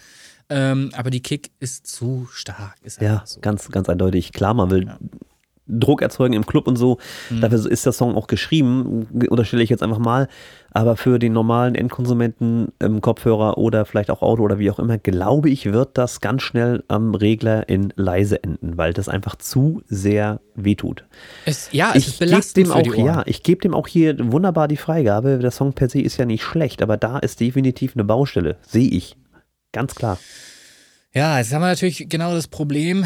Ähm, aber die Kick ist zu stark. Ist ja, so. ganz, ganz eindeutig. Klar, man will ja. Druck erzeugen im Club und so. Mhm. Dafür ist der Song auch geschrieben, unterstelle ich jetzt einfach mal. Aber für den normalen Endkonsumenten im Kopfhörer oder vielleicht auch Auto oder wie auch immer, glaube ich, wird das ganz schnell am Regler in leise enden, weil das einfach zu sehr wehtut. Es, ja, es ich ist belastend dem auch, Ja, ich gebe dem auch hier wunderbar die Freigabe. Der Song per se ist ja nicht schlecht, aber da ist definitiv eine Baustelle, sehe ich. Ganz klar. Ja, jetzt haben wir natürlich genau das Problem,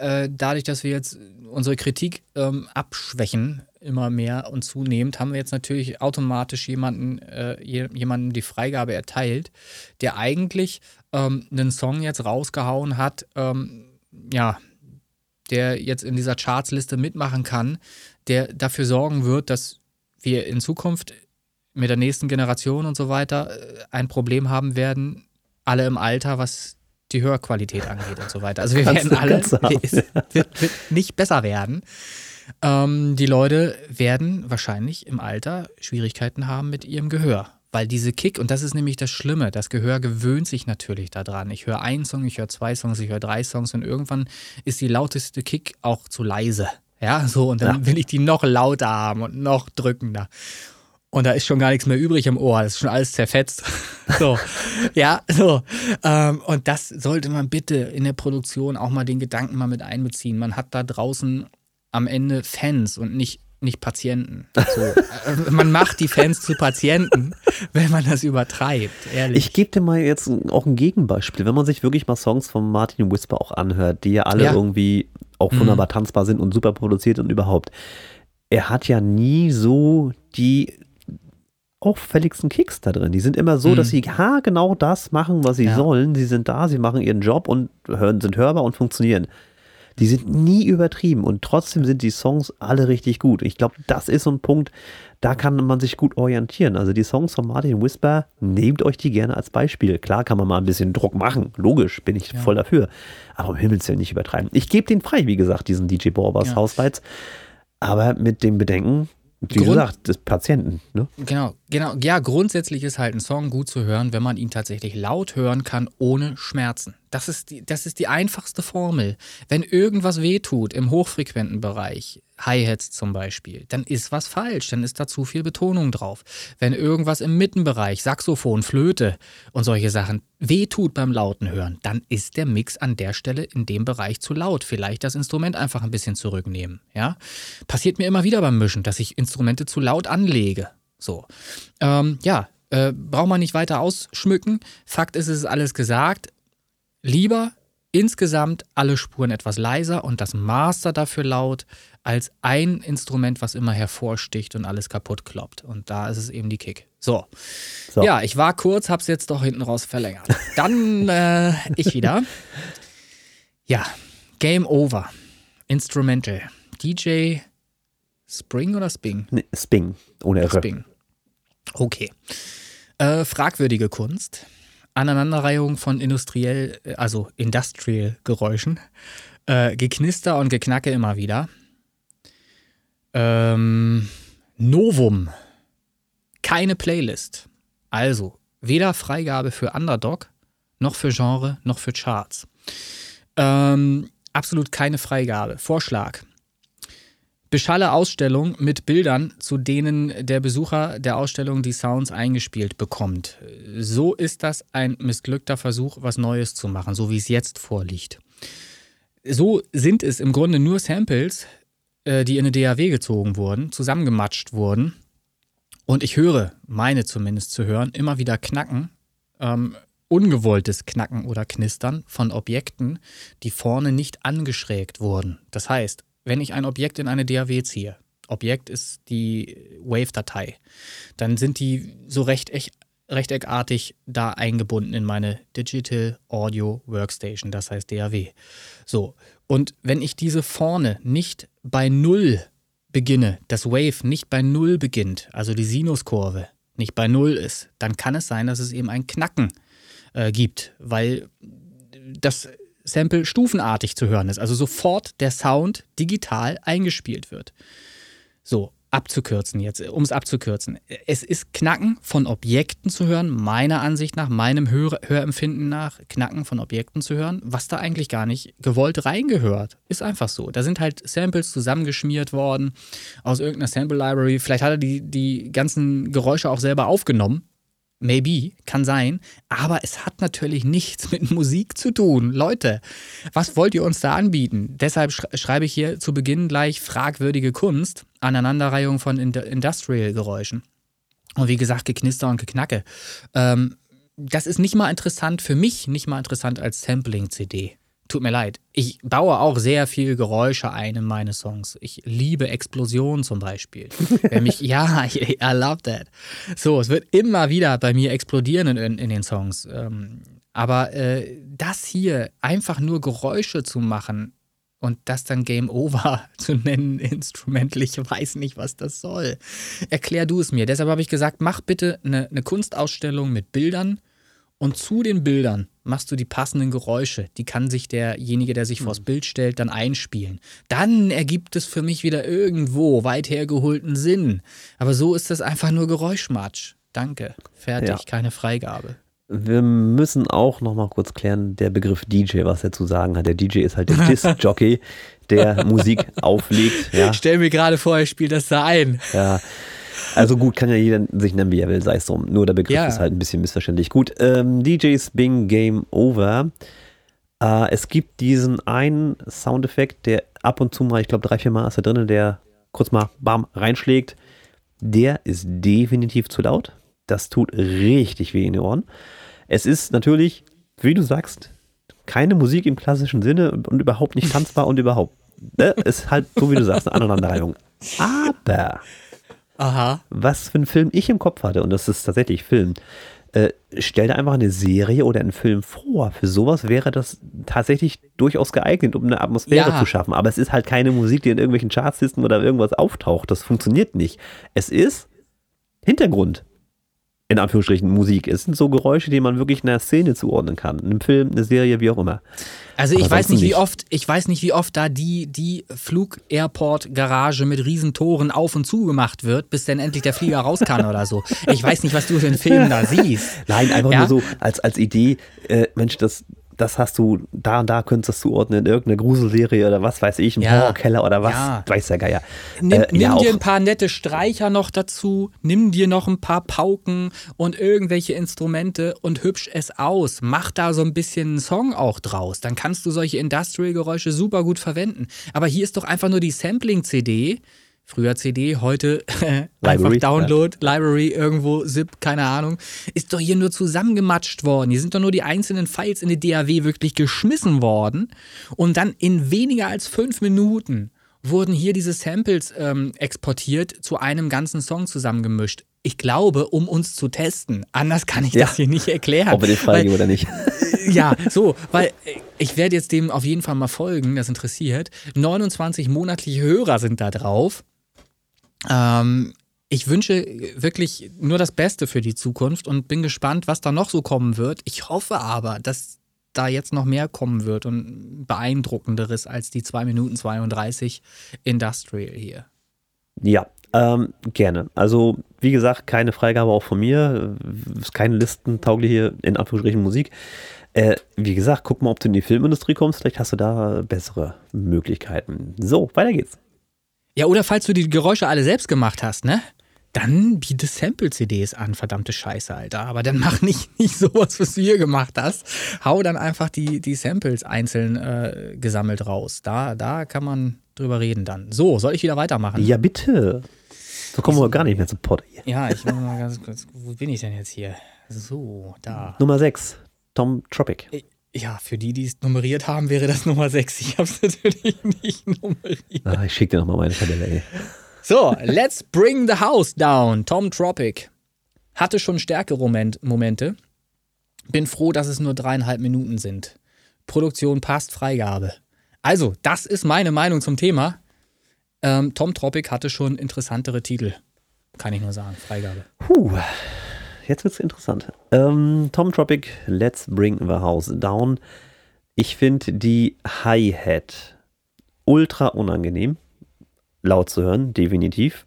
äh, dadurch, dass wir jetzt unsere Kritik ähm, abschwächen, immer mehr und zunehmend, haben wir jetzt natürlich automatisch jemanden, äh, jemanden die Freigabe erteilt, der eigentlich ähm, einen Song jetzt rausgehauen hat, ähm, ja, der jetzt in dieser Chartsliste mitmachen kann, der dafür sorgen wird, dass wir in Zukunft mit der nächsten Generation und so weiter äh, ein Problem haben werden, alle im Alter, was die Hörqualität angeht und so weiter. Also wir werden alle, es wird, wird, nicht besser werden. Ähm, die Leute werden wahrscheinlich im Alter Schwierigkeiten haben mit ihrem Gehör. Weil diese Kick, und das ist nämlich das Schlimme, das Gehör gewöhnt sich natürlich daran. Ich höre einen Song, ich höre zwei Songs, ich höre drei Songs und irgendwann ist die lauteste Kick auch zu leise. Ja, so, und dann ja. will ich die noch lauter haben und noch drückender und da ist schon gar nichts mehr übrig im Ohr, das ist schon alles zerfetzt. so, ja, so. Ähm, und das sollte man bitte in der Produktion auch mal den Gedanken mal mit einbeziehen. Man hat da draußen am Ende Fans und nicht nicht Patienten. So. Man macht die Fans zu Patienten, wenn man das übertreibt, ehrlich. Ich gebe dir mal jetzt auch ein Gegenbeispiel. Wenn man sich wirklich mal Songs von Martin Whisper auch anhört, die ja alle ja. irgendwie auch wunderbar mhm. tanzbar sind und super produziert und überhaupt. Er hat ja nie so die auffälligsten Kicks da drin. Die sind immer so, mhm. dass sie genau das machen, was sie ja. sollen. Sie sind da, sie machen ihren Job und hören, sind hörbar und funktionieren. Die sind nie übertrieben und trotzdem sind die Songs alle richtig gut. Ich glaube, das ist so ein Punkt, da kann man sich gut orientieren. Also die Songs von Martin Whisper, nehmt euch die gerne als Beispiel. Klar kann man mal ein bisschen Druck machen, logisch, bin ich ja. voll dafür. Aber um Himmels Willen nicht übertreiben. Ich gebe den frei, wie gesagt, diesen DJ Borbers ja. Hauslights. Aber mit dem Bedenken, wie Grund, gesagt, des Patienten. Ne? Genau, genau. Ja, grundsätzlich ist halt ein Song gut zu hören, wenn man ihn tatsächlich laut hören kann, ohne Schmerzen. Das ist die, das ist die einfachste Formel. Wenn irgendwas wehtut im hochfrequenten Bereich, Hi-Hats zum Beispiel, dann ist was falsch, dann ist da zu viel Betonung drauf. Wenn irgendwas im Mittenbereich, Saxophon, Flöte und solche Sachen wehtut beim lauten Hören, dann ist der Mix an der Stelle in dem Bereich zu laut. Vielleicht das Instrument einfach ein bisschen zurücknehmen. Ja? Passiert mir immer wieder beim Mischen, dass ich Instrumente zu laut anlege. So. Ähm, ja, äh, braucht man nicht weiter ausschmücken. Fakt ist, es ist alles gesagt lieber insgesamt alle Spuren etwas leiser und das Master dafür laut, als ein Instrument, was immer hervorsticht und alles kaputt kloppt. Und da ist es eben die Kick. So. so. Ja, ich war kurz, hab's jetzt doch hinten raus verlängert. Dann äh, ich wieder. Ja, Game Over. Instrumental. DJ Spring oder Sping? Nee, Sping, ohne R. Sping. Okay. Äh, fragwürdige Kunst. Aneinanderreihung von industriell, äh, also Industrial Geräuschen. Äh, Geknister und Geknacke immer wieder. Ähm, Novum. Keine Playlist. Also, weder Freigabe für Underdog, noch für Genre, noch für Charts. Ähm, absolut keine Freigabe. Vorschlag. Beschalle Ausstellung mit Bildern, zu denen der Besucher der Ausstellung die Sounds eingespielt bekommt. So ist das ein missglückter Versuch, was Neues zu machen, so wie es jetzt vorliegt. So sind es im Grunde nur Samples, äh, die in eine DAW gezogen wurden, zusammengematscht wurden. Und ich höre, meine zumindest zu hören, immer wieder knacken. Ähm, ungewolltes Knacken oder Knistern von Objekten, die vorne nicht angeschrägt wurden. Das heißt, wenn ich ein Objekt in eine DAW ziehe, Objekt ist die Wave-Datei, dann sind die so rechteck, rechteckartig da eingebunden in meine Digital Audio Workstation, das heißt DAW. So, und wenn ich diese vorne nicht bei Null beginne, das Wave nicht bei Null beginnt, also die Sinuskurve nicht bei Null ist, dann kann es sein, dass es eben ein Knacken äh, gibt, weil das Sample stufenartig zu hören ist, also sofort der Sound digital eingespielt wird. So, abzukürzen jetzt, um es abzukürzen. Es ist Knacken von Objekten zu hören, meiner Ansicht nach, meinem Hör Hörempfinden nach, Knacken von Objekten zu hören, was da eigentlich gar nicht gewollt reingehört. Ist einfach so. Da sind halt Samples zusammengeschmiert worden aus irgendeiner Sample Library. Vielleicht hat er die, die ganzen Geräusche auch selber aufgenommen Maybe, kann sein, aber es hat natürlich nichts mit Musik zu tun. Leute, was wollt ihr uns da anbieten? Deshalb schreibe ich hier zu Beginn gleich fragwürdige Kunst, Aneinanderreihung von Industrial-Geräuschen. Und wie gesagt, Geknister und Geknacke. Ähm, das ist nicht mal interessant für mich, nicht mal interessant als Sampling-CD. Tut mir leid. Ich baue auch sehr viel Geräusche ein in meine Songs. Ich liebe Explosionen zum Beispiel. Wer mich, ja, I love that. So, es wird immer wieder bei mir explodieren in, in den Songs. Ähm, aber äh, das hier, einfach nur Geräusche zu machen und das dann Game Over zu nennen, instrumental, ich weiß nicht, was das soll. Erklär du es mir. Deshalb habe ich gesagt, mach bitte eine, eine Kunstausstellung mit Bildern und zu den Bildern machst du die passenden Geräusche. Die kann sich derjenige, der sich vors hm. Bild stellt, dann einspielen. Dann ergibt es für mich wieder irgendwo weit hergeholten Sinn. Aber so ist das einfach nur Geräuschmatsch. Danke. Fertig. Ja. Keine Freigabe. Wir müssen auch noch mal kurz klären, der Begriff DJ, was er zu sagen hat. Der DJ ist halt der Disc-Jockey, der Musik auflegt. Ja. Stell mir gerade vor, er spielt das da ein. Ja. Also gut, kann ja jeder sich nennen, wie er will, sei es drum. Nur der Begriff ja. ist halt ein bisschen missverständlich. Gut, ähm, DJs Bing Game Over. Äh, es gibt diesen einen Soundeffekt, der ab und zu mal, ich glaube drei, vier Mal ist er drin, der kurz mal bam reinschlägt. Der ist definitiv zu laut. Das tut richtig weh in den Ohren. Es ist natürlich, wie du sagst, keine Musik im klassischen Sinne und überhaupt nicht tanzbar und überhaupt. Ne? Ist halt so, wie du sagst, eine Aneinanderreihung. Aber Aha. was für einen Film ich im Kopf hatte, und das ist tatsächlich Film, äh, stell dir einfach eine Serie oder einen Film vor. Für sowas wäre das tatsächlich durchaus geeignet, um eine Atmosphäre ja. zu schaffen. Aber es ist halt keine Musik, die in irgendwelchen Chartslisten oder irgendwas auftaucht. Das funktioniert nicht. Es ist Hintergrund in Anführungsstrichen Musik. Es sind so Geräusche, die man wirklich einer Szene zuordnen kann. Einem Film, eine Serie, wie auch immer. Also ich weiß nicht, wie oft, ich weiß nicht, wie oft da die, die Flug-Airport-Garage mit Riesentoren auf und zu gemacht wird, bis dann endlich der Flieger raus kann oder so. Ich weiß nicht, was du für einen Film da siehst. Nein, einfach ja? nur so als, als Idee, äh, Mensch, das, das hast du, da und da könntest du zuordnen in irgendeine Gruselserie oder was weiß ich, ein ja. Horrorkeller oder was, ja. weiß der Geier. Nimm, äh, nimm ja, dir ein paar nette Streicher noch dazu, nimm dir noch ein paar Pauken und irgendwelche Instrumente und hübsch es aus. Mach da so ein bisschen einen Song auch draus. Dann kannst du solche Industrial-Geräusche super gut verwenden. Aber hier ist doch einfach nur die Sampling-CD Früher CD, heute einfach Download, ja. Library, irgendwo, ZIP, keine Ahnung. Ist doch hier nur zusammengematscht worden. Hier sind doch nur die einzelnen Files in die DAW wirklich geschmissen worden. Und dann in weniger als fünf Minuten wurden hier diese Samples ähm, exportiert, zu einem ganzen Song zusammengemischt. Ich glaube, um uns zu testen. Anders kann ich ja. das hier nicht erklären. Ob wir den freigeben oder nicht. ja, so, weil ich werde jetzt dem auf jeden Fall mal folgen, das interessiert. 29 monatliche Hörer sind da drauf. Ähm, ich wünsche wirklich nur das Beste für die Zukunft und bin gespannt, was da noch so kommen wird. Ich hoffe aber, dass da jetzt noch mehr kommen wird und beeindruckenderes als die 2 Minuten 32 Industrial hier. Ja, ähm, gerne. Also, wie gesagt, keine Freigabe auch von mir. Keine listentaugliche, in Anführungsstrichen, Musik. Äh, wie gesagt, guck mal, ob du in die Filmindustrie kommst. Vielleicht hast du da bessere Möglichkeiten. So, weiter geht's. Ja, oder falls du die Geräusche alle selbst gemacht hast, ne? Dann biete Sample-CDs an, verdammte Scheiße, Alter. Aber dann mach nicht, nicht sowas, was du hier gemacht hast. Hau dann einfach die, die Samples einzeln äh, gesammelt raus. Da, da kann man drüber reden dann. So, soll ich wieder weitermachen? Ja, bitte. So kommen wir gar nicht mehr zu Pod. Ja, ich muss mal ganz kurz. Wo bin ich denn jetzt hier? So, da. Nummer 6. Tom Tropic. Ja, für die, die es nummeriert haben, wäre das Nummer 6. Ich habe es natürlich nicht nummeriert. Ah, ich schicke dir nochmal meine Tabelle, ey. So, let's bring the house down. Tom Tropic hatte schon stärkere Moment, Momente. Bin froh, dass es nur dreieinhalb Minuten sind. Produktion passt, Freigabe. Also, das ist meine Meinung zum Thema. Ähm, Tom Tropic hatte schon interessantere Titel. Kann ich nur sagen. Freigabe. Puh, jetzt wird's interessant. Ähm, Tom Tropic, Let's Bring the House Down. Ich finde die Hi-Hat ultra unangenehm, laut zu hören, definitiv.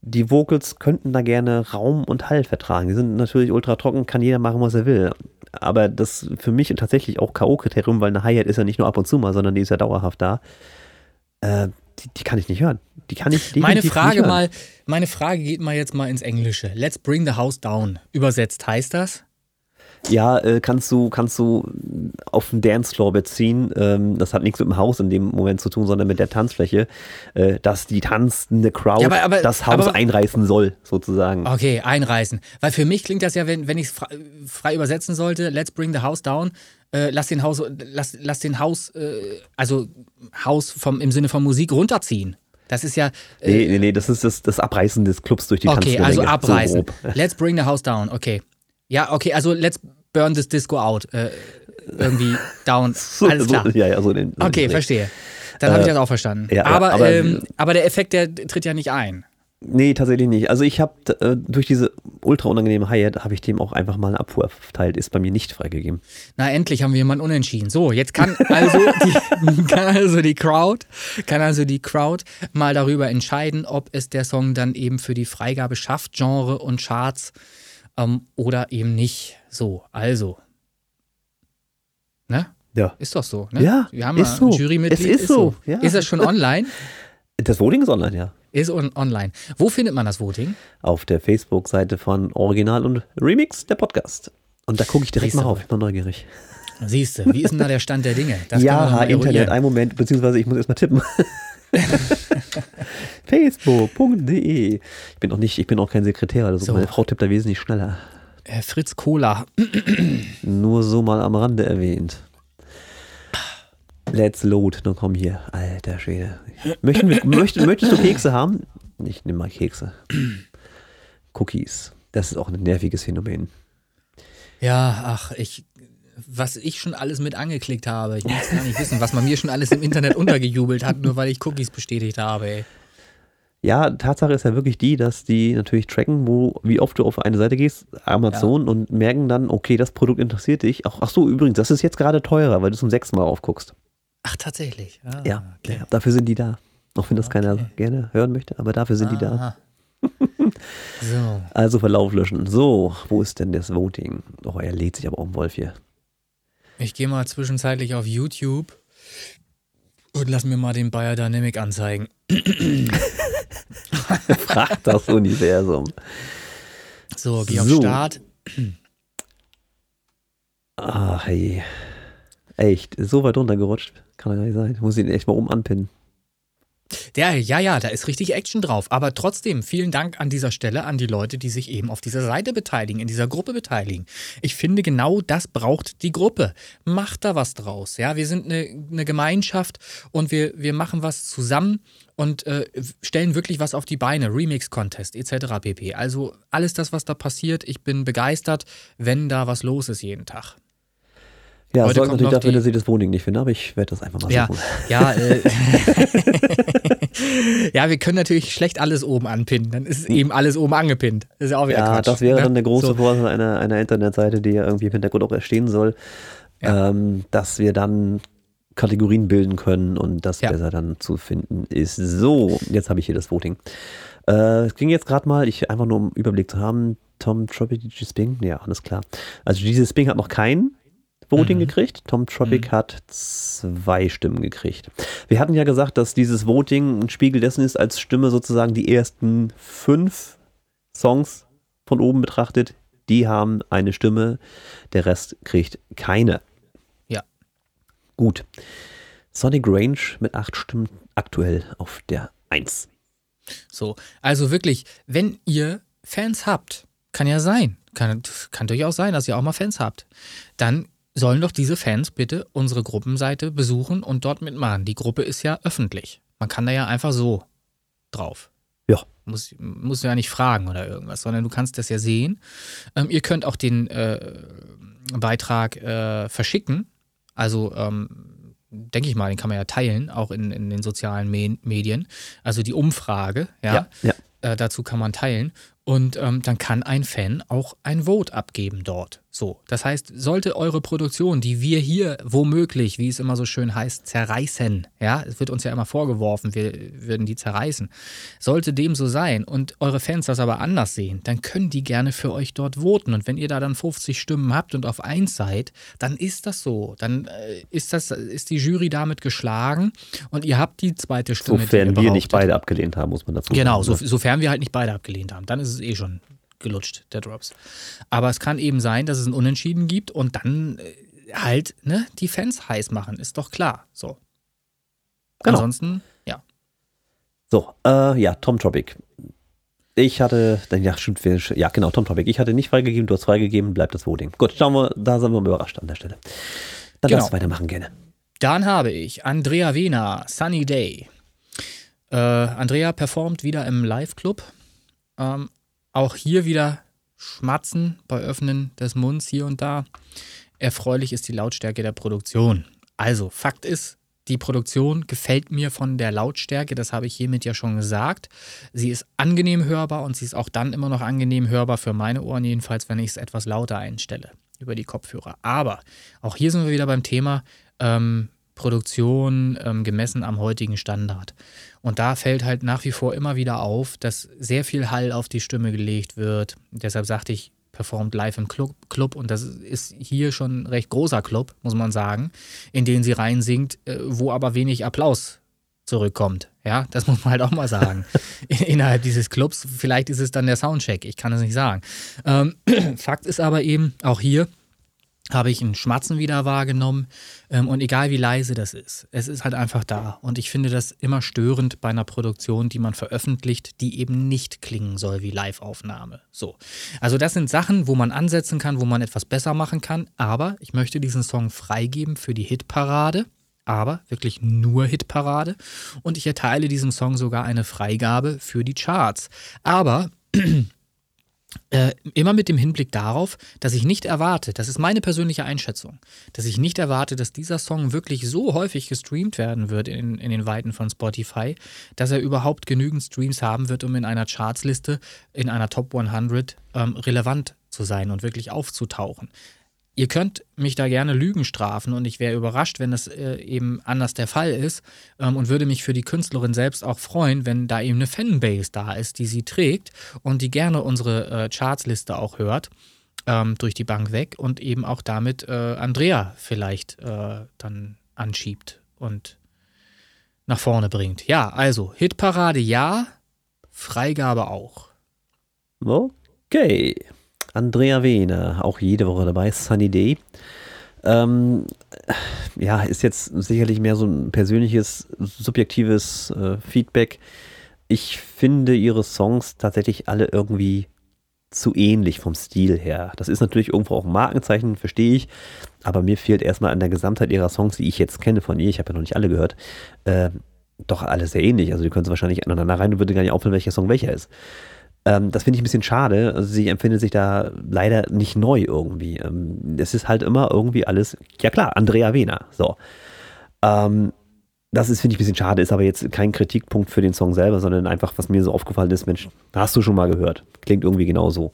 Die Vocals könnten da gerne Raum und Hall vertragen. Die sind natürlich ultra trocken, kann jeder machen, was er will. Aber das für mich tatsächlich auch K.O.-Kriterium, weil eine Hi-Hat ist ja nicht nur ab und zu mal, sondern die ist ja dauerhaft da. Äh, die, die kann ich nicht hören. Die kann ich Meine Frage nicht hören. mal, meine Frage geht mal jetzt mal ins Englische. Let's bring the house down. Übersetzt heißt das? Ja, äh, kannst du, kannst du auf den Dancefloor beziehen. Ähm, das hat nichts mit dem Haus in dem Moment zu tun, sondern mit der Tanzfläche, äh, dass die tanzende Crowd Ja, aber- aber- das Haus aber- einreißen soll, sozusagen. Okay, einreißen. Weil für mich klingt das ja, wenn, wenn ich es frei, frei übersetzen sollte, let's bring the house down, äh, lass den Haus, lass, lass den Haus, äh, also Haus vom, im Sinne von Musik runterziehen. Das ist ja, äh, Nee, nee, nee, das ist das, das Abreißen des Clubs durch die okay, Tanzfläche. also so abreißen. grob. let's bring the house down, okay. Ja, okay, also let's burn this disco out. Äh, irgendwie down. So, Alles klar. So, ja, ja, so den, Okay, den- verstehe. Dann habe ich das auch verstanden. ja, aber, aber- ähm, aber der Effekt, der tritt ja nicht ein. Nee, tatsächlich nicht. Also ich habe äh, durch diese ultra unangenehme Hi-Hat habe ich dem auch einfach mal eine Abfuhr verteilt. Ist bei mir nicht freigegeben. Na, endlich haben wir jemanden unentschieden. So, jetzt kann also die, kann also die Crowd, kann also die Crowd mal darüber entscheiden, ob es der Song dann eben für die Freigabe schafft, Genre und Charts, ähm, oder eben nicht. So, also. Ne? Ja. Ist doch so, ne? Ja, wir haben ist ja so. ein Jurymitglied. Es ist so, ja. Ist das schon online? Das Voting ist online, ja. Ist on online. Wo findet man das Voting? Auf der Facebook-Seite von Original und Remix, der Podcast. Und da gucke ich direkt Siehst mal mal. Ich bin neugierig. Siehst du, wie ist denn da der Stand der Dinge? Das ja, Internet, eruieren. ein Moment, beziehungsweise ich muss erstmal tippen. Facebook.de. Ich bin auch nicht, ich bin auch kein Sekretär, also So. meine Frau tippt da wesentlich schneller. Äh, Fritz Kohler. Nur so mal am Rande erwähnt. Let's load. Nun komm hier. Alter Schwede. Möchten wir, möcht, möchtest du Kekse haben? Ich nehme mal Kekse. Cookies. Das ist auch ein nerviges Phänomen. Ja, ach, ich, was ich schon alles mit angeklickt habe. Ich muss gar nicht wissen, was man mir schon alles im Internet untergejubelt hat, nur weil ich Cookies bestätigt habe, ey. Ja, Tatsache ist ja wirklich die, dass die natürlich tracken, wo, wie oft du auf eine Seite gehst, Amazon, und merken dann, okay, das Produkt interessiert dich. Ach, ach so, übrigens, das ist jetzt gerade teurer, weil du zum sechsten Mal aufguckst. Ach, tatsächlich. Ah, Ja, okay. ja, dafür sind die da. Auch wenn das keiner Okay. gerne hören möchte, aber dafür sind die da. So. Also Verlauf löschen. So, wo ist denn das Voting? Oh, er lädt sich aber um Wolf hier. Ich gehe mal zwischenzeitlich auf YouTube und lass mir mal den Bayer Dynamic anzeigen. Fragt das Universum. So, geh auf So. Start. Ach, hey. Echt, so weit runtergerutscht. Kann doch gar nicht sein. Muss ihn echt mal um anpinnen. Der, ja, ja, da ist richtig Action drauf. Aber trotzdem, vielen Dank an dieser Stelle an die Leute, die sich eben auf dieser Seite beteiligen, in dieser Gruppe beteiligen. Ich finde, genau das braucht die Gruppe. Macht da was draus. Ja, wir sind eine, eine Gemeinschaft und wir, wir machen was zusammen und äh, stellen wirklich was auf die Beine. Remix-Contest etc. pp. Also alles das, was da passiert, ich bin begeistert, wenn da was los ist jeden Tag. Ja, Heute sorgt natürlich dafür, die- dass ich das Voting nicht finde, aber ich werde das einfach mal Ja, suchen. ja, äh, ja, wir können natürlich schlecht alles oben anpinnen. Dann ist eben alles oben angepinnt. Das ist ja auch wieder Ja, Quatsch. das wäre ne? dann der große So. Vorteil einer, einer Internetseite, die ja irgendwie im Hintergrund auch erstehen soll, Ja. ähm, dass wir dann Kategorien bilden können und das Ja. besser dann zu finden ist. So, jetzt habe ich hier das Voting. Äh, es ging jetzt gerade mal, ich einfach nur um Überblick zu haben, Tom Tropic, DJ Sping, ja, alles klar. Also DJ Sping hat noch kein Voting Mhm. gekriegt, Tom Tropic hat zwei Stimmen gekriegt. Wir hatten ja gesagt, dass dieses Voting ein Spiegel dessen ist, als Stimme sozusagen die ersten fünf Songs von oben betrachtet, die haben eine Stimme, der Rest kriegt keine. Ja. Gut. Sonic Range mit acht Stimmen aktuell auf der 1. So, also wirklich, wenn ihr Fans habt, kann ja sein. Kann, kann durchaus sein, dass ihr auch mal Fans habt. Dann sollen doch diese Fans bitte unsere Gruppenseite besuchen und dort mitmachen. Die Gruppe ist ja öffentlich. Man kann da ja einfach so drauf. Ja. Muss, musst du ja nicht fragen oder irgendwas, sondern du kannst das ja sehen. Ähm, ihr könnt auch den äh, Beitrag äh, verschicken. Also ähm, denke ich mal, den kann man ja teilen, auch in, in den sozialen Me Medien. Also die Umfrage, ja, Ja, ja. Äh, dazu kann man teilen. Und ähm, dann kann ein Fan auch ein Vote abgeben dort. So, das heißt, sollte eure Produktion, die wir hier womöglich, wie es immer so schön heißt, zerreißen, ja, es wird uns ja immer vorgeworfen, wir würden die zerreißen, sollte dem so sein und eure Fans das aber anders sehen, dann können die gerne für euch dort voten. Und wenn ihr da dann 50 Stimmen habt und auf eins seid, dann ist das so. Dann äh, ist das, ist die Jury damit geschlagen und ihr habt die zweite Stimme. die Sofern ihr wir nicht beide abgelehnt haben, muss man dazu Genau, sagen. so, sofern wir halt nicht beide abgelehnt haben. Dann ist es eh schon gelutscht, der Drops. Aber es kann eben sein, dass es ein Unentschieden gibt und dann äh, halt ne, die Fans heiß machen, ist doch klar. So. Genau. Ansonsten, ja. So, äh, ja, Tom Topic. Ich hatte, dann ja, stimmt, ja, genau, Tom Topic. Ich hatte nicht freigegeben, du hast freigegeben, bleibt das Voting. Gut, schauen wir, da sind wir überrascht an der Stelle. Dann Genau. lass weitermachen gerne. Dann habe ich Andrea Wehner, Sunny Day. Äh, Andrea performt wieder im Live-Club. Ähm, auch hier wieder Schmatzen bei Öffnen des Munds hier und da. Erfreulich ist die Lautstärke der Produktion. Also, Fakt ist, die Produktion gefällt mir von der Lautstärke, das habe ich hiermit ja schon gesagt. Sie ist angenehm hörbar und sie ist auch dann immer noch angenehm hörbar für meine Ohren, jedenfalls, wenn ich es etwas lauter einstelle über die Kopfhörer. Aber auch hier sind wir wieder beim Thema ähm, Produktion ähm, gemessen am heutigen Standard. Und da fällt halt nach wie vor immer wieder auf, dass sehr viel Hall auf die Stimme gelegt wird. Deshalb sagte ich, performt live im Club, Club und das ist hier schon ein recht großer Club, muss man sagen, in den sie reinsingt, äh, wo aber wenig Applaus zurückkommt. Ja, das muss man halt auch mal sagen. Innerhalb dieses Clubs, vielleicht ist es dann der Soundcheck, ich kann es nicht sagen. Ähm, Fakt ist aber eben, auch hier habe ich ein Schmatzen wieder wahrgenommen. Ähm, und egal wie leise das ist, es ist halt einfach da. Und ich finde das immer störend bei einer Produktion, die man veröffentlicht, die eben nicht klingen soll wie Live-Aufnahme. So, also das sind Sachen, wo man ansetzen kann, wo man etwas besser machen kann, aber ich möchte diesen Song freigeben für die Hitparade, aber wirklich nur Hitparade. Und ich erteile diesem Song sogar eine Freigabe für die Charts. Aber äh, immer mit dem Hinblick darauf, dass ich nicht erwarte, das ist meine persönliche Einschätzung, dass ich nicht erwarte, dass dieser Song wirklich so häufig gestreamt werden wird in, in den Weiten von Spotify, dass er überhaupt genügend Streams haben wird, um in einer Chartsliste, in einer Top 100 ähm, relevant zu sein und wirklich aufzutauchen. Ihr könnt mich da gerne Lügen strafen und ich wäre überrascht, wenn das äh, eben anders der Fall ist ähm, und würde mich für die Künstlerin selbst auch freuen, wenn da eben eine Fanbase da ist, die sie trägt und die gerne unsere äh, Chartsliste auch hört ähm, durch die Bank weg und eben auch damit äh, Andrea vielleicht äh, dann anschiebt und nach vorne bringt. Ja, also Hitparade ja, Freigabe auch. Okay. Andrea Wehner, auch jede Woche dabei, Sunny Day. Ähm, ja, ist jetzt sicherlich mehr so ein persönliches, subjektives äh, Feedback. Ich finde ihre Songs tatsächlich alle irgendwie zu ähnlich vom Stil her. Das ist natürlich irgendwo auch ein Markenzeichen, verstehe ich. Aber mir fehlt erstmal an der Gesamtheit ihrer Songs, die ich jetzt kenne von ihr, ich habe ja noch nicht alle gehört, äh, doch alle sehr ähnlich. Also die können sie wahrscheinlich aneinander rein und würde gar nicht auffallen, welcher Song welcher ist. Ähm, das finde ich ein bisschen schade. Also sie empfindet sich da leider nicht neu irgendwie. Ähm, es ist halt immer irgendwie alles, ja klar, Andrea Wehner. So. Ähm, das ist, finde ich, ein bisschen schade, ist aber jetzt kein Kritikpunkt für den Song selber, sondern einfach, was mir so aufgefallen ist, Mensch, hast du schon mal gehört. Klingt irgendwie genauso.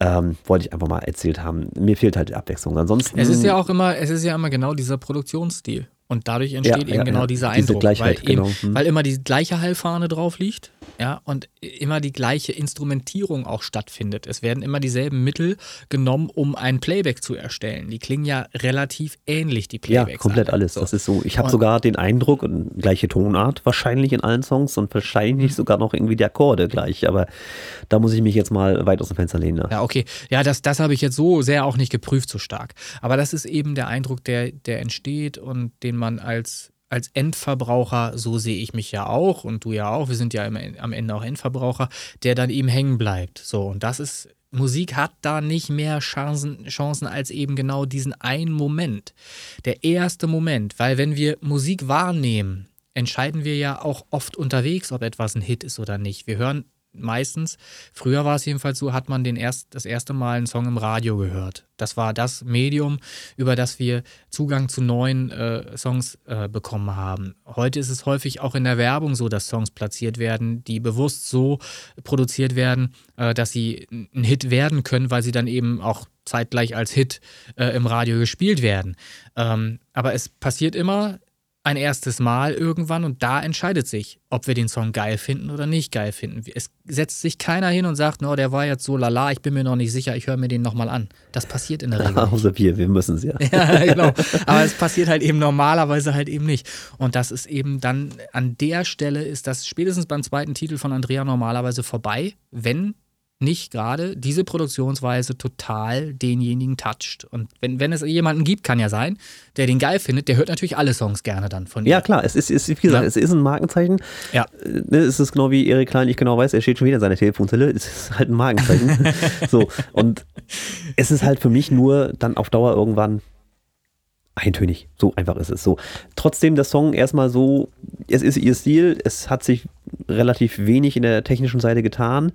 Ähm, wollte ich einfach mal erzählt haben. Mir fehlt halt die Abwechslung. Ansonsten. Es ist ja auch immer, es ist ja immer genau dieser Produktionsstil. Und dadurch entsteht Ja, eben ja, genau ja. dieser Diese Eindruck, Gleichheit, weil, eben, genau. Hm. weil immer die gleiche Hallfahne drauf liegt, ja, und immer die gleiche Instrumentierung auch stattfindet. Es werden immer dieselben Mittel genommen, um ein Playback zu erstellen. Die klingen ja relativ ähnlich, die Ja, Playbacks. komplett alle. alles. So. Das ist so. Ich habe sogar den Eindruck, und gleiche Tonart wahrscheinlich in allen Songs und wahrscheinlich sogar noch irgendwie die Akkorde gleich. Aber da muss ich mich jetzt mal weit aus dem Fenster lehnen. Ne? Ja, okay. Ja, das, das habe ich jetzt so sehr auch nicht geprüft, so stark. Aber das ist eben der Eindruck, der, der entsteht und den man als, als Endverbraucher, so sehe ich mich ja auch und du ja auch, wir sind ja immer am Ende auch Endverbraucher, der dann eben hängen bleibt. So, und das ist Musik hat da nicht mehr Chancen, Chancen als eben genau diesen einen Moment. Der erste Moment, weil wenn wir Musik wahrnehmen, entscheiden wir ja auch oft unterwegs, ob etwas ein Hit ist oder nicht. Wir hören meistens, früher war es jedenfalls so, hat man den erst, das erste Mal einen Song im Radio gehört. Das war das Medium, über das wir Zugang zu neuen äh, Songs äh, bekommen haben. Heute ist es häufig auch in der Werbung so, dass Songs platziert werden, die bewusst so produziert werden, äh, dass sie ein Hit werden können, weil sie dann eben auch zeitgleich als Hit äh, im Radio gespielt werden. Ähm, aber es passiert immer ein erstes Mal irgendwann und da entscheidet sich, ob wir den Song geil finden oder nicht geil finden. Es setzt sich keiner hin und sagt, no, der war jetzt so lala, ich bin mir noch nicht sicher, ich höre mir den nochmal an. Das passiert in der Regel. Außer wir, wir müssen es ja. ja, genau. Aber es passiert halt eben normalerweise halt eben nicht. Und das ist eben dann an der Stelle ist das spätestens beim zweiten Titel von Andrea normalerweise vorbei, wenn nicht gerade diese Produktionsweise total denjenigen toucht. Und wenn, wenn es jemanden gibt, kann ja sein, der den geil findet, der hört natürlich alle Songs gerne dann von ihm. Ja, klar, es ist, ist wie gesagt, ja. es ist ein Markenzeichen. Ja. Ne, es ist genau wie Erik Klein, ich genau weiß, er steht schon wieder in seiner Telefonzelle. Es ist halt ein Markenzeichen. so, und es ist halt für mich nur dann auf Dauer irgendwann eintönig. So einfach ist es so. Trotzdem der Song erstmal so, es ist ihr Stil, es hat sich relativ wenig in der technischen Seite getan.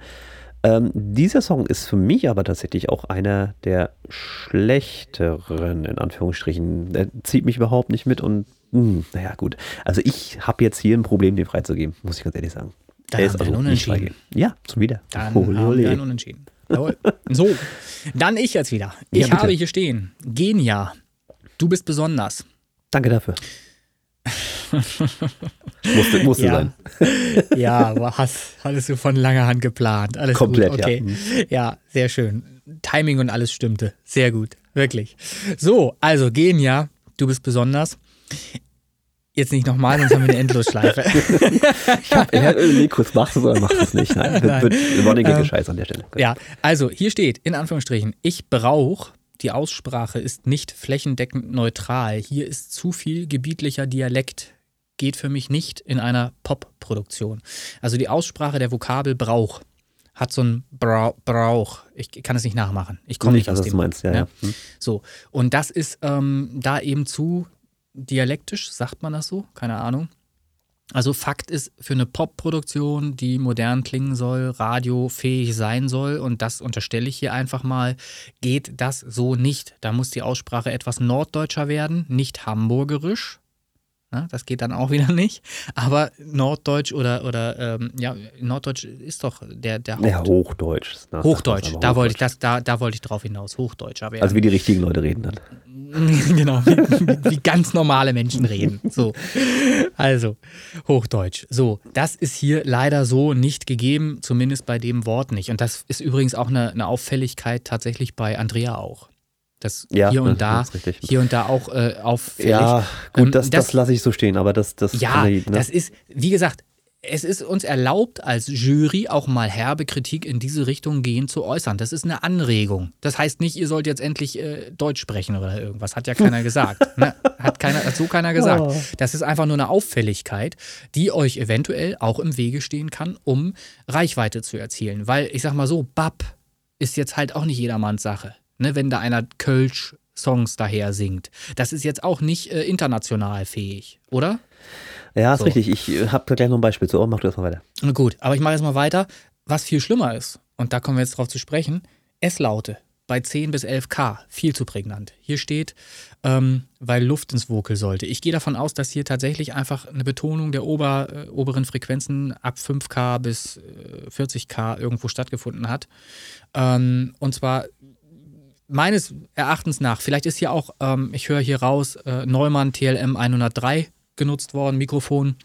Ähm, dieser Song ist für mich aber tatsächlich auch einer der schlechteren, in Anführungsstrichen. Der zieht mich überhaupt nicht mit und mh, hm, naja, gut. Also ich habe jetzt hier ein Problem, den freizugeben, muss ich ganz ehrlich sagen. Dann ist also unentschieden. Ja, zum wieder. Dann Hole, haben wir Unentschieden. so, dann ich jetzt wieder. Ich ja, habe hier stehen, Genia, du bist besonders. Danke dafür. musste musste ja. sein. ja, aber hast, hattest du von langer Hand geplant. Alles Komplett, gut. Okay. Ja. Mhm. ja, sehr schön. Timing und alles stimmte. Sehr gut. Wirklich. So, also Genia, du bist besonders. Jetzt nicht nochmal, sonst haben wir eine Endlosschleife. ich habe hab überlegt, kurz machst du es oder machst du es nicht. Nein, Nein. wird, wird Running ähm, Scheiß an der Stelle. Ja, also hier steht, in Anführungsstrichen, ich brauche die Aussprache ist nicht flächendeckend neutral. Hier ist zu viel gebietlicher Dialekt. Geht für mich nicht in einer Pop-Produktion. Also die Aussprache der Vokabel Brauch hat so ein Brauch. Brauch. Ich kann es nicht nachmachen. Ich komme nicht, nicht aus dem. Meinst, ja, ja. Hm. So. Und das ist ähm, da eben zu dialektisch, sagt man das so? Keine Ahnung. Also Fakt ist, für eine Pop-Produktion, die modern klingen soll, radiofähig sein soll, und das unterstelle ich hier einfach mal, geht das so nicht. Da muss die Aussprache etwas norddeutscher werden, nicht hamburgerisch. Na, das geht dann auch wieder nicht. Aber Norddeutsch oder, oder ähm, ja, Norddeutsch ist doch der, der Haupt Ja, Hochdeutsch. Hochdeutsch, da wollte ich, das, da, da wollte ich drauf hinaus. Hochdeutscher werden. Also wie die richtigen Leute reden dann. genau, wie, wie, ganz normale Menschen reden. So. Also, Hochdeutsch. So, das ist hier leider so nicht gegeben, zumindest bei dem Wort nicht. Und das ist übrigens auch eine, eine Auffälligkeit tatsächlich bei Andrea auch. Das ja, hier und da, hier und da auch äh, auffällig. Ja, gut, ähm, das, das, das lasse ich so stehen, aber das, das. Ja, ich, ne? das ist, wie gesagt, es ist uns erlaubt, als Jury auch mal herbe Kritik in diese Richtung gehen zu äußern. Das ist eine Anregung. Das heißt nicht, ihr sollt jetzt endlich äh, Deutsch sprechen oder irgendwas. Hat ja keiner gesagt. Ne? Hat, keiner, hat so keiner gesagt. Oh. Das ist einfach nur eine Auffälligkeit, die euch eventuell auch im Wege stehen kann, um Reichweite zu erzielen. Weil ich sag mal so, Bab ist jetzt halt auch nicht jedermanns Sache. Ne? Wenn da einer Kölsch Songs daher singt. Das ist jetzt auch nicht äh, international fähig, oder? Ja, ist so. richtig. Ich äh, habe gleich noch ein Beispiel zu. Oh, mach du erstmal weiter. Gut, aber ich mache jetzt mal weiter. Was viel schlimmer ist, und da kommen wir jetzt drauf zu sprechen, S-Laute bei 10 bis 11 K, viel zu prägnant. Hier steht, ähm, weil Luft ins Vocal sollte. Ich gehe davon aus, dass hier tatsächlich einfach eine Betonung der ober, äh, oberen Frequenzen ab 5K bis äh, 40K irgendwo stattgefunden hat. Ähm, und zwar meines Erachtens nach, vielleicht ist hier auch, ähm, ich höre hier raus, äh, Neumann TLM 103 genutzt worden, Mikrofon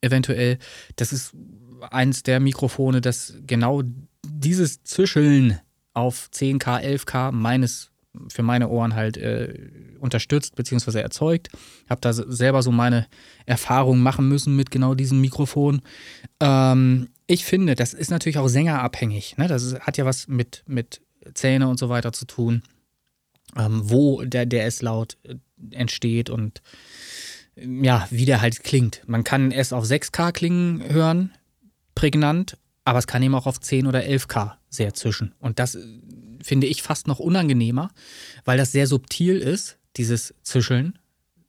eventuell. Das ist eins der Mikrofone, das genau dieses Zischeln auf 10K, 11K meines für meine Ohren halt äh, unterstützt bzw. erzeugt. Habe da selber so meine Erfahrungen machen müssen mit genau diesem Mikrofon. Ähm, ich finde, das ist natürlich auch sängerabhängig. Ne? Das ist, hat ja was mit, mit Zähne und so weiter zu tun, ähm, wo der, der S-Laut äh, entsteht und ja, wie der halt klingt. Man kann es auf 6K klingen hören, prägnant, aber es kann eben auch auf 10 oder 11K sehr zischen. Und das äh, finde ich fast noch unangenehmer, weil das sehr subtil ist, dieses Zischeln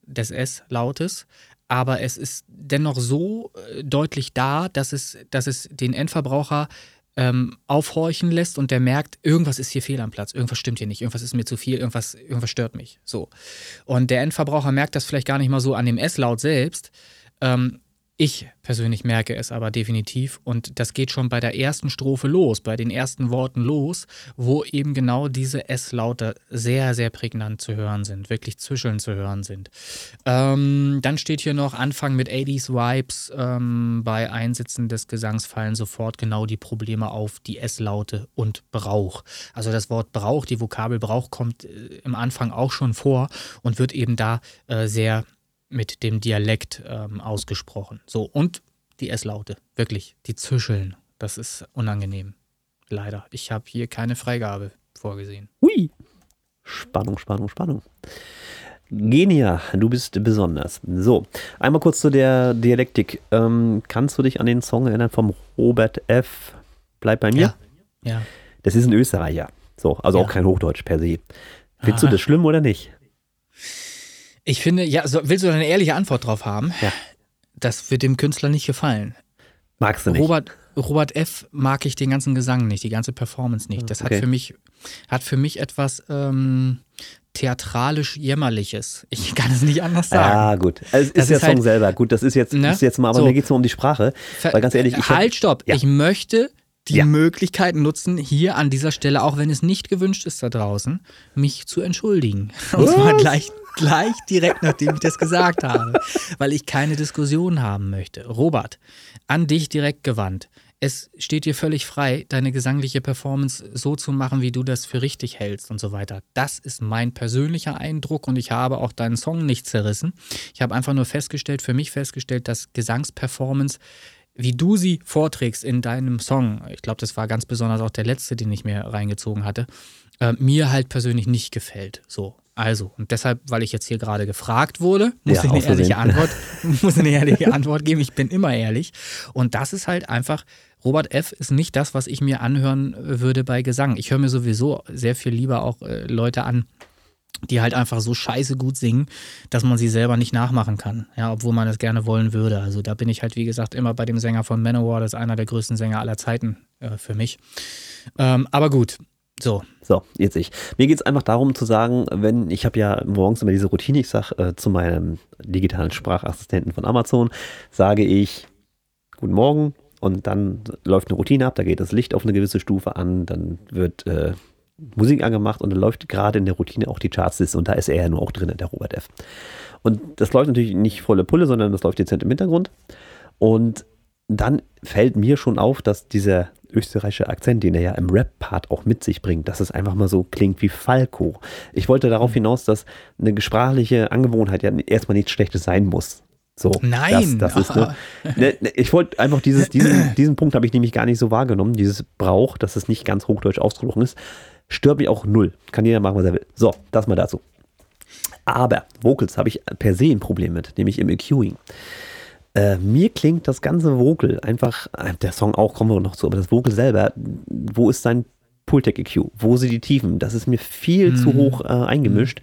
des S-Lautes. Aber es ist dennoch so äh, deutlich da, dass es, dass es den Endverbraucher ähm, aufhorchen lässt und der merkt, irgendwas ist hier fehl am Platz, irgendwas stimmt hier nicht, irgendwas ist mir zu viel, irgendwas, irgendwas stört mich. So. Und der Endverbraucher merkt das vielleicht gar nicht mal so an dem S-Laut selbst. Ähm, ich persönlich merke es aber definitiv und das geht schon bei der ersten Strophe los, bei den ersten Worten los, wo eben genau diese S-Laute sehr, sehr prägnant zu hören sind, wirklich zischeln zu hören sind. Ähm, dann steht hier noch Anfang mit 80s Vibes. Ähm, bei Einsitzen des Gesangs fallen sofort genau die Probleme auf, die S-Laute und Brauch. Also das Wort Brauch, die Vokabel Brauch kommt äh, im Anfang auch schon vor und wird eben da äh, sehr mit dem Dialekt ähm, ausgesprochen. So, und die S-Laute, wirklich, die zischeln. Das ist unangenehm. Leider. Ich habe hier keine Freigabe vorgesehen. Hui. Spannung, Spannung, Spannung. Genia, du bist besonders. So, einmal kurz zu der Dialektik. Ähm, kannst du dich an den Song erinnern vom Robert F. Bleib bei mir? Ja. ja. Das ist ein Österreicher. So, also ja. auch kein Hochdeutsch per se. Findest Aha. du das schlimm oder nicht? Ich finde, ja, so, willst du eine ehrliche Antwort drauf haben? Ja. Das wird dem Künstler nicht gefallen. Magst du nicht? Robert, Robert F. mag ich den ganzen Gesang nicht, die ganze Performance nicht. Das okay. hat für mich, hat für mich etwas ähm, theatralisch jämmerliches. Ich kann es nicht anders sagen. Ja, gut. Also es ist, ist der Song halt, selber. Gut, das ist jetzt, ne? ist jetzt mal, aber so. mir geht es nur um die Sprache. Weil ganz ehrlich, ich halt, stopp. Ja. Ich möchte die ja. Möglichkeit nutzen, hier an dieser Stelle, auch wenn es nicht gewünscht ist da draußen, mich zu entschuldigen. Und zwar gleich, gleich direkt, nachdem ich das gesagt habe, weil ich keine Diskussion haben möchte. Robert, an dich direkt gewandt. Es steht dir völlig frei, deine gesangliche Performance so zu machen, wie du das für richtig hältst und so weiter. Das ist mein persönlicher Eindruck und ich habe auch deinen Song nicht zerrissen. Ich habe einfach nur festgestellt, für mich festgestellt, dass Gesangsperformance wie du sie vorträgst in deinem Song, ich glaube, das war ganz besonders auch der letzte, den ich mir reingezogen hatte, äh, mir halt persönlich nicht gefällt. So. Also, und deshalb, weil ich jetzt hier gerade gefragt wurde, muss ja, ich eine ehrliche Antwort, muss eine ehrliche Antwort geben. Ich bin immer ehrlich. Und das ist halt einfach, Robert F. ist nicht das, was ich mir anhören würde bei Gesang. Ich höre mir sowieso sehr viel lieber auch äh, Leute an, die halt einfach so scheiße gut singen, dass man sie selber nicht nachmachen kann, ja, obwohl man es gerne wollen würde. Also da bin ich halt, wie gesagt, immer bei dem Sänger von Manowar, das ist einer der größten Sänger aller Zeiten äh, für mich. Ähm, aber gut, so. So, jetzt ich. Mir geht es einfach darum zu sagen, wenn, ich habe ja morgens immer diese Routine, ich sage äh, zu meinem digitalen Sprachassistenten von Amazon, sage ich, guten Morgen, und dann läuft eine Routine ab, da geht das Licht auf eine gewisse Stufe an, dann wird äh, Musik angemacht und dann läuft gerade in der Routine auch die Chartsliste und da ist er ja nur auch drin, der Robert F. Und das läuft natürlich nicht volle Pulle, sondern das läuft dezent im Hintergrund. Und dann fällt mir schon auf, dass dieser österreichische Akzent, den er ja im Rap-Part auch mit sich bringt, dass es einfach mal so klingt wie Falco. Ich wollte darauf hinaus, dass eine sprachliche Angewohnheit ja erstmal nichts Schlechtes sein muss. So, Nein. Das, das ist ne, ne, ne, ich wollte einfach dieses, diesen, diesen Punkt habe ich nämlich gar nicht so wahrgenommen, dieses Brauch, dass es nicht ganz hochdeutsch ausgesprochen ist. Stört mich auch null. Kann jeder machen, was er will. So, das mal dazu. Aber Vocals habe ich per se ein Problem mit, nämlich im EQing. Äh, mir klingt das ganze Vocal einfach, äh, der Song auch, kommen wir noch zu, aber das Vocal selber, wo ist sein Pultec EQ? Wo sind die Tiefen? Das ist mir viel mhm. zu hoch äh, eingemischt,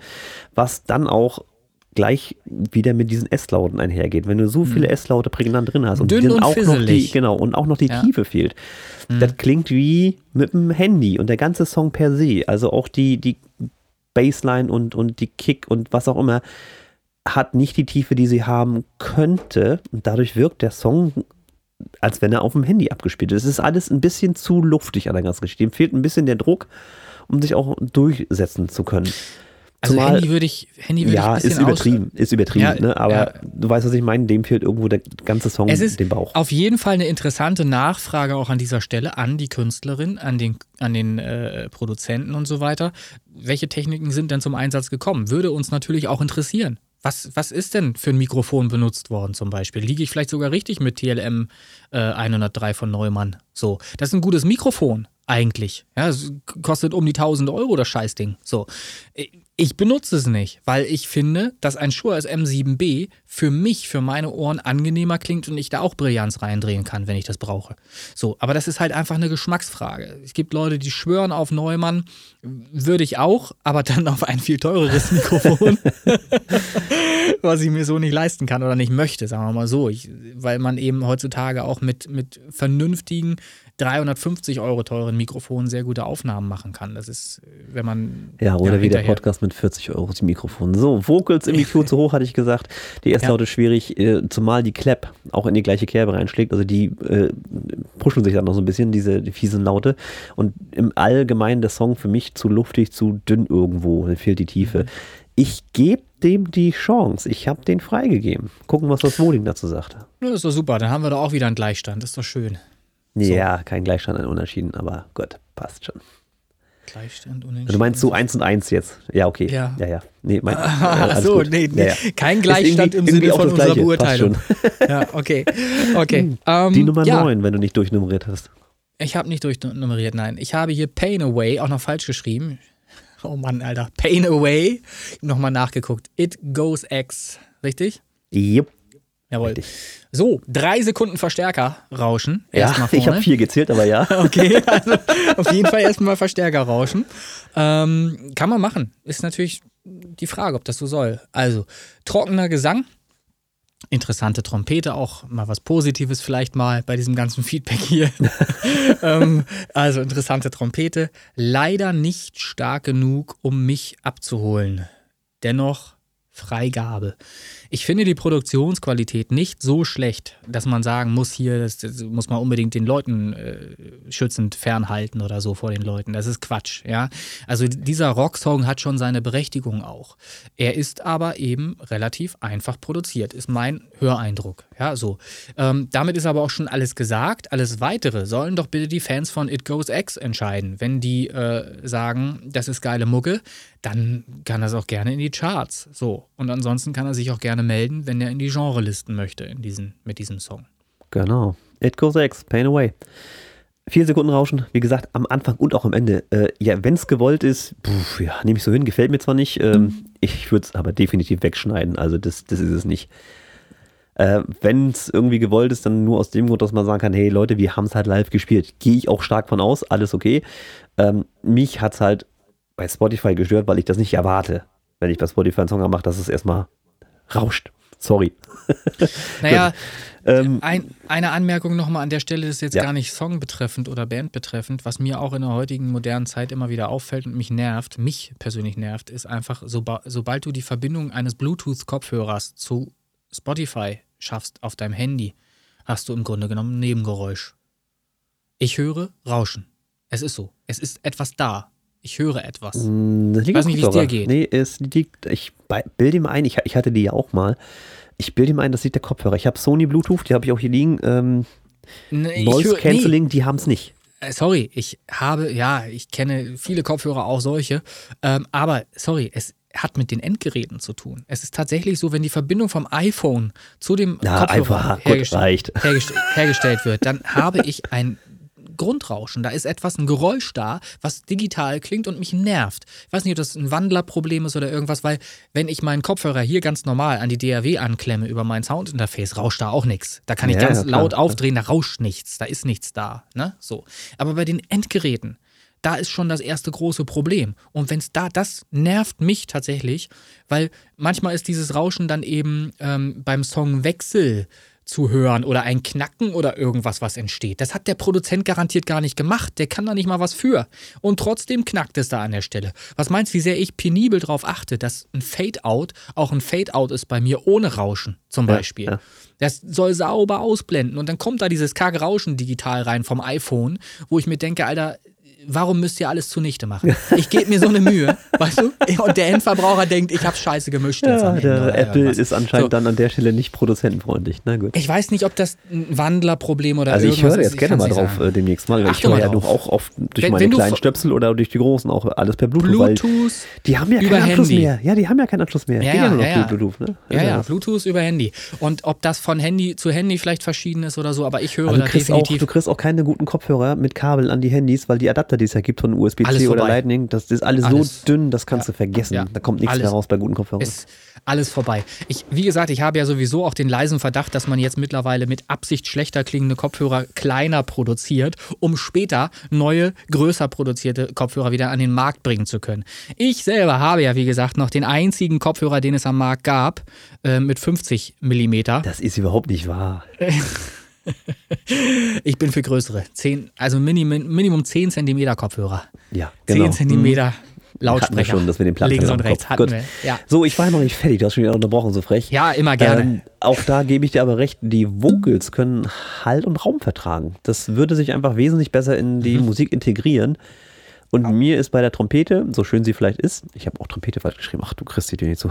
was dann auch gleich wieder mit diesen S-Lauten einhergeht. Wenn du so viele mhm. S-Laute prägnant drin hast und, Dünn und auch fisselig. noch die, genau, und auch noch die ja. Tiefe fehlt, mhm. das klingt wie mit dem Handy und der ganze Song per se, also auch die, die Bassline und, und die Kick und was auch immer, hat nicht die Tiefe, die sie haben könnte. Und dadurch wirkt der Song, als wenn er auf dem Handy abgespielt ist. Es ist alles ein bisschen zu luftig an der ganzen Geschichte. Ihm fehlt ein bisschen der Druck, um sich auch durchsetzen zu können. Also Zumal, Handy würde ich, Handy würde ja, ich ist übertrieben, ist übertrieben, ja, ne? aber ja. du weißt, was ich meine, dem fehlt irgendwo der ganze Song es ist dem Bauch. Auf jeden Fall eine interessante Nachfrage auch an dieser Stelle an die Künstlerin, an den, an den äh, Produzenten und so weiter. Welche Techniken sind denn zum Einsatz gekommen? Würde uns natürlich auch interessieren. Was, was ist denn für ein Mikrofon benutzt worden zum Beispiel? Liege ich vielleicht sogar richtig mit TLM äh, 103 von Neumann? So, das ist ein gutes Mikrofon eigentlich. Ja, es kostet um die 1000 Euro das Scheißding. So, äh, Ich benutze es nicht, weil ich finde, dass ein Shure SM7B für mich, für meine Ohren angenehmer klingt und ich da auch Brillanz reindrehen kann, wenn ich das brauche. So, aber das ist halt einfach eine Geschmacksfrage. Es gibt Leute, die schwören auf Neumann, würde ich auch, aber dann auf ein viel teureres Mikrofon, was ich mir so nicht leisten kann oder nicht möchte, sagen wir mal so. Ich, weil man eben heutzutage auch mit, mit vernünftigen 350 Euro teuren Mikrofonen sehr gute Aufnahmen machen kann. Das ist, wenn man. Ja, oder ja, wie der Podcast mit 40 Euro die Mikrofon. So, Vocals im EQ zu hoch, hatte ich gesagt. Die erste Laute ja. schwierig, äh, zumal die Clap auch in die gleiche Kerbe reinschlägt. Also die äh, pushen sich dann noch so ein bisschen, diese die fiesen Laute. Und im Allgemeinen der Song für mich zu luftig, zu dünn irgendwo. Da fehlt die Tiefe. Mhm. Ich gebe dem die Chance. Ich habe den freigegeben. Gucken, was das Wohling dazu sagt. Ja, das ist doch super. Dann haben wir doch auch wieder einen Gleichstand. Das ist doch schön. So. Ja, kein Gleichstand, ein Unentschieden, aber gut, passt schon. Gleichstand, Unentschieden. Du meinst so 1 und 1 jetzt? Ja, okay. Ja, ja. ja. Nee, mein, äh, so, nee, nee. Ja, ja. kein Gleichstand im Sinne von unserer Gleiche. Beurteilung. ja, okay. okay. Um, Die ähm, Nummer ja. 9, wenn du nicht durchnummeriert hast. Ich habe nicht durchnummeriert, nein. Ich habe hier Pain Away auch noch falsch geschrieben. Oh Mann, Alter. Pain Away. Nochmal nachgeguckt. It Goes X. Richtig? Jupp. Jawohl. Richtig. So, drei Sekunden Verstärker rauschen. Ja, ich habe vier gezählt, aber ja. okay, also auf jeden Fall erstmal Verstärker rauschen. Ähm, kann man machen. Ist natürlich die Frage, ob das so soll. Also, trockener Gesang. Interessante Trompete, auch mal was Positives vielleicht mal bei diesem ganzen Feedback hier. ähm, also interessante Trompete. Leider nicht stark genug, um mich abzuholen. Dennoch Freigabe. Ich finde die Produktionsqualität nicht so schlecht, dass man sagen muss, hier, das, das muss man unbedingt den Leuten äh, schützend fernhalten oder so vor den Leuten. Das ist Quatsch, ja. Also dieser Rocksong hat schon seine Berechtigung auch. Er ist aber eben relativ einfach produziert, ist mein Höreindruck. Ja, so. Ähm, damit ist aber auch schon alles gesagt. Alles weitere sollen doch bitte die Fans von It Goes X entscheiden. Wenn die äh, sagen, das ist geile Mucke, dann kann es auch gerne in die Charts. So. Und ansonsten kann er sich auch gerne melden, wenn er in die Genrelisten möchte in diesen, mit diesem Song. Genau. It Goes X, Pain Away. Vier Sekunden Rauschen, wie gesagt, am Anfang und auch am Ende. Äh, ja, wenn es gewollt ist, pff, ja, nehme ich so hin, gefällt mir zwar nicht. Ähm, mhm. Ich würde es aber definitiv wegschneiden. Also, das, das ist es nicht. Äh, wenn es irgendwie gewollt ist, dann nur aus dem Grund, dass man sagen kann, hey Leute, wir haben es halt live gespielt. Gehe ich auch stark von aus, alles okay. Ähm, mich hat es halt bei Spotify gestört, weil ich das nicht erwarte. Wenn ich bei Spotify einen Song mache, dass es erstmal rauscht. Sorry. Naja, ähm, ein, eine Anmerkung nochmal an der Stelle, das ist jetzt ja. gar nicht Song betreffend oder Band betreffend, was mir auch in der heutigen modernen Zeit immer wieder auffällt und mich nervt, mich persönlich nervt, ist einfach, soba sobald du die Verbindung eines Bluetooth-Kopfhörers zu Spotify schaffst auf deinem Handy, hast du im Grunde genommen ein Nebengeräusch. Ich höre Rauschen. Es ist so. Es ist etwas da. Ich höre etwas. Mm, ich weiß nicht, wie es dir geht. Nee, es liegt, ich bilde mir ein, ich, ich hatte die ja auch mal. Ich bilde mir ein, das liegt der Kopfhörer. Ich habe Sony Bluetooth, die habe ich auch hier liegen. Ähm, nee, Noise höre, Cancelling, nee. die haben es nicht. Äh, sorry, ich habe, ja, ich kenne viele Kopfhörer, auch solche. Ähm, aber sorry, es hat mit den Endgeräten zu tun. Es ist tatsächlich so, wenn die Verbindung vom iPhone zu dem Na, Kopfhörer hergestell hergestell hergestellt wird, dann habe ich ein Grundrauschen. Da ist etwas, ein Geräusch da, was digital klingt und mich nervt. Ich weiß nicht, ob das ein Wandlerproblem ist oder irgendwas, weil wenn ich meinen Kopfhörer hier ganz normal an die DAW anklemme über mein Soundinterface, rauscht da auch nichts. Da kann ich ja, ganz ja, laut aufdrehen, da rauscht nichts, da ist nichts da. Ne? So. Aber bei den Endgeräten, da ist schon das erste große Problem. Und wenn es da, das nervt mich tatsächlich, weil manchmal ist dieses Rauschen dann eben ähm, beim Songwechsel zu hören oder ein Knacken oder irgendwas, was entsteht. Das hat der Produzent garantiert gar nicht gemacht. Der kann da nicht mal was für. Und trotzdem knackt es da an der Stelle. Was meinst du, wie sehr ich penibel darauf achte, dass ein Fade-Out auch ein Fade-Out ist bei mir ohne Rauschen zum Beispiel. Ja, ja. Das soll sauber ausblenden und dann kommt da dieses karge Rauschen digital rein vom iPhone, wo ich mir denke, Alter, warum müsst ihr alles zunichte machen? Ich gebe mir so eine Mühe, weißt du? Und der Endverbraucher denkt, ich habe Scheiße gemischt. Ja, der Apple ist anscheinend so. dann an der Stelle nicht produzentenfreundlich. Na gut. Ich weiß nicht, ob das ein Wandlerproblem oder also irgendwas ist. Also ich höre jetzt gerne mal drauf äh, demnächst mal. ich höre ja doch auch oft durch wenn, meine wenn kleinen Stöpsel oder durch die großen auch alles per Bluetooth. Bluetooth die haben ja keinen Anschluss Handy. mehr. Ja, die haben ja keinen Anschluss mehr. Ja, ja, ja, ja. Bluetooth, ne? ja, ja, Bluetooth über Handy. Und ob das von Handy zu Handy vielleicht verschieden ist oder so, aber ich höre also da definitiv. Auch, du kriegst auch keine guten Kopfhörer mit Kabel an die Handys, weil die Adapter Adapter, die es ja gibt von USB-C oder. Lightning, das ist alles, Alles. so dünn, das kannst Ja. du vergessen. Ja. Da kommt nichts Alles. mehr raus bei guten Kopfhörern. Ist alles vorbei. Ich, wie gesagt, ich habe ja sowieso auch den leisen Verdacht, dass man jetzt mittlerweile mit Absicht schlechter klingende Kopfhörer kleiner produziert, um später neue, größer produzierte Kopfhörer wieder an den Markt bringen zu können. Ich selber habe ja, wie gesagt, noch den einzigen Kopfhörer, den es am Markt gab, äh, mit 50 Millimeter. das ist überhaupt nicht wahr. Ich bin für größere. 10, also Minimum, Minimum 10 Zentimeter Kopfhörer. Ja, 10 genau. Zentimeter Lautsprecher. Hatten wir schon, dass wir den Platz Links und rechts hatten Gut. wir. Ja. So, ich war noch nicht fertig, du hast schon wieder unterbrochen, so frech. ja, immer gerne. Ähm, auch da gebe ich dir aber recht, die Vocals können Hall und Raum vertragen. Das würde sich einfach wesentlich besser in die Mhm. Musik integrieren. Und mir ist bei der Trompete, so schön sie vielleicht ist, ich habe auch Trompete falsch geschrieben, ach du kriegst die Tür nicht zu.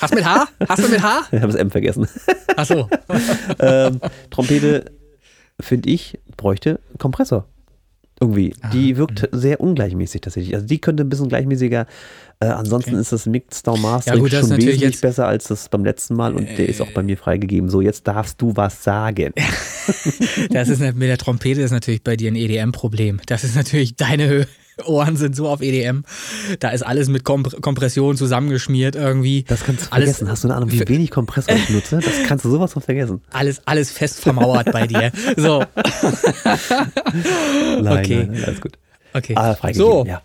Hast du mit H? Hast du mit H? Ich habe das M vergessen. Ach so. ähm, Trompete, finde ich, bräuchte einen Kompressor. Irgendwie. Ah, Die wirkt sehr ungleichmäßig tatsächlich. Also die könnte ein bisschen gleichmäßiger. Äh, ansonsten Okay. ist das Mixdown Master Ja, gut, das schon wesentlich jetzt- besser als das beim letzten Mal und der ist auch bei mir freigegeben. So, jetzt darfst du was sagen. Das ist mit der Trompete ist natürlich bei dir ein EDM-Problem. Das ist natürlich deine Hö- Ohren sind so auf EDM. Da ist alles mit Komp Kompression zusammengeschmiert irgendwie. Das kannst du alles, vergessen. Hast du eine Ahnung, wie wenig Kompressor ich nutze? Das kannst du sowas von vergessen. Alles, alles fest vermauert bei dir. So, Nein, Okay. nein, alles gut. okay. Ah, so, ja.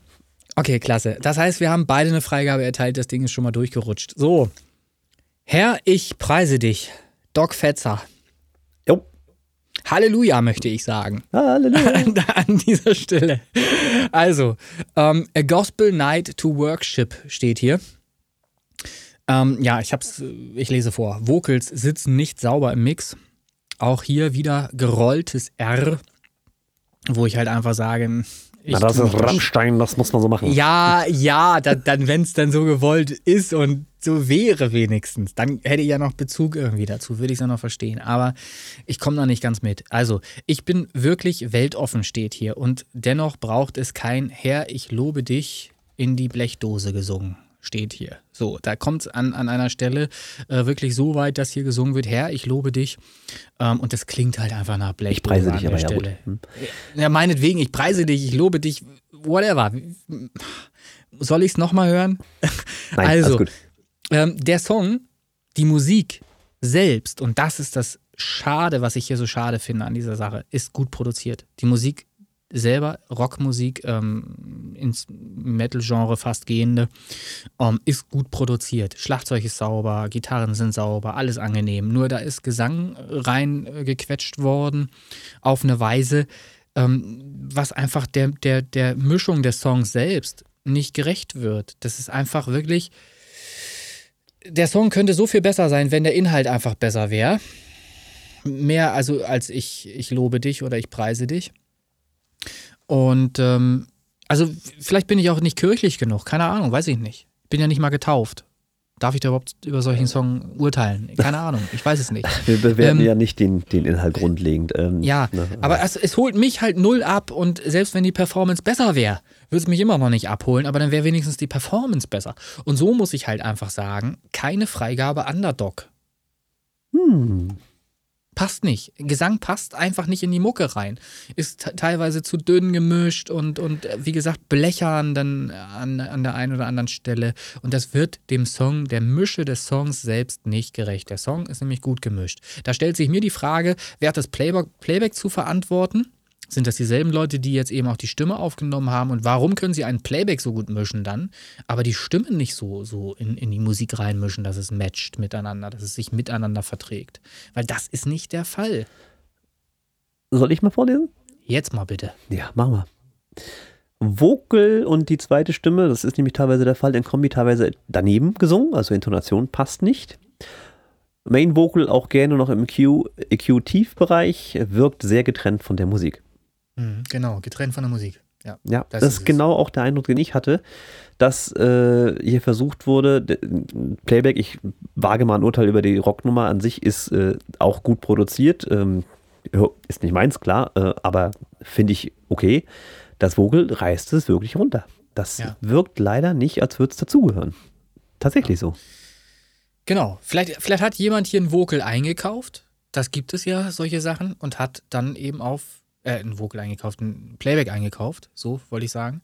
okay, klasse. Das heißt, wir haben beide eine Freigabe erteilt. Das Ding ist schon mal durchgerutscht. So, Herr, ich preise dich. Doc Fetzer. Halleluja, möchte ich sagen. Halleluja. an dieser Stelle. Also, ähm, A Gospel Night to Worship steht hier. Ähm, ja, ich hab's, äh, ich lese vor. Vocals sitzen nicht sauber im Mix. Auch hier wieder gerolltes R, wo ich halt einfach sage, ich Na, das ist Rammstein, das muss man so machen. ja, ja, da, dann, wenn es dann so gewollt ist und so wäre wenigstens, dann hätte ich ja noch Bezug irgendwie dazu, würde ich es ja noch verstehen. Aber ich komme noch nicht ganz mit. Also, ich bin wirklich weltoffen, steht hier. Und dennoch braucht es kein Herr, ich lobe dich in die Blechdose gesungen. Steht hier. So, da kommt es an, an einer Stelle äh, wirklich so weit, dass hier gesungen wird, Herr, ich lobe dich. Ähm, und das klingt halt einfach nach Blechdose. Ich preise an dich der aber ja gut. Stelle. Hm. Ja, meinetwegen, ich preise dich, ich lobe dich, whatever. Soll ich es nochmal hören? Nein, also, alles gut. Ähm, der Song, die Musik selbst, und das ist das Schade, was ich hier so schade finde an dieser Sache, ist gut produziert. Die Musik selber, Rockmusik, ähm, ins Metal-Genre fast gehende, ähm, ist gut produziert. Schlagzeug ist sauber, Gitarren sind sauber, alles angenehm. Nur da ist Gesang rein äh, worden auf eine Weise, ähm, was einfach der, der, der Mischung des Songs selbst nicht gerecht wird. Das ist einfach wirklich. Der Song könnte so viel besser sein, wenn der Inhalt einfach besser wäre. Mehr also als ich, ich lobe dich oder ich preise dich. Und ähm, also vielleicht bin ich auch nicht kirchlich genug, keine Ahnung, weiß ich nicht. Bin ja nicht mal getauft. Darf ich da überhaupt über solchen Song urteilen? Keine Ahnung, ich weiß es nicht. Wir bewerten ähm, ja nicht den, den Inhalt grundlegend. Ähm, Ja, ne, aber es, es holt mich halt null ab und selbst wenn die Performance besser wäre, würde es mich immer noch nicht abholen, aber dann wäre wenigstens die Performance besser. Und so muss ich halt einfach sagen, keine Freigabe Underdog. Hm. Passt nicht. Gesang passt einfach nicht in die Mucke rein. Ist te- teilweise zu dünn gemischt und, und äh, wie gesagt, blechern dann an, an der einen oder anderen Stelle. Und das wird dem Song, der Mische des Songs selbst nicht gerecht. Der Song ist nämlich gut gemischt. Da stellt sich mir die Frage, wer hat das Playback, Playback zu verantworten? Sind das dieselben Leute, die jetzt eben auch die Stimme aufgenommen haben? Und warum können sie einen Playback so gut mischen dann, aber die Stimmen nicht so, so in, in die Musik reinmischen, dass es matcht miteinander, dass es sich miteinander verträgt? Weil das ist nicht der Fall. Soll ich mal vorlesen? Jetzt mal bitte. Ja, machen wir. Vocal und die zweite Stimme, das ist nämlich teilweise der Fall, in Kombi teilweise daneben gesungen, also Intonation passt nicht. Main Vocal auch gerne noch im EQ, EQ-Tiefbereich, wirkt sehr getrennt von der Musik. Mhm, genau, getrennt von der Musik. Ja. Ja, Das das, ist ist genau auch der Eindruck, den ich hatte, dass äh, hier versucht wurde, Playback, ich wage mal ein Urteil über die Rocknummer an sich, ist äh, auch gut produziert. Ähm, ja, ist nicht meins, klar, äh, aber finde ich okay. Das Vogel reißt es wirklich runter. Das Ja. wirkt leider nicht, als würde es dazugehören. Tatsächlich so. Genau. Vielleicht, vielleicht hat jemand hier ein Vocal eingekauft. Das gibt es ja, solche Sachen. Und hat dann eben auf äh, ein Vocal eingekauft, ein Playback eingekauft, so wollte ich sagen,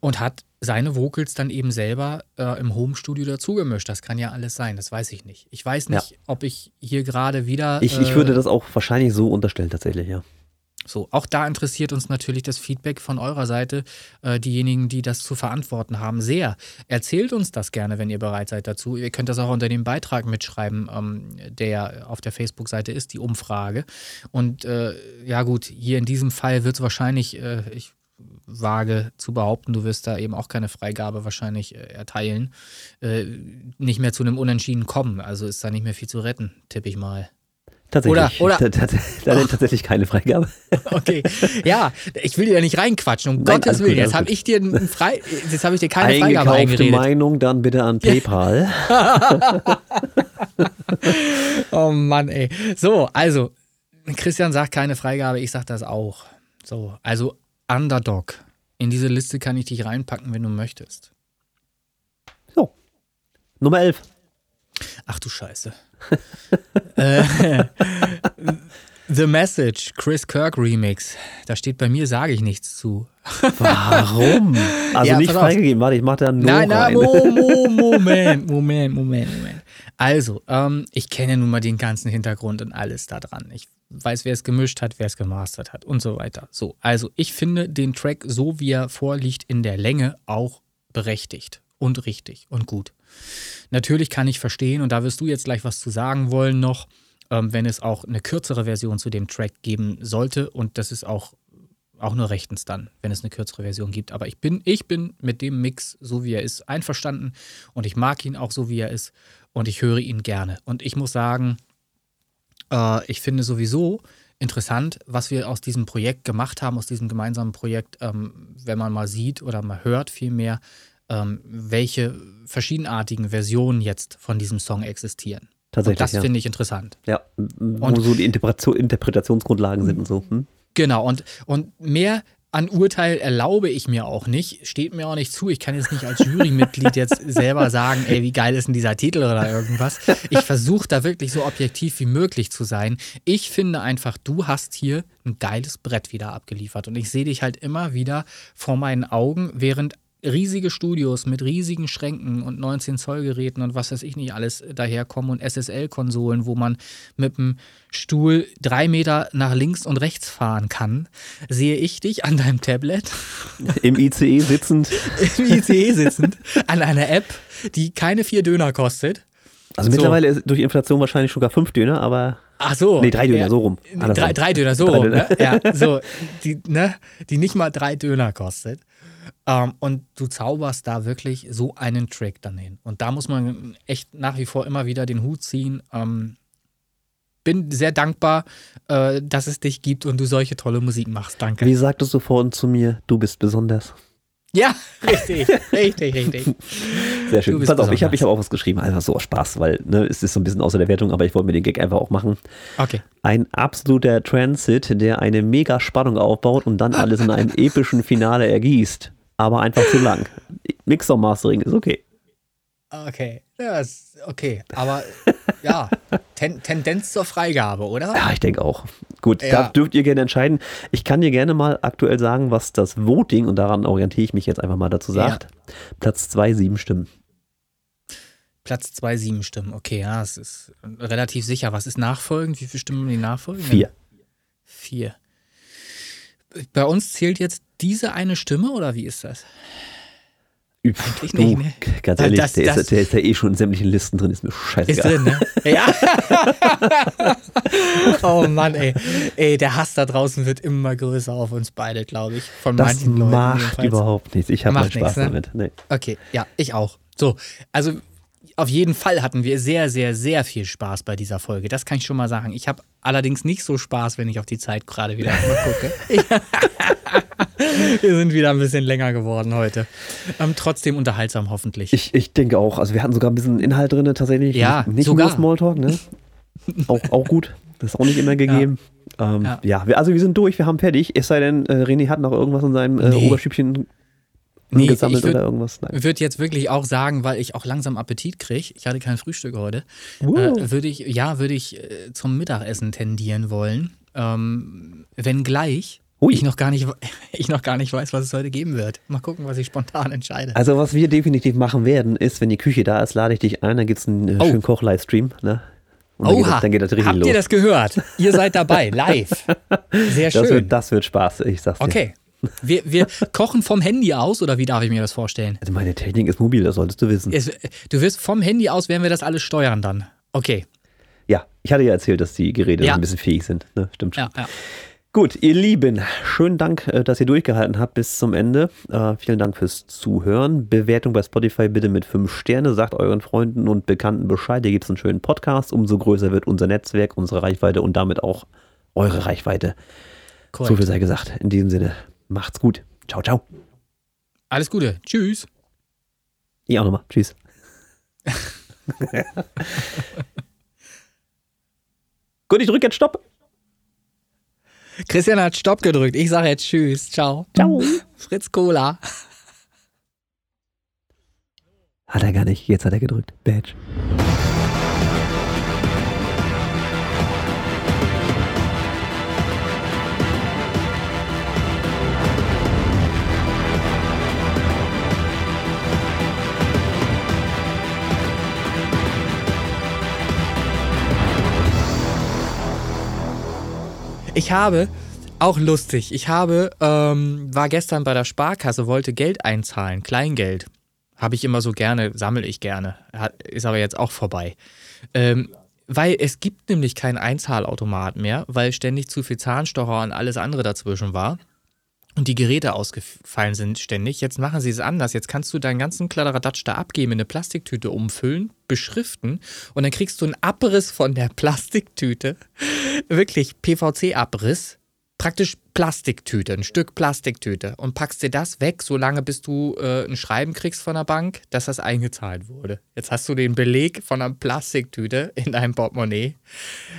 und hat seine Vocals dann eben selber äh, im Home-Studio dazugemischt. Das kann ja alles sein, das weiß ich nicht. Ich weiß nicht, ob ich hier gerade wieder. Ich, ich würde das auch wahrscheinlich so unterstellen, tatsächlich, ja. So, auch da interessiert uns natürlich das Feedback von eurer Seite, äh, diejenigen, die das zu verantworten haben, sehr. Erzählt uns das gerne, wenn ihr bereit seid dazu. Ihr könnt das auch unter dem Beitrag mitschreiben, ähm, der auf der Facebook-Seite ist, die Umfrage. Und äh, ja gut, hier in diesem Fall wird es wahrscheinlich, äh, ich wage zu behaupten, du wirst da eben auch keine Freigabe wahrscheinlich äh, erteilen, äh, nicht mehr zu einem Unentschieden kommen. Also ist da nicht mehr viel zu retten, tippe ich mal. Tatsächlich. Oder, oder tatsächlich keine Freigabe. Okay. Ja, ich will dir da nicht reinquatschen, um Nein, Gottes Willen. Jetzt habe ich dir frei, jetzt habe ich dir keine Freigabe eingeredet. Meinung dann bitte an PayPal. oh Mann, ey. So, also Christian sagt keine Freigabe, ich sag das auch. So, also Underdog. In diese Liste kann ich dich reinpacken, wenn du möchtest. So. Nummer 11. Ach du Scheiße. Äh, The Message, Chris Kirk Remix. Da steht bei mir, sage ich nichts zu. Warum? Also ja, nicht freigegeben. Warte, ich mache da nur Nein, nein, Mo, Mo, Moment, Moment, Moment, Moment. Also, ähm, ich kenne nun mal den ganzen Hintergrund und alles da dran. Ich weiß, wer es gemischt hat, wer es gemastert hat und so weiter. So, also ich finde den Track, so wie er vorliegt, in der Länge auch berechtigt und richtig und gut. Natürlich kann ich verstehen, und da wirst du jetzt gleich was zu sagen wollen noch, ähm, wenn es auch eine kürzere Version zu dem Track geben sollte. Und das ist auch, auch nur rechtens dann, wenn es eine kürzere Version gibt. Aber ich bin, ich bin mit dem Mix, so wie er ist, einverstanden. Und ich mag ihn auch so, wie er ist. Und ich höre ihn gerne. Und ich muss sagen, äh, ich finde sowieso interessant, was wir aus diesem Projekt gemacht haben, aus diesem gemeinsamen Projekt, ähm, wenn man mal sieht oder mal hört vielmehr, ähm, welche verschiedenartigen Versionen jetzt von diesem Song existieren. Tatsächlich. Und das ja. finde ich interessant. Ja, wo und, so die Interpretation, Interpretationsgrundlagen sind und so. Hm? Genau, und, und mehr an Urteil erlaube ich mir auch nicht, steht mir auch nicht zu. Ich kann jetzt nicht als Jurymitglied jetzt selber sagen, ey, wie geil ist denn dieser Titel oder irgendwas. Ich versuche da wirklich so objektiv wie möglich zu sein. Ich finde einfach, du hast hier ein geiles Brett wieder abgeliefert und ich sehe dich halt immer wieder vor meinen Augen, während riesige Studios mit riesigen Schränken und 19 Zoll Geräten und was weiß ich nicht alles daherkommen und SSL-Konsolen, wo man mit dem Stuhl drei Meter nach links und rechts fahren kann, sehe ich dich an deinem Tablet. Im ICE sitzend. Im ICE sitzend, an einer App, die keine vier Döner kostet. Also so. mittlerweile ist durch Inflation wahrscheinlich sogar fünf Döner, aber. Ach so. Nee, drei Döner, ja, so rum. Drei, drei, Döner, so drei rum. Döner. Ne? Ja, so. Die, ne, die nicht mal drei Döner kostet. Ähm, und du zauberst da wirklich so einen Trick dann hin. Und da muss man echt nach wie vor immer wieder den Hut ziehen. Ähm, bin sehr dankbar, äh, dass es dich gibt und du solche tolle Musik machst. Danke. Wie sagtest du vorhin zu mir, du bist besonders? Ja, richtig, richtig, richtig. Sehr schön. Pass auf, ich habe ich hab auch was geschrieben, einfach so Spaß, weil ne, es ist so ein bisschen außer der Wertung, aber ich wollte mir den Gag einfach auch machen. Okay. Ein absoluter Transit, der eine mega Spannung aufbaut und dann alles in einem epischen Finale ergießt aber einfach zu lang. Mixer Mastering ist okay. Okay, ja, ist okay. Aber ja, ten, Tendenz zur Freigabe, oder? Ja, ich denke auch. Gut, ja. da dürft ihr gerne entscheiden. Ich kann dir gerne mal aktuell sagen, was das Voting, und daran orientiere ich mich jetzt einfach mal dazu sagt. Ja. Platz 2, sieben Stimmen. Platz 2, sieben Stimmen. Okay, ja, es ist relativ sicher. Was ist nachfolgend? Wie viele Stimmen haben die nachfolgend? Vier. Vier. Bei uns zählt jetzt diese eine Stimme oder wie ist das? Eigentlich du, nicht, ne? Ganz ehrlich, das, der, das, ist, der, ist, ja eh schon in sämtlichen Listen drin, ist mir scheißegal. Ist drin, ne? Ja. oh Mann, ey. Ey, der Hass da draußen wird immer größer auf uns beide, glaube ich. Von das manchen Leuten. macht jedenfalls. überhaupt nichts. Ich habe meinen Spaß ne? damit. Nee. Okay, ja, ich auch. So, also auf jeden Fall hatten wir sehr, sehr, sehr viel Spaß bei dieser Folge. Das kann ich schon mal sagen. Ich habe allerdings nicht so Spaß, wenn ich auf die Zeit gerade wieder gucke. wir sind wieder ein bisschen länger geworden heute. Ähm, trotzdem unterhaltsam hoffentlich. Ich, ich denke auch. Also wir hatten sogar ein bisschen Inhalt drin tatsächlich. Ja, nicht sogar. nur Smalltalk, ne? auch, auch gut. Das ist auch nicht immer gegeben. Ja, ähm, ja. ja also wir sind durch, wir haben fertig. Es sei denn, äh, René hat noch irgendwas in seinem äh, nee. Oberstübchen nee, gesammelt oder irgendwas? Ich würde jetzt wirklich auch sagen, weil ich auch langsam Appetit kriege, ich hatte kein Frühstück heute, äh, würde ich, ja, würde ich äh, zum Mittagessen tendieren wollen. Ähm, wenngleich Ui. Ich noch, gar nicht, ich noch gar nicht weiß, was es heute geben wird. Mal gucken, was ich spontan entscheide. Also, was wir definitiv machen werden, ist, wenn die Küche da ist, lade ich dich ein, dann gibt es einen äh, oh. schönen Koch-Livestream. Ne? Und dann Oha, geht das, dann geht das richtig habt los. ihr das gehört? Ihr seid dabei, live. Sehr schön. Das wird, das wird Spaß, ich sag's dir. Okay. Wir, wir, kochen vom Handy aus oder wie darf ich mir das vorstellen? Also meine Technik ist mobil, das solltest du wissen. Es, du wirst vom Handy aus, werden wir das alles steuern dann. Okay. Ja, ich hatte ja erzählt, dass die Geräte ja. ein bisschen fähig sind. Ne? Stimmt schon. Ja, ja. Gut, ihr Lieben, schönen Dank, äh, dass ihr durchgehalten habt bis zum Ende. Äh, vielen Dank fürs Zuhören. Bewertung bei Spotify bitte mit 5 Sterne. Sagt euren Freunden und Bekannten Bescheid. Hier gibt es einen schönen Podcast. Umso größer wird unser Netzwerk, unsere Reichweite und damit auch eure Reichweite. Korrekt. So viel sei gesagt. In diesem Sinne, macht's gut. Ciao, ciao. Alles Gute. Tschüss. Ich auch nochmal. Tschüss. gut, ich drücke jetzt Stopp. Christian hat Stopp gedrückt. Ich sage jetzt Tschüss. Ciao. Ciao. Fritz Cola. Hat er gar nicht. Jetzt hat er gedrückt. Badge. Ich habe, auch lustig, ich habe, ähm, war gestern bei der Sparkasse, wollte Geld einzahlen, Kleingeld. Habe ich immer so gerne, sammle ich gerne. Ist aber jetzt auch vorbei. Ähm, weil es gibt nämlich keinen Einzahlautomat mehr, weil ständig zu viel Zahnstocher und alles andere dazwischen war und die Geräte ausgefallen sind ständig. Jetzt machen sie es anders. Jetzt kannst du deinen ganzen Kladderadatsch da abgeben, in eine Plastiktüte umfüllen, beschriften und dann kriegst du einen Abriss von der Plastiktüte. Wirklich PVC-Abriss. Praktisch Plastiktüte, ein Stück Plastiktüte und packst dir das weg, solange bis du äh, ein Schreiben kriegst von der Bank, dass das eingezahlt wurde. Jetzt hast du den Beleg von einer Plastiktüte in deinem Portemonnaie.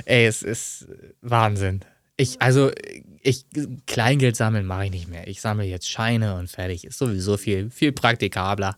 Ey, es ist Wahnsinn. Ich, also, ich, Kleingeld sammeln mache ich nicht mehr. Ich sammle jetzt Scheine und fertig. Ist sowieso viel, viel praktikabler.